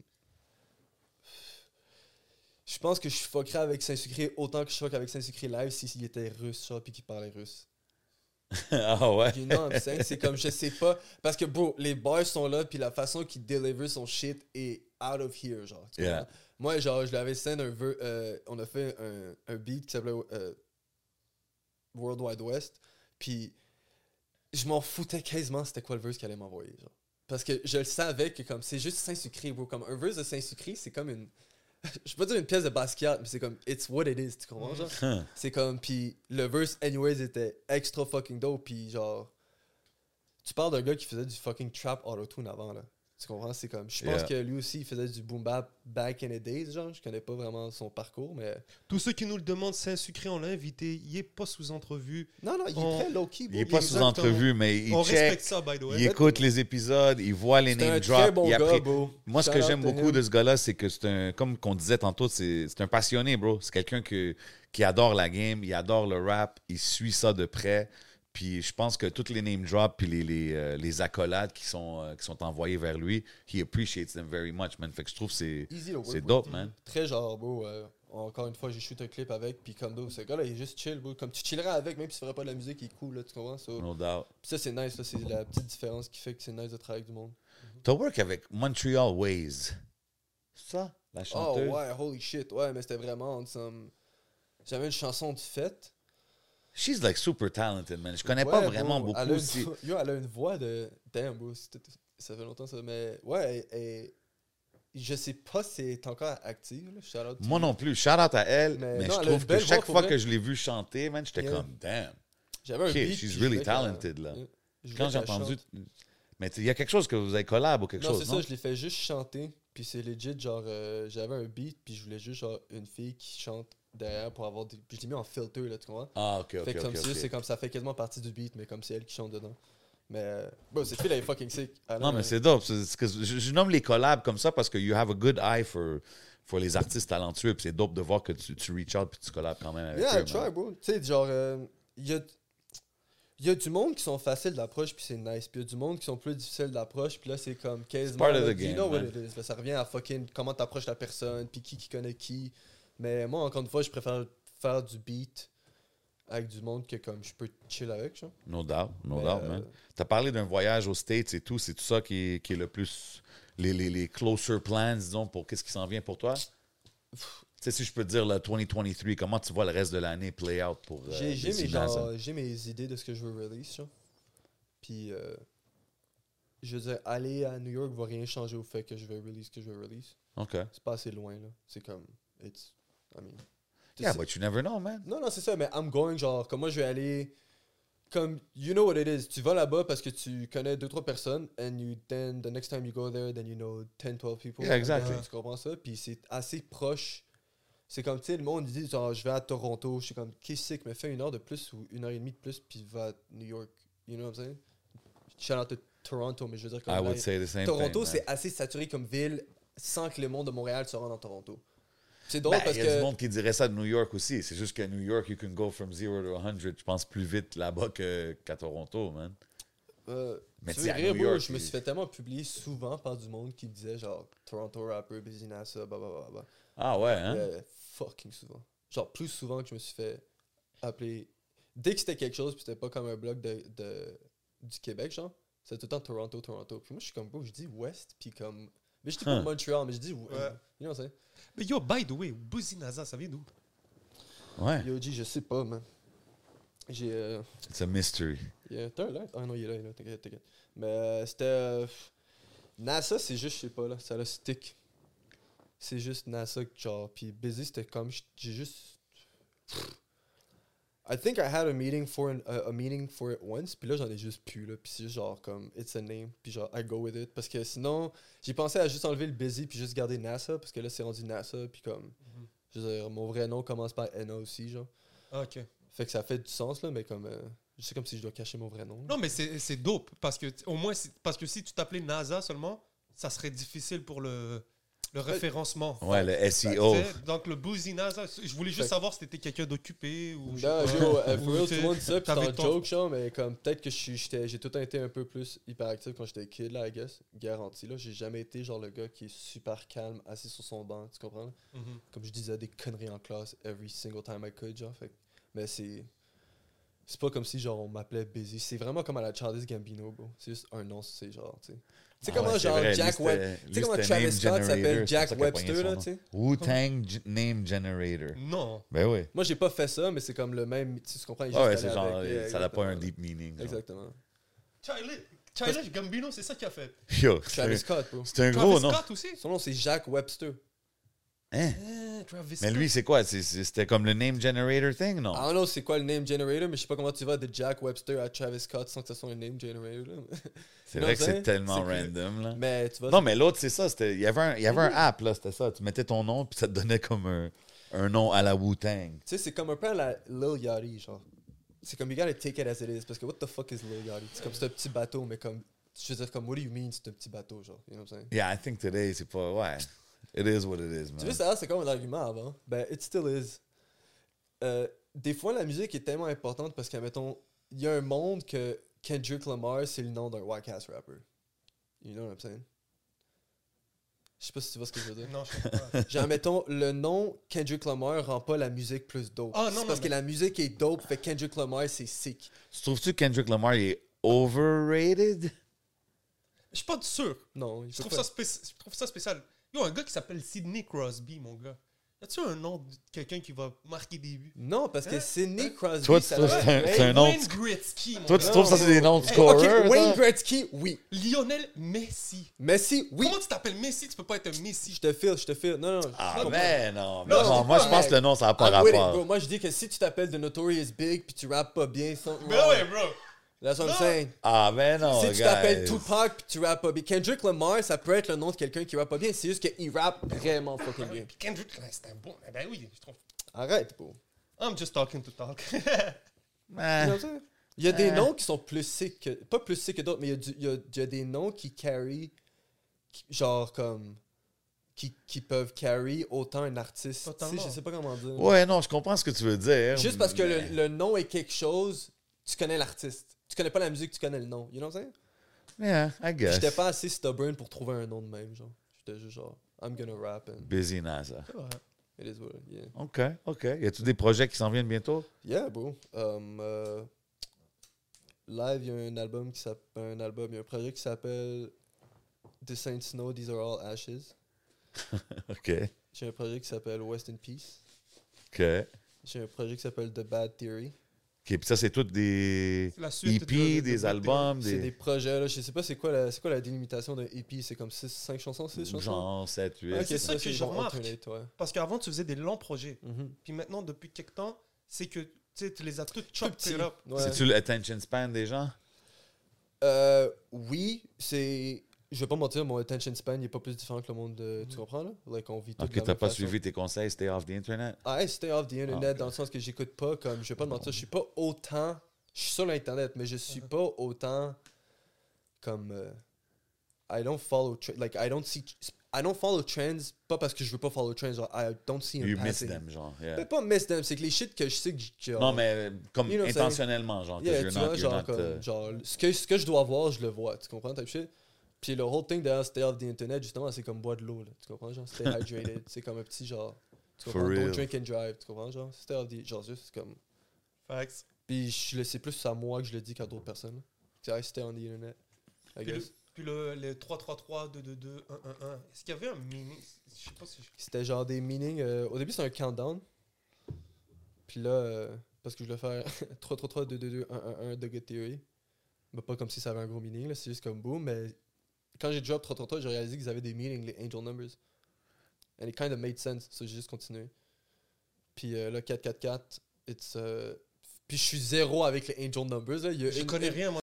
Je pense que je fuckerais avec Saint-Sucré autant que je fuck avec Saint-Sucré live s'il était russe, genre, puis qu'il parlait russe. ah ouais? You know? C'est comme, je sais pas. Parce que, bro, les bars sont là, puis la façon qu'il deliver son shit est out of here, genre. tu Yeah. Moi, genre, je l'avais send un ver- euh, on a fait un, un beat qui s'appelait euh, World Wide West, puis je m'en foutais quasiment c'était quoi le verse qu'il allait m'envoyer, genre. Parce que je le savais que comme c'est juste Saint-Sucré, bro. Comme un verse de Saint-Sucré, c'est comme une. je peux pas dire une pièce de Basquiat, mais c'est comme It's what it is, tu comprends, genre? Huh. C'est comme, puis le verse, anyways, était extra fucking dope, puis genre. Tu parles d'un gars qui faisait du fucking trap auto-tune avant, là. Tu comprends? C'est comme. Je pense Yeah. que lui aussi, il faisait du boom bap back in the days, genre. Je connais pas vraiment son parcours, mais. Tous ceux qui nous le demandent, c'est un sucré, on l'a invité. Il est pas sous entrevue. Non, non, il est très low-key, Il est pas sous entrevue, mais il on check, respecte ça, by the way. il écoute les épisodes, il voit les name très drops. bon. Moi, ce que j'aime beaucoup him. de ce gars-là, c'est que c'est un, comme qu'on disait tantôt, c'est c'est un passionné, bro. C'est quelqu'un que- qui adore la game, il adore le rap, il suit ça de près. Puis je pense que toutes les name drops puis les, les, euh, les accolades qui sont, euh, qui sont envoyées vers lui, he appreciates them very much, man. Fait que je trouve que c'est dope, man. Très genre, euh, encore une fois, j'ai shoot un clip avec, puis comme bro, ce gars-là, il est juste chill, bro. Comme tu chillerais avec, même si tu ferais pas de la musique, il est cool, là, tu comprends? So, No doubt. Puis ça, c'est nice, là. C'est la petite différence qui fait que c'est nice de travailler avec du monde. T'as work avec Montreal Ways. C'est ça, la Oh chanteuse? ouais, holy shit, ouais, mais c'était vraiment. J'avais une chanson de fête. She's like super talented, man. Je connais Ouais, pas bro, vraiment elle beaucoup. a une si- Yo, elle a une voix de... Damn, bro, ça fait longtemps ça, mais ouais, et- je sais pas si elle est encore active, là. Shout out to Moi non plus. Shout out à elle, Mais mais, non, je elle trouve que chaque fois vrai. que je l'ai vue chanter, man, j'étais Yeah. comme damn. J'avais un Ok, beat, she's really talented, là. Je Quand j'ai entendu. Mais il y a quelque chose que vous avez collab ou quelque Non, chose, c'est non? ça, je l'ai fait juste chanter. Puis c'est legit, genre, euh, j'avais un beat, puis je voulais juste, genre, une fille qui chante derrière pour avoir des. Puis je l'ai mis en filter, là, tu comprends? Ah, ok, ok, fait que comme ok. c'est comme ça fait quasiment partie du beat, mais comme c'est elle qui chante dedans. Mais, euh, bon, cette fille, elle est fucking sick. Elle Non, mais c'est dope. Je, je nomme les collabs comme ça parce que you have a good eye for, for les artistes talentueux. Puis c'est dope de voir que tu, tu reach out puis tu collabs quand même avec Yeah, eux. I try, bro. Tu sais, genre, euh, il y a. Y a du monde qui sont faciles d'approche, puis c'est nice. Puis il y a du monde qui sont plus difficiles d'approche, puis là, c'est comme quasiment. part of the you game, know what it is. Là, ça revient à fucking comment t'approches la personne, puis qui qui connaît qui. Mais moi, encore une fois, je préfère faire du beat avec du monde que comme je peux chill avec, genre. No doubt, no Mais, doubt, euh, man. T'as parlé d'un voyage aux States et tout, c'est tout ça qui est, qui est le plus. Les, les, les closer plans, disons, pour qu'est-ce qui s'en vient pour toi? Tu sais, si je peux te dire le 2023, comment tu vois le reste de l'année play out pour. euh, J'ai mes, genre, j'ai mes idées de ce que je veux release, genre. Puis, euh, je veux dire, aller à New York va rien changer au fait que je vais release ce que je veux release. OK. C'est pas assez loin, là. C'est comme, it's, I mean... Yeah, but you never know, man. Non, non, c'est ça, mais I'm going, genre, comme moi, je vais aller... Comme, you know what it is. Tu vas là-bas parce que tu connais deux, trois personnes, and you, then, the next time you go there, then you know 10, 12 people. Yeah, exactly. Tu comprends ça? Puis c'est assez proche. C'est comme, tu sais, le monde, dit, genre, je vais à Toronto. Je suis comme, qu'est-ce que mais fais une heure de plus ou une heure et demie de plus, puis va à New York. You know what I'm saying? Shout out to Toronto, mais je veux dire, comme I là, would say the same Toronto, c'est assez saturé comme ville sans que le monde de Montréal se rende dans Toronto. C'est drôle Ben, parce il y a que. du monde qui dirait ça de New York aussi. C'est juste qu'à New York, you can go from zero to 100, je pense, plus vite là-bas que- qu'à Toronto, man. Euh, Mais tu veux rire, New bro, York, je me suis fait tellement publier souvent par du monde qui me disait genre Toronto rapper, Busy NASA, blablabla. Ah ouais, hein? Ouais, fucking souvent. Genre plus souvent que je me suis fait appeler. Dès que c'était quelque chose, puis c'était pas comme un blog de, de- du Québec, genre, c'était tout le temps Toronto, Toronto. Puis moi, je suis comme, bro, je dis West, puis comme. Mais je dis pas Huh. Montreal, mais je dis. Ouais. You know what I'm Mais yo, by the way, Buzzy NASA, ça vient d'où? Ouais. Yo, G, je sais pas, man. J'ai. euh, It's a mystery. Yeah, t'as un light? Ah non, il est là, il est là, t'inquiète, t'inquiète. Mais euh, c'était. euh, NASA, c'est juste, je sais pas, là, ça le stick. C'est juste NASA, genre. Puis Busy, c'était comme. J'ai juste. I think I had a meeting for an, a, a meeting for it once, puis là j'en ai juste plus là, puis c'est juste genre comme it's a name, puis genre I go with it parce que sinon j'ai pensé à juste enlever le busy puis juste garder NASA parce que là c'est rendu NASA puis comme je veux dire mon vrai nom commence par NA aussi genre. Ah, Ok. Fait que ça fait du sens là mais comme euh, je sais comme si je dois cacher mon vrai nom. là. Non, mais c'est dope. Parce que, au moins, parce que si tu t'appelais NASA seulement, ça serait difficile pour le, le référencement. Ouais, le SEO. Donc, le NASA, je voulais juste savoir si t'étais quelqu'un d'occupé ou. je sais Non, yo, euh, for real, tout le monde dit ça, puis c'est ton- joke, genre, mais comme peut-être que je suis- j'étais- j'ai tout le temps été un peu plus hyperactif quand j'étais kid, là, I guess. Garanti, là. J'ai jamais été, genre, le gars qui est super calme, assis sur son banc, tu comprends? Mhm. Comme je disais des conneries en classe, every single time I could, genre. Fait, mais c'est. C'est pas comme si, genre, on m'appelait Busy. C'est vraiment comme à la Childish Gambino, bro. C'est juste un nom, c'est genre, tu sais. Tu sais Ah comment, c'est genre, Jack c'était- Web. lui, Tu sais comment Travis Name Scott Generator, s'appelle Jack Webster, là, tu sais? Wu-Tang Name Generator. Non. Ben oui. Moi, j'ai pas fait ça, mais c'est comme le même. Tu comprends? Ah ouais, c'est genre, ça n'a pas un exactement. deep meaning. genre. Exactement. Childish Gambino, c'est ça qu'il a fait. Yo, Travis Scott, bro. c'est un Travis gros nom. Scott aussi? Son nom, c'est Jack Webster. Hein? Eh, Travis Mais lui, c'est quoi? C'était comme le Name Generator thing, non? I don't know c'est quoi le name generator, mais je sais pas comment tu vas de Jack Webster à Travis Scott sans que ce soit un name generator. C'est vrai que c'est- tellement random, là. mais tu vois, Non, mais l'autre, c'est ça. Il y avait un, y avait un app, là, c'était ça. Tu mettais ton nom, puis ça te donnait comme un, un nom à la Wu-Tang. tu sais, c'est comme un peu à la Lil Yachty, genre. C'est comme, you gotta take it as it is, parce que what the fuck is Lil Yachty? C'est comme, c'est un petit bateau, mais comme, je veux dire, comme, what do you mean, c'est un petit bateau, genre, you know what I'm saying? Yeah, I think today, c'est pas... Ouais. It is what it is, Tu man. veux savoir, c'est comme un argument avant? Ben, it still is. Euh, des fois, la musique est tellement importante parce que, mettons, il y a un monde que Kendrick Lamar, c'est le nom d'un white ass rapper. You know what I'm saying? Je sais pas si tu vois ce que je veux dire. Non, je sais pas. Genre, mettons, le nom Kendrick Lamar rend pas la musique plus dope. Ah, non, C'est non, parce mais- que la musique est dope, fait que Kendrick Lamar, c'est sick. Tu trouves-tu que Kendrick Lamar il est overrated? Je suis pas sûr. Non, il Je trouve, pas. ça spéci- je trouve ça spécial. Yo, un gars qui s'appelle Sidney Crosby, mon gars. Y a-tu un nom de quelqu'un qui va marquer des buts? Non, parce que Hein? Sidney Crosby, Toi, ça toi, l'a- c'est un- Hey, c'est un nom Wayne Gretzky, Toi, tu trouves ça, c'est des noms de Hey, Wayne? Gretzky, oui. Lionel Messi. Messi, oui. Comment tu t'appelles Messi? Tu peux pas être un Messi. Je te file, je te file. Non, non. Ah, mais non. mais Non, non, je moi, je pense que le nom, ça n'a pas I'm rapport. bro. Moi, je dis que si tu t'appelles The Notorious Big puis tu rappes pas bien, something Mais wrong. ouais, bro. That's what I'm saying. Ah, mais non, si tu t'appelles Tupac puis tu rappes pas bien. Kendrick Lamar, ça peut être le nom de quelqu'un qui rappe pas bien. C'est juste qu'il rappe vraiment fucking bien. Puis Kendrick, c'est un bon. Eh Ben oui, je trouve. Arrête, bro. I'm just talking to talk. Il y a des noms qui sont plus sick que. Pas plus sick que d'autres, mais il y a du- il y, a, il y a des noms qui carry. genre comme. Qui, qui peuvent carry autant un artiste. Tu sais, je sais pas comment dire. Ouais, non, je comprends ce que tu veux dire. Juste parce que le nom est quelque chose, tu connais l'artiste. Tu connais pas la musique, tu connais le nom. You know what I'm saying? Yeah, I guess. J'étais pas assez stubborn pour trouver un nom de même, genre. J'étais juste genre, I'm gonna rap. And... Busy NASA. It is what, yeah. OK, OK. Y a-tu des projets qui s'en viennent bientôt? Yeah, bro. Um, euh, live, il y a un album qui s'appelle un album, y a un projet qui s'appelle The Saints Know These Are All Ashes. OK, J'ai un projet qui s'appelle West in Peace. OK. J'ai un projet qui s'appelle The Bad Theory. OK, puis ça, c'est toutes des C'est la suite EP, de- de- des de- albums, C'est des des... projets, là, je sais pas c'est quoi la, c'est quoi la délimitation d'un EP, c'est comme 5 chansons, 6 chansons? Genre 7, 8. Ouais, c'est ça que c'est je genre remarque. ouais. Parce qu'avant, tu faisais des longs projets. Mhm. Puis maintenant, depuis quelques temps, c'est que tu sais, tu les as toutes it up. Ouais. C'est-tu l'attention span des gens? Euh, oui, c'est. Je vais pas mentir, mon attention span il est pas plus différent que le monde de. Tu comprends là? Like, on vit tout OK, t'as pas façon. suivi tes conseils, stay off the internet? I stay off the internet ok. dans le sens que j'écoute pas comme. Je vais pas te mentir, je suis pas autant. Je suis sur l'internet, mais je suis pas autant comme. euh, I don't follow. Like, I don't see. I don't follow trends, pas parce que je veux pas follow trends, genre, I don't see them You miss passing. them, genre. yeah. Mais pas miss them, c'est que les shit que je sais que. que- Non, mais euh, comme You know intentionnellement, genre. Yeah, you're tu not- genre, not, comme, euh, genre ce, que, ce que je dois voir, je le vois, tu comprends, type shit? Puis le whole thing derrière stay off the internet, justement, c'est comme boire de l'eau, là, tu comprends, genre, stay hydrated, c'est comme un petit genre, tu For comprends, real. don't drink and drive, tu comprends, genre, stay off the, genre, juste comme, Facts. puis je le sais plus à moi que je le dis qu'à d'autres personnes, c'est I stay on the internet, I Puis le, guess. puis le, les 3-3-3, 2-2-2, 1-1-1. Est-ce qu'il y avait un meaning? Je sais pas si. je- C'était genre des meanings, euh, au début c'était un countdown, puis là, euh, parce que je voulais faire 3 3 3 2 2 2 1 1 1 de Good Theory, mais pas comme si ça avait un gros meaning, là, c'est juste comme boom, mais quand j'ai drop 3 3 3, j'ai réalisé qu'ils avaient des meanings, les angel numbers. And it kind of made sense, so j'ai juste continué. Puis euh, là, 4 4 4, it's. euh, puis je suis zéro avec les angel numbers, là. Il y a Je une- connais rien, moi.